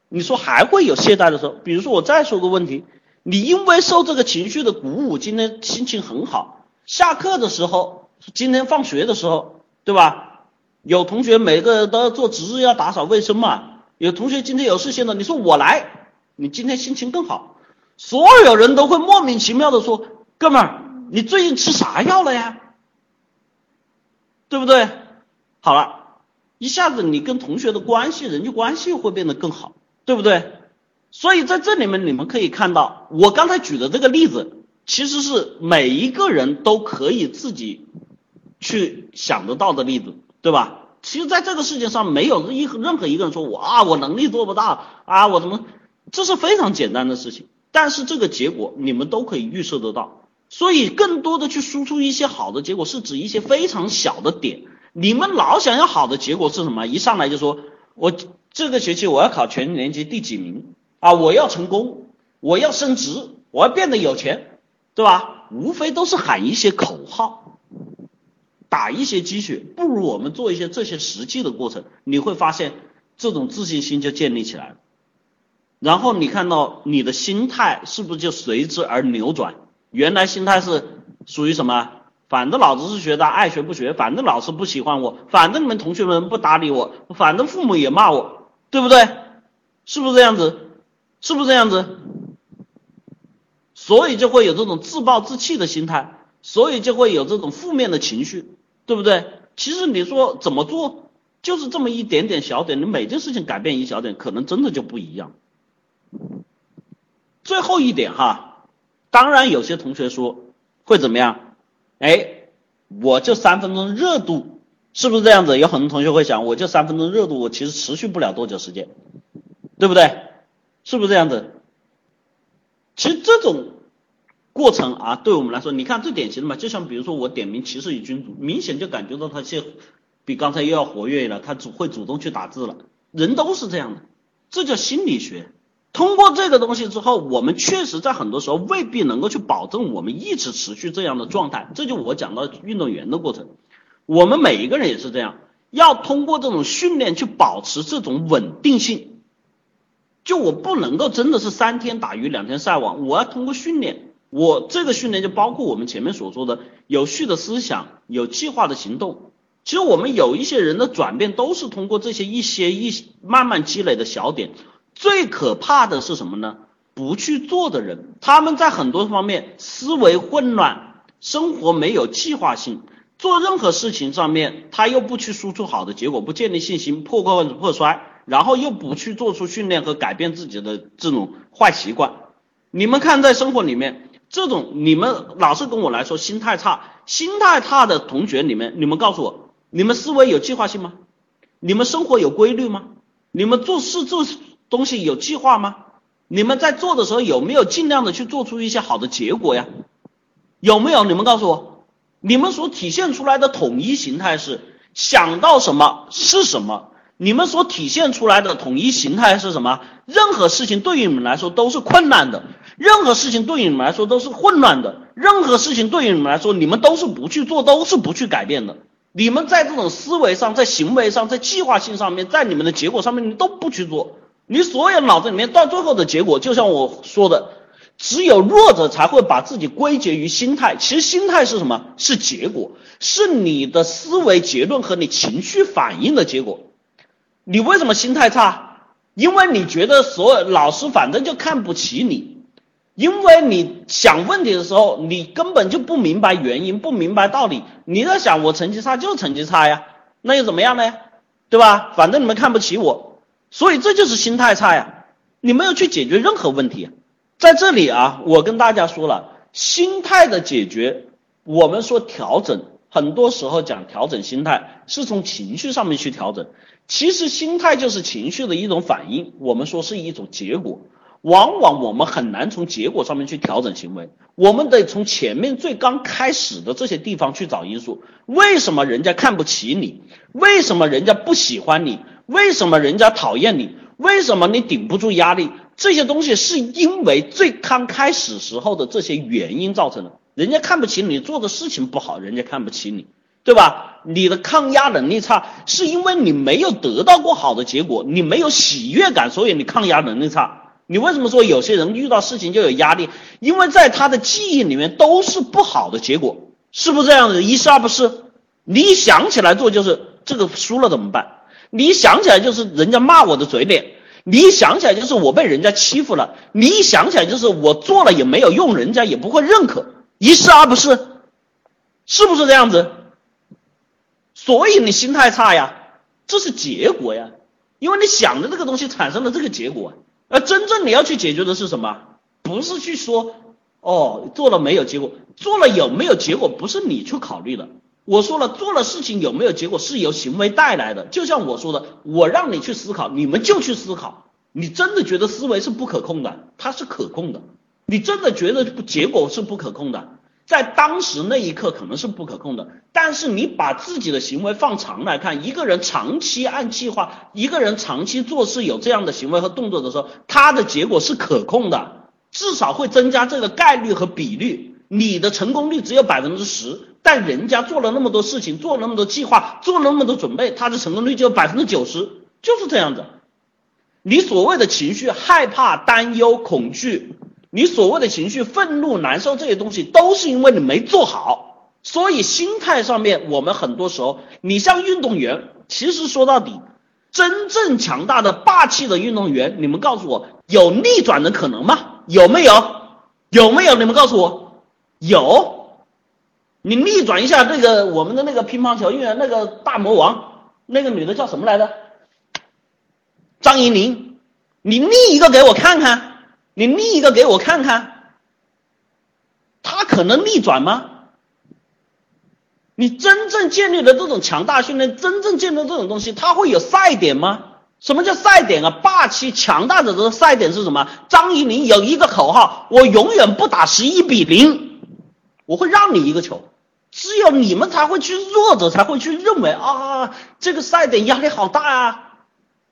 你说还会有懈怠的时候，比如说我再说个问题，你因为受这个情绪的鼓舞，今天心情很好。下课的时候，今天放学的时候，对吧？有同学每个人都要做值日，要打扫卫生嘛。有同学今天有事情了，你说我来，你今天心情更好。所有人都会莫名其妙的说：“哥们儿，你最近吃啥药了呀？对不对？”好了，一下子你跟同学的关系、人际关系会变得更好，对不对？所以在这里面，你们可以看到，我刚才举的这个例子，其实是每一个人都可以自己去想得到的例子，对吧？其实，在这个世界上，没有一任何一个人说我啊，我能力做不到啊，我怎么？这是非常简单的事情。但是这个结果你们都可以预测得到，所以更多的去输出一些好的结果，是指一些非常小的点。你们老想要好的结果是什么？一上来就说我这个学期我要考全年级第几名。啊！我要成功，我要升职，我要变得有钱，对吧？无非都是喊一些口号，打一些鸡血，不如我们做一些这些实际的过程，你会发现这种自信心就建立起来了。然后你看到你的心态是不是就随之而扭转？原来心态是属于什么？反正老子是学的，爱学不学，反正老师不喜欢我，反正你们同学们不搭理我，反正父母也骂我，对不对？是不是这样子？是不是这样子？所以就会有这种自暴自弃的心态，所以就会有这种负面的情绪，对不对？其实你说怎么做，就是这么一点点小点，你每件事情改变一小点，可能真的就不一样。最后一点哈，当然有些同学说会怎么样？哎，我就三分钟热度，是不是这样子？有很多同学会想，我就三分钟热度，我其实持续不了多久时间，对不对？是不是这样子？其实这种过程啊，对我们来说，你看最典型的嘛，就像比如说我点名骑士与君主，明显就感觉到他现比刚才又要活跃了，他主会主动去打字了。人都是这样的，这叫心理学。通过这个东西之后，我们确实在很多时候未必能够去保证我们一直持续这样的状态。这就我讲到运动员的过程，我们每一个人也是这样，要通过这种训练去保持这种稳定性。就我不能够真的是三天打鱼两天晒网，我要通过训练，我这个训练就包括我们前面所说的有序的思想、有计划的行动。其实我们有一些人的转变都是通过这些一些一慢慢积累的小点。最可怕的是什么呢？不去做的人，他们在很多方面思维混乱，生活没有计划性，做任何事情上面他又不去输出好的结果，不建立信心，破罐子破摔。然后又不去做出训练和改变自己的这种坏习惯，你们看在生活里面，这种你们老是跟我来说心态差，心态差的同学里面，你们告诉我，你们思维有计划性吗？你们生活有规律吗？你们做事做东西有计划吗？你们在做的时候有没有尽量的去做出一些好的结果呀？有没有？你们告诉我，你们所体现出来的统一形态是想到什么是什么？你们所体现出来的统一形态是什么？任何事情对于你们来说都是困难的，任何事情对于你们来说都是混乱的，任何事情对于你们来说，你们都是不去做，都是不去改变的。你们在这种思维上，在行为上，在计划性上面，在你们的结果上面，你都不去做。你所有脑子里面到最后的结果，就像我说的，只有弱者才会把自己归结于心态。其实心态是什么？是结果，是你的思维结论和你情绪反应的结果。你为什么心态差？因为你觉得所有老师反正就看不起你，因为你想问题的时候，你根本就不明白原因，不明白道理。你在想我成绩差就成绩差呀，那又怎么样呢？对吧？反正你们看不起我，所以这就是心态差呀。你没有去解决任何问题。在这里啊，我跟大家说了，心态的解决，我们说调整，很多时候讲调整心态，是从情绪上面去调整。其实心态就是情绪的一种反应，我们说是一种结果。往往我们很难从结果上面去调整行为，我们得从前面最刚开始的这些地方去找因素。为什么人家看不起你？为什么人家不喜欢你？为什么人家讨厌你？为什么你顶不住压力？这些东西是因为最刚开始时候的这些原因造成的。人家看不起你做的事情不好，人家看不起你。对吧？你的抗压能力差，是因为你没有得到过好的结果，你没有喜悦感，所以你抗压能力差。你为什么说有些人遇到事情就有压力？因为在他的记忆里面都是不好的结果，是不是这样子？一是二不是？你想起来做就是这个输了怎么办？你一想起来就是人家骂我的嘴脸，你一想起来就是我被人家欺负了，你一想起来就是我做了也没有用，人家也不会认可，一是二不是？是不是这样子？所以你心态差呀，这是结果呀，因为你想的这个东西产生了这个结果，而真正你要去解决的是什么？不是去说哦做了没有结果，做了有没有结果不是你去考虑的。我说了，做了事情有没有结果是由行为带来的。就像我说的，我让你去思考，你们就去思考。你真的觉得思维是不可控的，它是可控的。你真的觉得结果是不可控的，在当时那一刻可能是不可控的。但是你把自己的行为放长来看，一个人长期按计划，一个人长期做事有这样的行为和动作的时候，他的结果是可控的，至少会增加这个概率和比率。你的成功率只有百分之十，但人家做了那么多事情，做了那么多计划，做了那么多准备，他的成功率就有百分之九十，就是这样子。你所谓的情绪，害怕、担忧、恐惧，你所谓的情绪，愤怒、难受这些东西，都是因为你没做好。所以心态上面，我们很多时候，你像运动员，其实说到底，真正强大的、霸气的运动员，你们告诉我，有逆转的可能吗？有没有？有没有？你们告诉我。有，你逆转一下那个我们的那个乒乓球运动员那个大魔王，那个女的叫什么来着？张怡宁，你逆一个给我看看，你逆一个给我看看，他可能逆转吗？你真正建立了这种强大训练，真正建立这种东西，他会有赛点吗？什么叫赛点啊？霸气强大的这个赛点是什么？张怡宁有一个口号：我永远不打十一比零。我会让你一个球，只有你们才会去弱者才会去认为啊，这个赛点压力好大啊，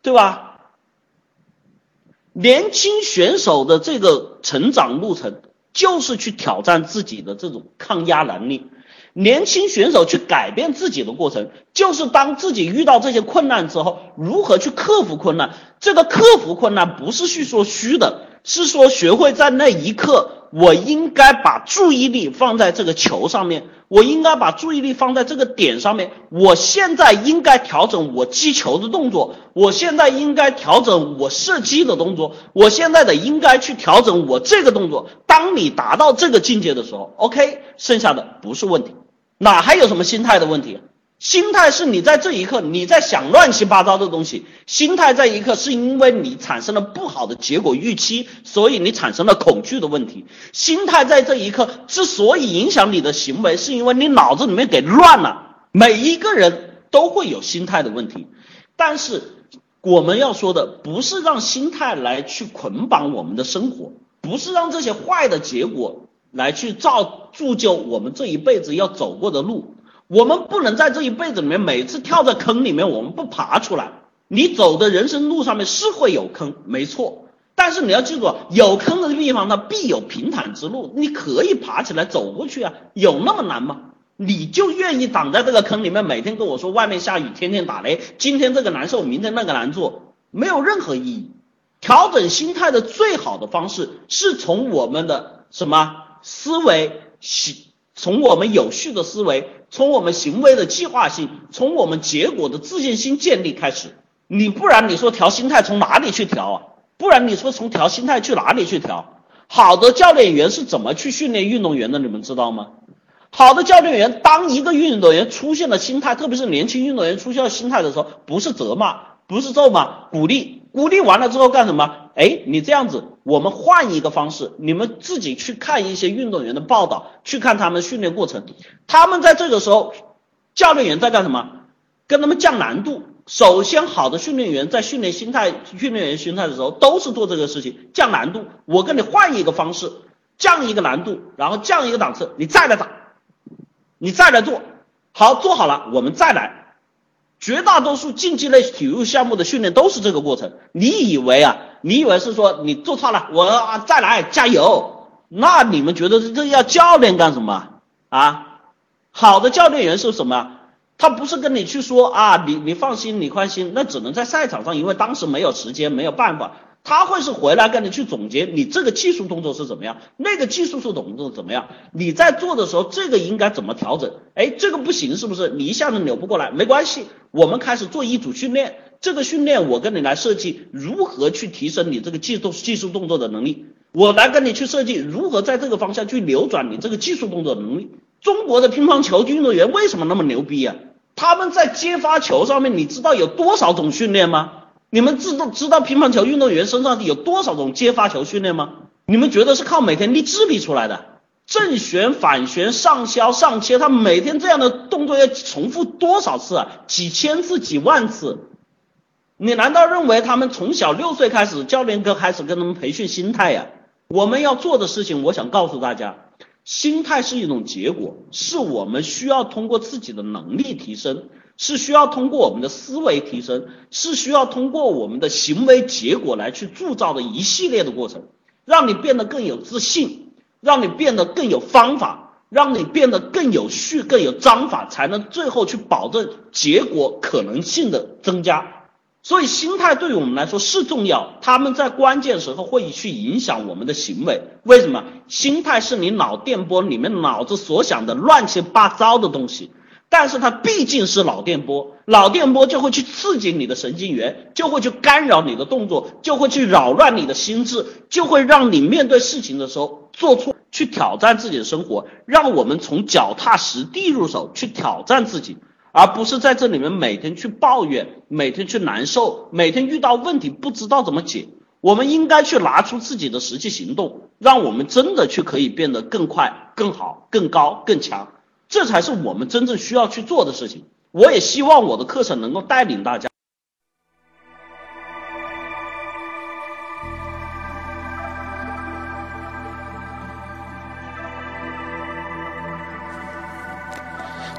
对吧？年轻选手的这个成长路程就是去挑战自己的这种抗压能力，年轻选手去改变自己的过程，就是当自己遇到这些困难之后，如何去克服困难。这个克服困难不是去说虚的，是说学会在那一刻。我应该把注意力放在这个球上面，我应该把注意力放在这个点上面。我现在应该调整我击球的动作，我现在应该调整我射击的动作，我现在的应该去调整我这个动作。当你达到这个境界的时候，OK，剩下的不是问题，哪还有什么心态的问题？心态是你在这一刻你在想乱七八糟的东西，心态在一刻是因为你产生了不好的结果预期，所以你产生了恐惧的问题。心态在这一刻之所以影响你的行为，是因为你脑子里面给乱了。每一个人都会有心态的问题，但是我们要说的不是让心态来去捆绑我们的生活，不是让这些坏的结果来去造铸就我们这一辈子要走过的路。我们不能在这一辈子里面每次跳在坑里面，我们不爬出来。你走的人生路上面是会有坑，没错。但是你要记住，有坑的地方，它必有平坦之路，你可以爬起来走过去啊。有那么难吗？你就愿意挡在这个坑里面，每天跟我说外面下雨，天天打雷，今天这个难受，明天那个难做，没有任何意义。调整心态的最好的方式，是从我们的什么思维。从我们有序的思维，从我们行为的计划性，从我们结果的自信心建立开始。你不然你说调心态从哪里去调啊？不然你说从调心态去哪里去调？好的教练员是怎么去训练运动员的？你们知道吗？好的教练员，当一个运动员出现了心态，特别是年轻运动员出现了心态的时候，不是责骂，不是咒骂，鼓励。鼓励完了之后干什么？哎，你这样子，我们换一个方式，你们自己去看一些运动员的报道，去看他们训练过程。他们在这个时候，教练员在干什么？跟他们降难度。首先，好的训练员在训练心态、训练员心态的时候，都是做这个事情，降难度。我跟你换一个方式，降一个难度，然后降一个档次，你再来打，你再来做，好，做好了，我们再来。绝大多数竞技类体育项目的训练都是这个过程。你以为啊？你以为是说你做错了，我再来加油？那你们觉得这要教练干什么啊？好的教练员是什么？他不是跟你去说啊，你你放心，你宽心，那只能在赛场上，因为当时没有时间，没有办法。他会是回来跟你去总结你这个技术动作是怎么样，那个技术是动作怎么样，你在做的时候这个应该怎么调整？哎，这个不行是不是？你一下子扭不过来，没关系，我们开始做一组训练，这个训练我跟你来设计如何去提升你这个技术技术动作的能力，我来跟你去设计如何在这个方向去扭转你这个技术动作能力。中国的乒乓球运动员为什么那么牛逼啊？他们在接发球上面，你知道有多少种训练吗？你们知道知道乒乓球运动员身上有多少种接发球训练吗？你们觉得是靠每天立志力出来的？正旋、反旋、上削、上切，他每天这样的动作要重复多少次啊？几千次、几万次？你难道认为他们从小六岁开始，教练哥开始跟他们培训心态呀？我们要做的事情，我想告诉大家，心态是一种结果，是我们需要通过自己的能力提升。是需要通过我们的思维提升，是需要通过我们的行为结果来去铸造的一系列的过程，让你变得更有自信，让你变得更有方法，让你变得更有序、更有章法，才能最后去保证结果可能性的增加。所以，心态对于我们来说是重要，他们在关键时候会去影响我们的行为。为什么？心态是你脑电波里面脑子所想的乱七八糟的东西。但是它毕竟是脑电波，脑电波就会去刺激你的神经元，就会去干扰你的动作，就会去扰乱你的心智，就会让你面对事情的时候做错，去挑战自己的生活。让我们从脚踏实地入手去挑战自己，而不是在这里面每天去抱怨，每天去难受，每天遇到问题不知道怎么解。我们应该去拿出自己的实际行动，让我们真的去可以变得更快、更好、更高、更强。这才是我们真正需要去做的事情。我也希望我的课程能够带领大家。